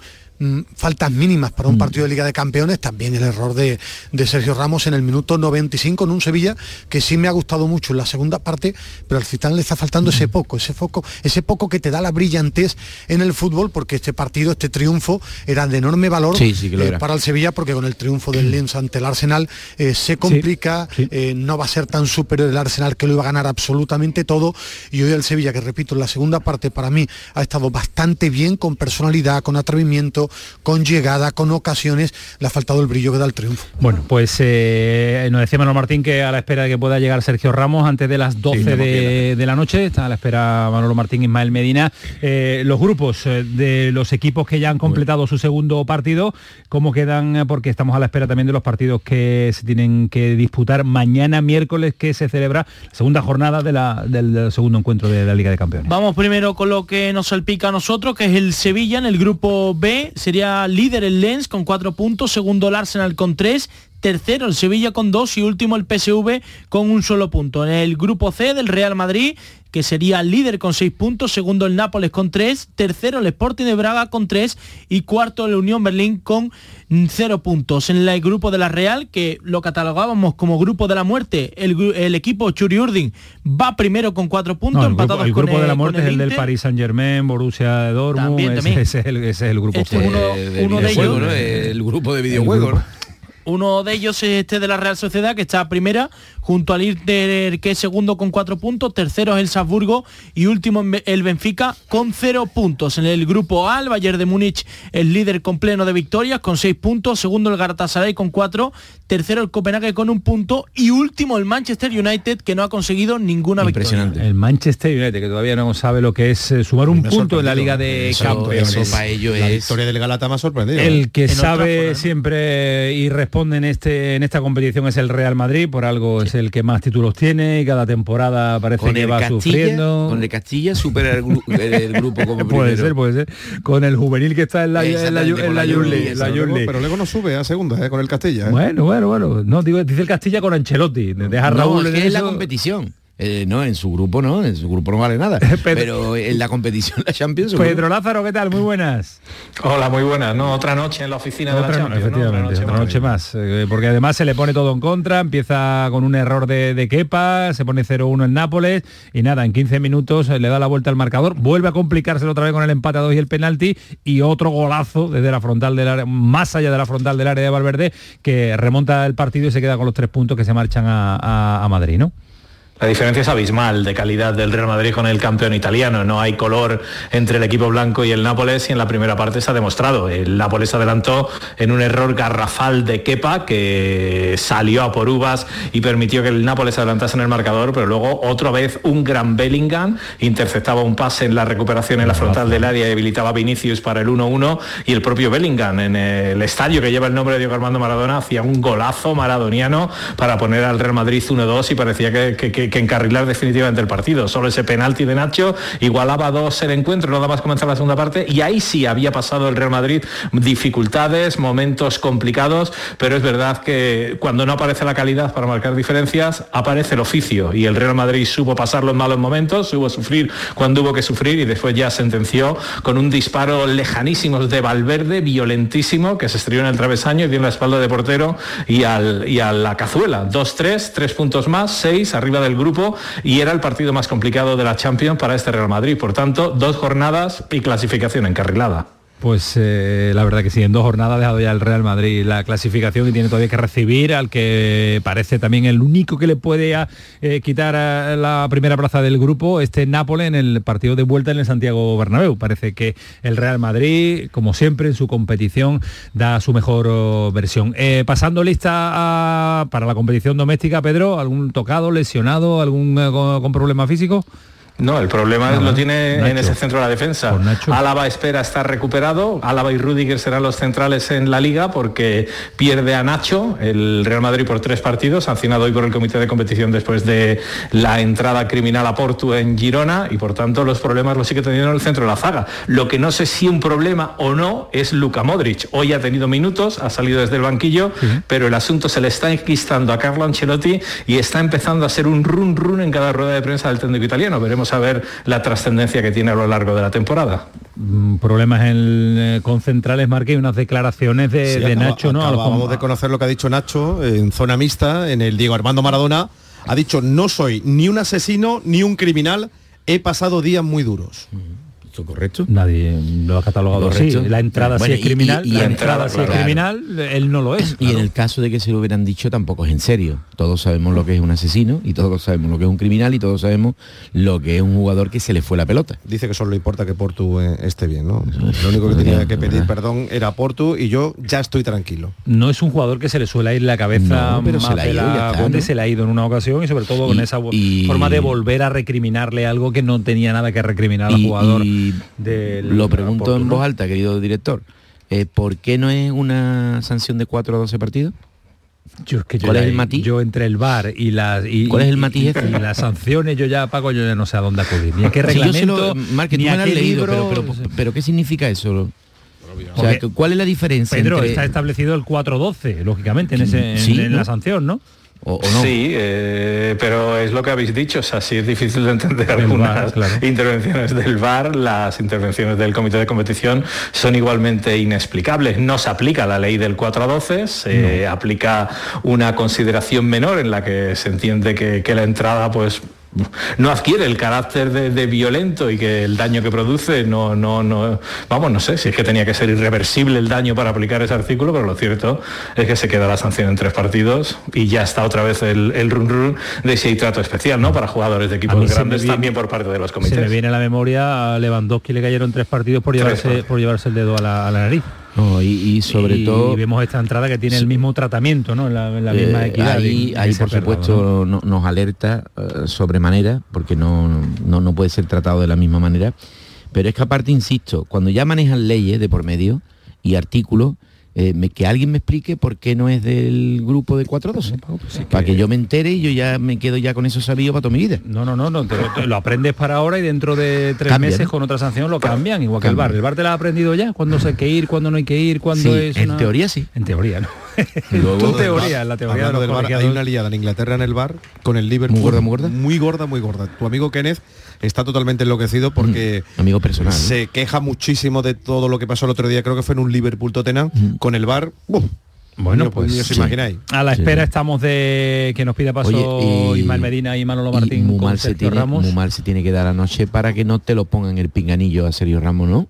faltas mínimas para un Mm. partido de Liga de Campeones, también el error de, de Sergio Ramos en el minuto 95 en un Sevilla que sí me ha gustado mucho en la segunda parte, pero al Citán le está faltando Mm. ese poco, ese foco, ese poco que te da la brillantez en el fútbol, porque este partido, este triunfo era de enorme valor Sí, sí eh, para el Sevilla, porque con el triunfo del Lens ante el Arsenal eh, se complica, eh, no va a ser tan superior el Arsenal que lo iba a ganar absolutamente todo, y hoy el Sevilla, que repito, en la segunda parte para mí ha estado bastante bien, con personalidad, con atrevimiento, con llegada, con ocasiones, le ha faltado el brillo que da el triunfo. Bueno, pues eh, nos decía Manuel Martín que a la espera de que pueda llegar Sergio Ramos antes de las 12 de, de la noche, está a la espera Manolo Martín y Ismael Medina. Eh, los grupos eh, de los equipos que ya han completado su segundo partido, ¿cómo quedan? Porque estamos a la espera también de los partidos que se tienen que disputar mañana miércoles que se celebra la segunda jornada de la- del, del segundo encuentro de la Liga de Campeones. Vamos primero con lo que nos salpica a nosotros, que es el Sevilla en el grupo B, sería líder el Lens con cuatro puntos, segundo el Arsenal con tres, tercero el Sevilla con dos y último el PSV con un solo punto. En el grupo C del Real Madrid, que sería líder con seis puntos, segundo el Nápoles con tres, tercero el Sporting de Braga con tres y cuarto el Unión Berlín con cero puntos. En el grupo de la Real, que lo catalogábamos como grupo de la muerte, el, el equipo Churi Urdin va primero con cuatro puntos, No, el grupo, el con grupo de la muerte es el del. Paris Saint Germain, Borussia Dortmund, También, ese, también. ese es el, ese es el grupo Este es uno- de uno de videojuego, ellos. ¿no? El grupo de El videojuegos. Uno de ellos es este de la Real Sociedad, que está primera, junto al Inter, que es segundo con cuatro puntos, tercero es el Salzburgo y último el Benfica con cero puntos. En el grupo A, el Bayern de Múnich el líder con pleno de victorias, con seis puntos, segundo el Galatasaray con cuatro, tercero el Copenhague con un punto y último el Manchester United, que no ha conseguido ninguna victoria. El Manchester United, que todavía no sabe lo que es eh, sumar un punto en la. Liga de Eso- Campeones. eso para ellos La es- victoria del Galata me ha sorprendido. El que sabe siempre y responde en este en esta competición es el Real Madrid, por algo es el que más títulos tiene y cada temporada parece Con que el va Castilla, sufriendo. con el Castilla supera el, gru- el grupo como puede primero. ser, puede ser. Con el juvenil que está en la, en la, en en. Pero luego no sube a segunda, ¿eh? con el Castilla. ¿eh? Bueno, bueno, bueno. No, digo, dice el Castilla con Ancelotti. Deja a No, Raúl es en que es la competición. Eh, no, en su grupo no, en su grupo no vale nada. pero en la competición, la Champions... Pedro Lázaro, ¿qué tal? Muy buenas. Hola, muy buenas. No, otra noche en la oficina de la Champions. ¿no? efectivamente, Otra noche otra noche más. eh, porque además se le pone todo en contra, empieza con un error de, de Kepa, se pone 0-1 en Nápoles y nada, en 15 minutos eh, le da la vuelta al marcador, vuelve a complicárselo otra vez con el empate a 2 y el penalti y otro golazo desde la frontal del área, más allá de la frontal del área de Valverde, que remonta el partido y se queda con los tres puntos que se marchan a, a- a Madrid, ¿no? La diferencia es abismal de calidad del Real Madrid con el campeón italiano. No hay color entre el equipo blanco y el Nápoles y en la primera parte se ha demostrado. El Nápoles adelantó en un error garrafal de Kepa que salió a por uvas y permitió que el Nápoles adelantase en el marcador, pero luego otra vez un gran Bellingham interceptaba un pase en la recuperación en la frontal del área y habilitaba a Vinicius para el 1-1 y el propio Bellingham en el estadio que lleva el nombre de Diego Armando Maradona hacía un golazo maradoniano para poner al Real Madrid 1-2 y parecía que, que encarrilar definitivamente el partido. Solo ese penalti de Nacho igualaba dos el encuentro, nada más comenzar la segunda parte y ahí sí había pasado el Real Madrid dificultades, momentos complicados, pero es verdad que cuando no aparece la calidad para marcar diferencias, aparece el oficio y el Real Madrid supo pasar los malos momentos, supo sufrir cuando hubo que sufrir y después ya sentenció con un disparo lejanísimo de Valverde, violentísimo, que se estrelló en el travesaño y dio en la espalda de portero y, al, y a la cazuela. 2-3, tres puntos más, seis arriba del grupo y era el partido más complicado de la Champions para este Real Madrid. Por tanto, dos jornadas y clasificación encarrilada. Pues eh, la verdad que sí, en dos jornadas ha dejado ya el Real Madrid la clasificación y tiene todavía que recibir al que parece también el único que le puede eh, quitar la primera plaza del grupo, este Nápoles en el partido de vuelta en el Santiago Bernabéu. Parece que el Real Madrid, como siempre en su competición, da su mejor oh, versión. Eh, pasando lista para la competición doméstica, Pedro, ¿algún tocado, lesionado, algún con, con problema físico? No, el problema Nada. lo tiene en ese centro de la defensa. Álava espera estar recuperado. Álava y Rudiger serán los centrales en la liga porque pierde a Nacho, el Real Madrid por tres partidos, sancionado hoy por el comité de competición después de la entrada criminal a Porto en Girona y por tanto los problemas los sigue teniendo en el centro de la zaga. Lo que no sé si un problema o no es Luka Modric. Hoy ha tenido minutos, ha salido desde el banquillo, pero el asunto se le está enquistando a Carlo Ancelotti y está empezando a ser un run run en cada rueda de prensa del técnico italiano. Veremos a ver la trascendencia que tiene a lo largo de la temporada. Mm, Problemas en, eh, con centrales, Marque, y unas declaraciones de, Sí, de acaba- Nacho, ¿no? Acabamos de conocer lo que ha dicho Nacho en zona mixta, en el Diego Armando Maradona. Ha dicho, no soy ni un asesino ni un criminal, he pasado días muy duros. ¿Esto correcto? Nadie lo ha catalogado así. La entrada Bueno, sí es y- criminal, y- y la entrada, entrada sí es claro. criminal, él no lo es. Y en el caso de que se lo hubieran dicho tampoco es en serio. Todos sabemos lo que es un asesino y todos sabemos lo que es un criminal y todos sabemos lo que es un jugador que se le fue la pelota. Dice que solo le importa que Portu eh, esté bien, ¿no? Lo único que tenía que pedir perdón era Portu y yo ya estoy tranquilo. No es un jugador que se le suele ir la cabeza No, pero se más le ha de ido, la ya está, cuenta y ¿no? se le ha ido en una ocasión y sobre todo con esa y- forma de volver a recriminarle algo que no tenía nada que recriminar al Y- jugador y del lo pregunto en voz alta, querido director. eh, ¿Por qué no es una sanción de 4 a 12 partidos? Yo es que yo ¿Cuál ya- es el matiz? Yo entre el bar y las y, ¿Cuál es el matiz y, y las sanciones yo ya pago yo ya no sé a dónde acudir. Ni a qué Si yo reglamento, lo- Marque, tú ni me a qué leído, libro. pero, pero, pero ¿qué significa eso? O sea, ¿cuál es la diferencia Pedro, entre- está establecido el 4-12, lógicamente, en, ese, en- Sí, en ¿no? la sanción, ¿no? Sí, eh, pero es lo que habéis dicho, o sea, sí es difícil de entender algunas intervenciones del VAR, las intervenciones del comité de competición son igualmente inexplicables. No se aplica la ley del 4 a 12, se aplica una consideración menor en la que se entiende que, que la entrada pues no adquiere el carácter de, de violento y que el daño que produce no, no, no, vamos, no sé si es que tenía que ser irreversible el daño para aplicar ese artículo, pero lo cierto es que se queda la sanción en tres partidos y ya está otra vez el, el run run de si hay trato especial, ¿no? Para jugadores de equipos grandes viene- también por parte de los Se comités. me viene a la memoria a Lewandowski le cayeron tres partidos por llevarse, por llevarse el dedo a la, a la nariz. No, y, y sobre Y todo vemos esta entrada que tiene el mismo tratamiento, ¿no? La, la Eh, misma equidad. ahí, y- y ahí, por supuesto no- nos alerta eh, sobremanera porque no, no, no puede ser tratado de la misma manera pero es que aparte insisto cuando ya manejan leyes de por medio y artículos eh, me- que alguien me explique por qué no es del grupo de 412 para que yo me entere y yo ya me quedo ya con eso sabido para toda mi vida No, no, no, no te lo, te lo aprendes para ahora y dentro de tres Cambia, meses ¿no? con otra sanción lo cambian, igual que el Cambia. bar. El bar te lo ha aprendido ya, cuándo hay que ir, cuándo no hay que ir, cuándo Sí, es en una- teoría sí. En teoría, ¿no? Luego, tu teoría, la teoría de los del VAR, hay una liada en Inglaterra en el bar con el Liverpool. Muy gorda, muy gorda. Muy gorda, muy gorda. Tu amigo Kenneth está totalmente enloquecido porque Mm, amigo personal, ¿no? se queja muchísimo de todo lo que pasó el otro día, creo que fue en un Liverpool Tottenham, con el bar. Bueno, pues ni os sí. imagináis. A la espera estamos de que nos pida paso Oye, y- Ismael Medina y Manolo y Martín muy con mal, se Sergio tiene, Ramos. muy mal se tiene que dar anoche para que no te lo pongan el pinganillo a Sergio Ramos ¿no?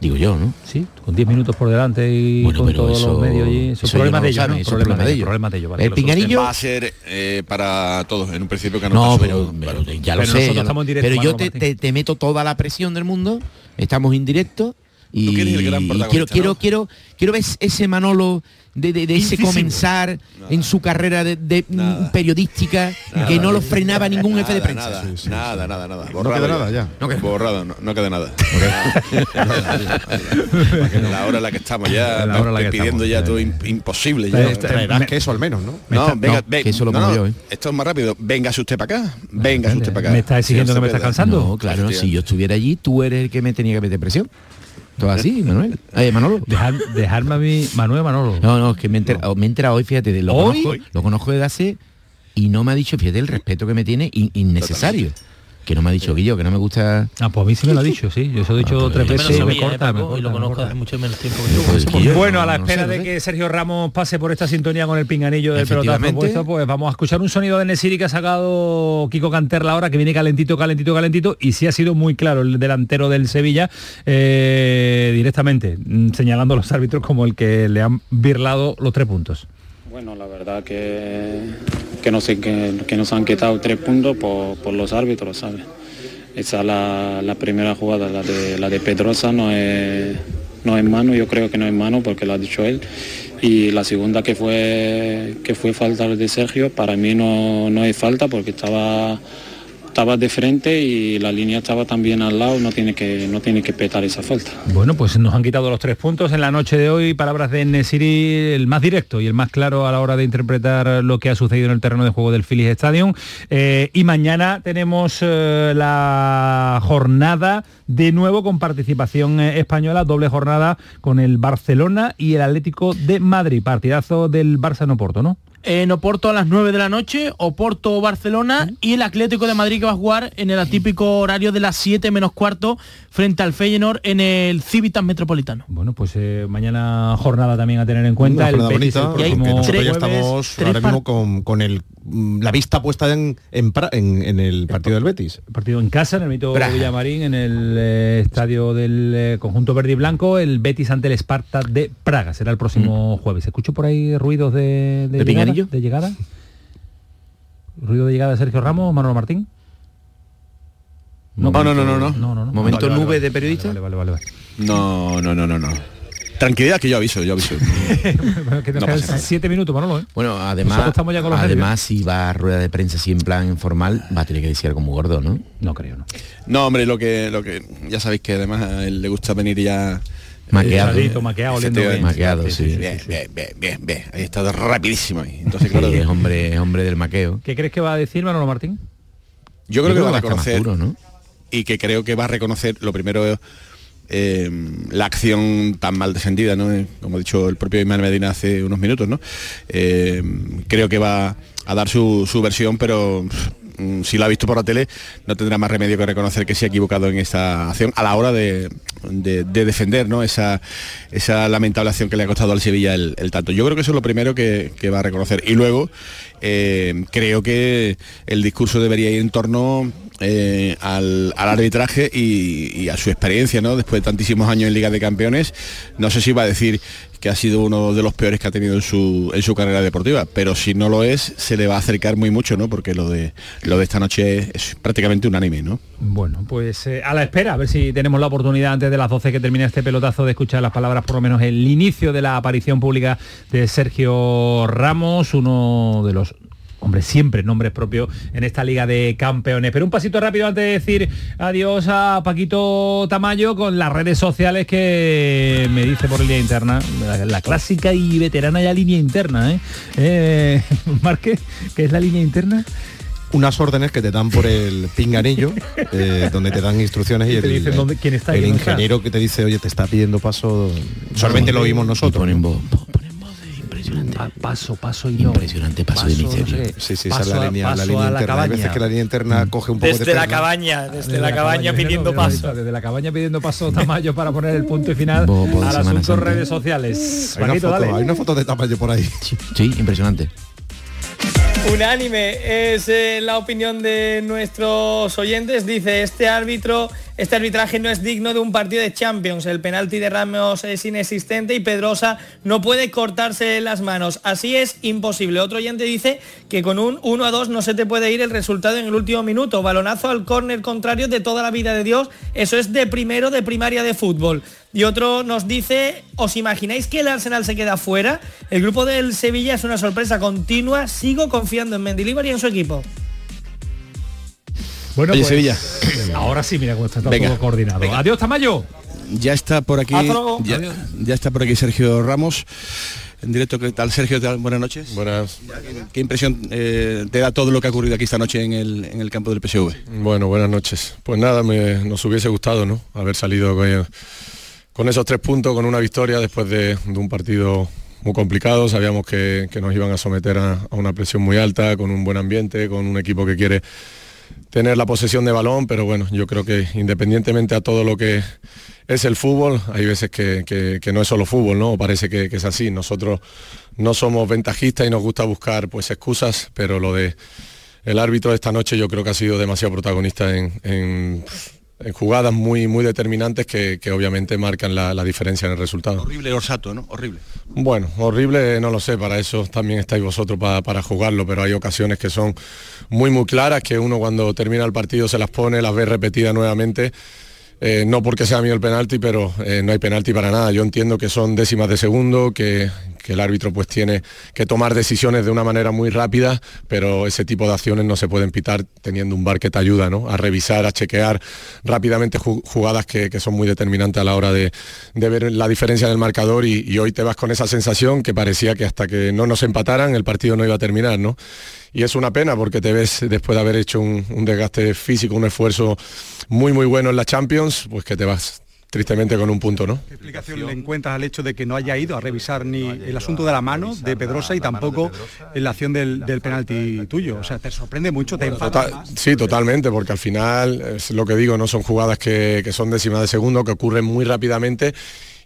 Digo yo ¿no? Sí, con 10 minutos por delante y Bueno, con todos eso- los medios y esos eso problemas ellos no de lo ellos, ¿no? eso problema de ellos, problemas de ellos, vale, El solucionen. pinganillo- va a ser eh, para todos en un principio que No, pasó- pero, pero ya lo Pero sé. nosotros ya lo- estamos en directo, pero yo te, te- te meto toda la presión del mundo. Estamos en directo. Y, Tú el gran y quiero, ¿no? quiero, quiero, quiero ver ese Manolo de, de- de ese comenzar en su carrera de, de, periodística que no lo frenaba ningún jefe de prensa. Nada, nada, nada, nada. No queda nada ya. No queda- Borrado, no, no queda nada. la hora en la que estamos ya, La hora en la que pidiendo estamos, ya todo im- imposible. Ya. Traerás me- queso al menos, ¿no? No, está- venga, no, ve- que eso lo no, pongo no, yo, ¿eh? Esto es más rápido. Véngase usted para acá. Véngase usted para acá. ¿Me está exigiendo que me estás cansando? No, claro, si yo estuviera allí, tú eres el que me tenía que meter presión. Todo así, Manuel. Eh, Manolo. Dejar, dejarme a mí, Manuel Manolo. No, no, es que me he enterado, me he enterado hoy, fíjate, de lo, ¿Hoy? Conozco, lo conozco desde hace y no me ha dicho, fíjate, el respeto que me tiene in- innecesario. Que no me ha dicho Guillo, que no me gusta. Ah, pues a mí sí me lo ha dicho, sí. Yo se lo he dicho Ah, tres Yo me veces lo me sabía, corta, ¿eh, me corta, y lo me conozco hace mucho menos tiempo Pues que yo- Bueno, a la no espera sé, de que Sergio Ramos pase por esta sintonía con el pinganillo del pelotazo puesto, pues vamos a escuchar un sonido de Nesiri que ha sacado Kiko Canterla ahora, que viene calentito, calentito, calentito, y sí ha sido muy claro el delantero del Sevilla, eh, directamente, mm, señalando a los árbitros como el que le han birlado los tres puntos. Bueno, la verdad que, que, no sé, que, que nos han quitado tres puntos por, por los árbitros, ¿sabes? Esa es la, la primera jugada, la de, la de Pedrosa no es, no es mano, yo creo que no es mano porque lo ha dicho él. Y la segunda que fue, que fue falta de Sergio, para mí no, no es falta porque estaba, estaba de frente y la línea estaba también al lado, no tiene que, no tiene que petar esa falta. Bueno, pues nos han quitado los tres puntos en la noche de hoy. Palabras de Nesiri, el más directo y el más claro a la hora de interpretar lo que ha sucedido en el terreno de juego del Phillies Stadium. Eh, y mañana tenemos eh, la jornada de nuevo con participación eh, española, doble jornada con el Barcelona y el Atlético de Madrid. Partidazo del Barça en Oporto, ¿no? En Oporto a las 9 de la noche, Oporto Barcelona y el Atlético de Madrid que va a jugar en el atípico horario de las 7 menos cuarto frente al Feyenoord en el Civitas Metropolitano. Bueno, pues eh, mañana jornada también a tener en cuenta. Una el el bonita, próximo nosotros ya estamos tres ahora mismo con, con el, mm, la vista puesta en, en, Pra- en- en el partido del Betis. partido en casa, en el mito. Villamarín, en el eh, estadio del eh, conjunto verde y blanco, el Betis ante el Esparta de Praga. Será el próximo jueves. ¿Escucho por ahí ruidos de, ¿De llegada? ¿De llegada? ¿Ruido de llegada de Sergio Ramos, Manolo Martín? No, no, no, no, no. no, no, no. Momento Vale, nube vale. de periodista. Vale, vale, vale. vale. No, no, no, no, no. Tranquilidad que yo aviso, yo aviso. Que No pasa siete minutos, Manolo, ¿eh? Bueno, además, ya con los además si va a rueda de prensa así en plan informal, va a tener que decir algo muy gordo, ¿no? No creo, no. No, hombre, lo que, lo que ya sabéis que además a él le gusta venir ya Maqueado. Pesadito, maqueado, oliendo bien. Maqueado, sí. Bien, bien, bien, bien, bien. Ahí está rapidísimo ahí. Entonces, Sí, claro, es hombre, es hombre del maqueo. ¿Qué crees que va a decir Manolo Martín? yo creo que va a reconocer y que creo que va a reconocer lo primero eh, la acción tan mal defendida, ¿no? Eh, como ha dicho el propio Imán Medina hace unos minutos, ¿no? Eh, creo que va a dar su, su versión, pero si lo ha visto por la tele, no tendrá más remedio que reconocer que se ha equivocado en esta acción a la hora de, de- de defender ¿no? esa, esa lamentable acción que le ha costado al Sevilla el, tanto. Yo creo que eso es lo primero que, va a reconocer. Y luego eh, creo que el discurso debería ir en torno eh, al, arbitraje y, y a su experiencia, ¿no? Después de tantísimos años en Liga de Campeones, no sé si va a decir que ha sido uno de los peores que ha tenido en su, en su carrera deportiva, pero si no lo es, se le va a acercar muy mucho, ¿no? Porque lo de lo de esta noche es prácticamente unánime, ¿no? Bueno, pues eh, a la espera, a ver si tenemos la oportunidad antes de las 12 que termine este pelotazo de escuchar las palabras, por lo menos el inicio de la aparición pública de Sergio Ramos, uno de los hombre, siempre nombres propios en esta Liga de Campeones. Pero un pasito rápido antes de decir adiós a Paquito Tamayo con las redes sociales que me dice por línea interna, la, la clásica y veterana ya línea interna, ¿eh? eh Marque, ¿qué es la línea interna? unas órdenes que te dan por el pinganillo, eh, donde te dan instrucciones y Y el, te dicen dónde- quién está el está. ingeniero que te dice, oye, te está pidiendo paso, solamente lo oímos nosotros. Pa- paso, paso y Impresionante paso, de inicio. no sé, Sí, sí, esa es paso la a- línea, la paso línea a la interna. Hay veces cabaña. que la línea interna coge un poco Desde de la cabaña, desde la cabaña pidiendo paso. Desde la cabaña pidiendo paso Tamayo para poner el punto y final Bo- al asunto Santa. redes sociales. Hay una, foto, dale. hay una foto de Tamayo por ahí. Sí, impresionante. Unánime es eh, la opinión de nuestros oyentes. Dice, este árbitro, este arbitraje no es digno de un partido de Champions. El penalti de Ramos es inexistente y Pedrosa no puede cortarse las manos. Así es imposible. Otro oyente dice que con un 1 a 2 no se te puede ir el resultado en el último minuto. Balonazo al córner contrario de toda la vida de Dios. Eso es de primero de primaria de fútbol. Y otro nos dice, ¿os imagináis que el Arsenal se queda fuera? El grupo del Sevilla es una sorpresa continua. Sigo confiando en Mendilibar y en su equipo. Bueno, Oye, pues, Sevilla. Ahora sí, mira cómo está todo Venga, coordinado. venga. Adiós, Tamayo. Ya está por aquí, ya, está por aquí Sergio Ramos. En directo, ¿qué tal Sergio? ¿Qué tal? Buenas noches. Buenas. ¿Qué impresión eh, te da todo lo que ha ocurrido aquí esta noche en el, en el campo del PSV? Bueno, buenas noches. Pues nada, me- nos hubiese gustado, ¿no? Haber salido con, con esos tres puntos, con una victoria después de, de un partido muy complicado. Sabíamos que, que nos iban a someter a, a una presión muy alta, con un buen ambiente, con un equipo que quiere tener la posesión de balón, pero bueno, yo creo que independientemente a todo lo que es el fútbol, hay veces que, que- no es solo fútbol, ¿no? Parece que, es así. Nosotros no somos ventajistas y nos gusta buscar pues excusas, pero lo de el árbitro de esta noche yo creo que ha sido demasiado protagonista en- en jugadas muy, muy determinantes que, que obviamente marcan la, la diferencia en el resultado. Horrible Orsato, ¿no? Horrible. Bueno, horrible no lo sé, para eso también estáis vosotros pa- para jugarlo, pero hay ocasiones que son muy muy claras, que uno cuando termina el partido se las pone, las ve repetidas nuevamente. Eh, no porque sea mío el penalti, pero eh, no hay penalti para nada. Yo entiendo que son décimas de segundo, que, que el árbitro pues tiene que tomar decisiones de una manera muy rápida, pero ese tipo de acciones no se pueden pitar teniendo un bar que te ayuda ¿no? a revisar, a chequear rápidamente ju- jugadas que, que son muy determinantes a la hora de, de ver la diferencia en el marcador y, y hoy te vas con esa sensación que parecía que hasta que no nos empataran el partido no iba a terminar, ¿no? Y es una pena porque te ves después de haber hecho un, un desgaste físico, un esfuerzo muy muy bueno en la Champions, pues que te vas tristemente con un punto, ¿no? ¿Qué explicación le encuentras al hecho de que no haya ido a revisar ni el asunto de la mano de Pedrosa y tampoco en la acción del, del penalti tuyo? O sea, te sorprende mucho, te enfada Total- sí, totalmente, porque al final es lo que digo, no son jugadas que, que son décimas de segundo, que ocurren muy rápidamente.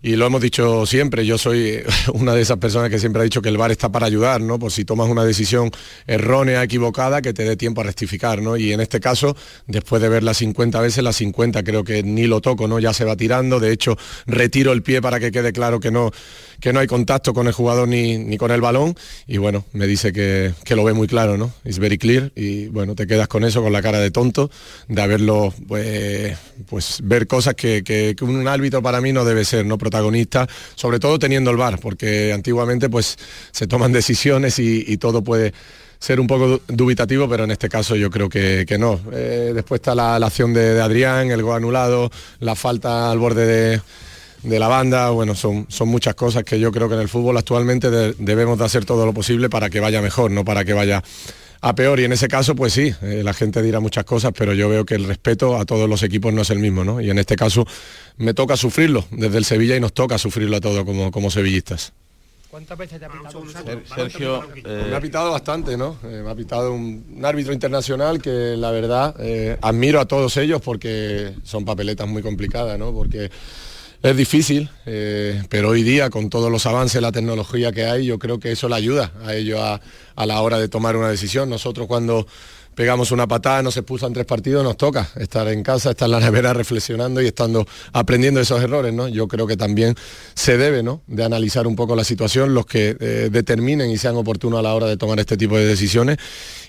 Y lo hemos dicho siempre, yo soy una de esas personas que siempre ha dicho que el VAR está para ayudar, ¿no? Pues si tomas una decisión errónea, equivocada, que te dé tiempo a rectificar, ¿no? Y en este caso, después de verla 50 veces, las 50 creo que ni lo toco, ¿no? Ya se va tirando, de hecho, retiro el pie para que quede claro que no, que no hay contacto con el jugador ni, ni con el balón. Y bueno, me dice que, que lo ve muy claro, ¿no? Es very clear. Y bueno, te quedas con eso, con la cara de tonto, de haberlo, pues, pues ver cosas que, que- un árbitro para mí no debe ser, ¿no? Protagonista, sobre todo teniendo el VAR, porque antiguamente pues se toman decisiones y, y todo puede ser un poco du- dubitativo, pero en este caso yo creo que, que no. Eh, después está la, la acción de, de Adrián, el gol anulado, la falta al borde de, de la banda, bueno, son, son muchas cosas que yo creo que en el fútbol actualmente de- debemos de hacer todo lo posible para que vaya mejor, no para que vaya a peor y en ese caso pues sí, eh, la gente dirá muchas cosas, pero yo veo que el respeto a todos los equipos no es el mismo, ¿no? Y en este caso me toca sufrirlo desde el Sevilla y nos toca sufrirlo a todos como, como sevillistas. ¿Cuántas veces te ha pitado un Sergio, me ha pitado bastante, ¿no? Eh, me ha pitado un, un árbitro internacional que la verdad eh, admiro a todos ellos porque son papeletas muy complicadas, ¿no? Porque es difícil, eh, pero hoy día con todos los avances, la tecnología que hay, yo creo que eso le ayuda a ellos a, a la hora de tomar una decisión. Nosotros cuando pegamos una patada, nos expulsan tres partidos, nos toca estar en casa, estar en la nevera reflexionando y estando aprendiendo esos errores, ¿no? Yo creo que también se debe, ¿no? De analizar un poco la situación, los que eh, determinen y sean oportunos a la hora de tomar este tipo de decisiones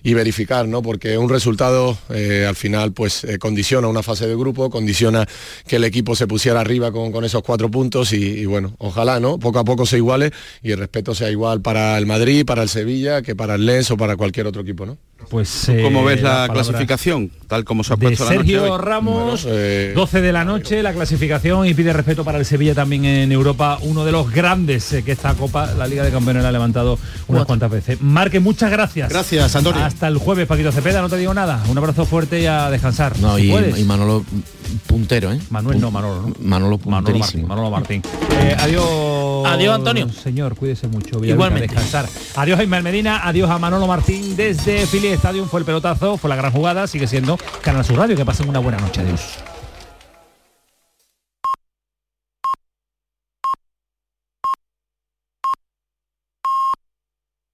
y verificar, ¿no? Porque un resultado eh, al final pues eh, condiciona una fase de grupo, condiciona que el equipo se pusiera arriba con, con esos cuatro puntos y, y bueno, ojalá, ¿no? Poco a poco se iguale y el respeto sea igual para el Madrid, para el Sevilla, que para el Lens o para cualquier otro equipo, ¿no? Pues ¿Cómo ves la, clasificación? Tal como se ha de puesto la noche Sergio hoy? Ramos, Bueno, eh, 12 de la noche, la clasificación y pide respeto para el Sevilla también en Europa, uno de los grandes eh, que esta Copa, la Liga de Campeones la ha levantado unas cuantas veces. Marque, muchas gracias. Gracias, Antonio. Hasta el jueves, Paquito Cepeda, no te digo nada. Un abrazo fuerte y a descansar. No, si y, y Manolo puntero, ¿eh? Manuel no, Manolo, ¿no? Manolo Manolo Martín. punterísimo. Manolo Martín. Eh, adiós. Adiós, Antonio. Señor, cuídese mucho. Villaluna, Igualmente. descansar. Adiós a Ismael Medina, adiós a Manolo Martín desde Philly Stadium. Fue el pelotazo, fue la gran jugada, sigue siendo Canal Sur Radio. Que pasen una buena noche. Adiós.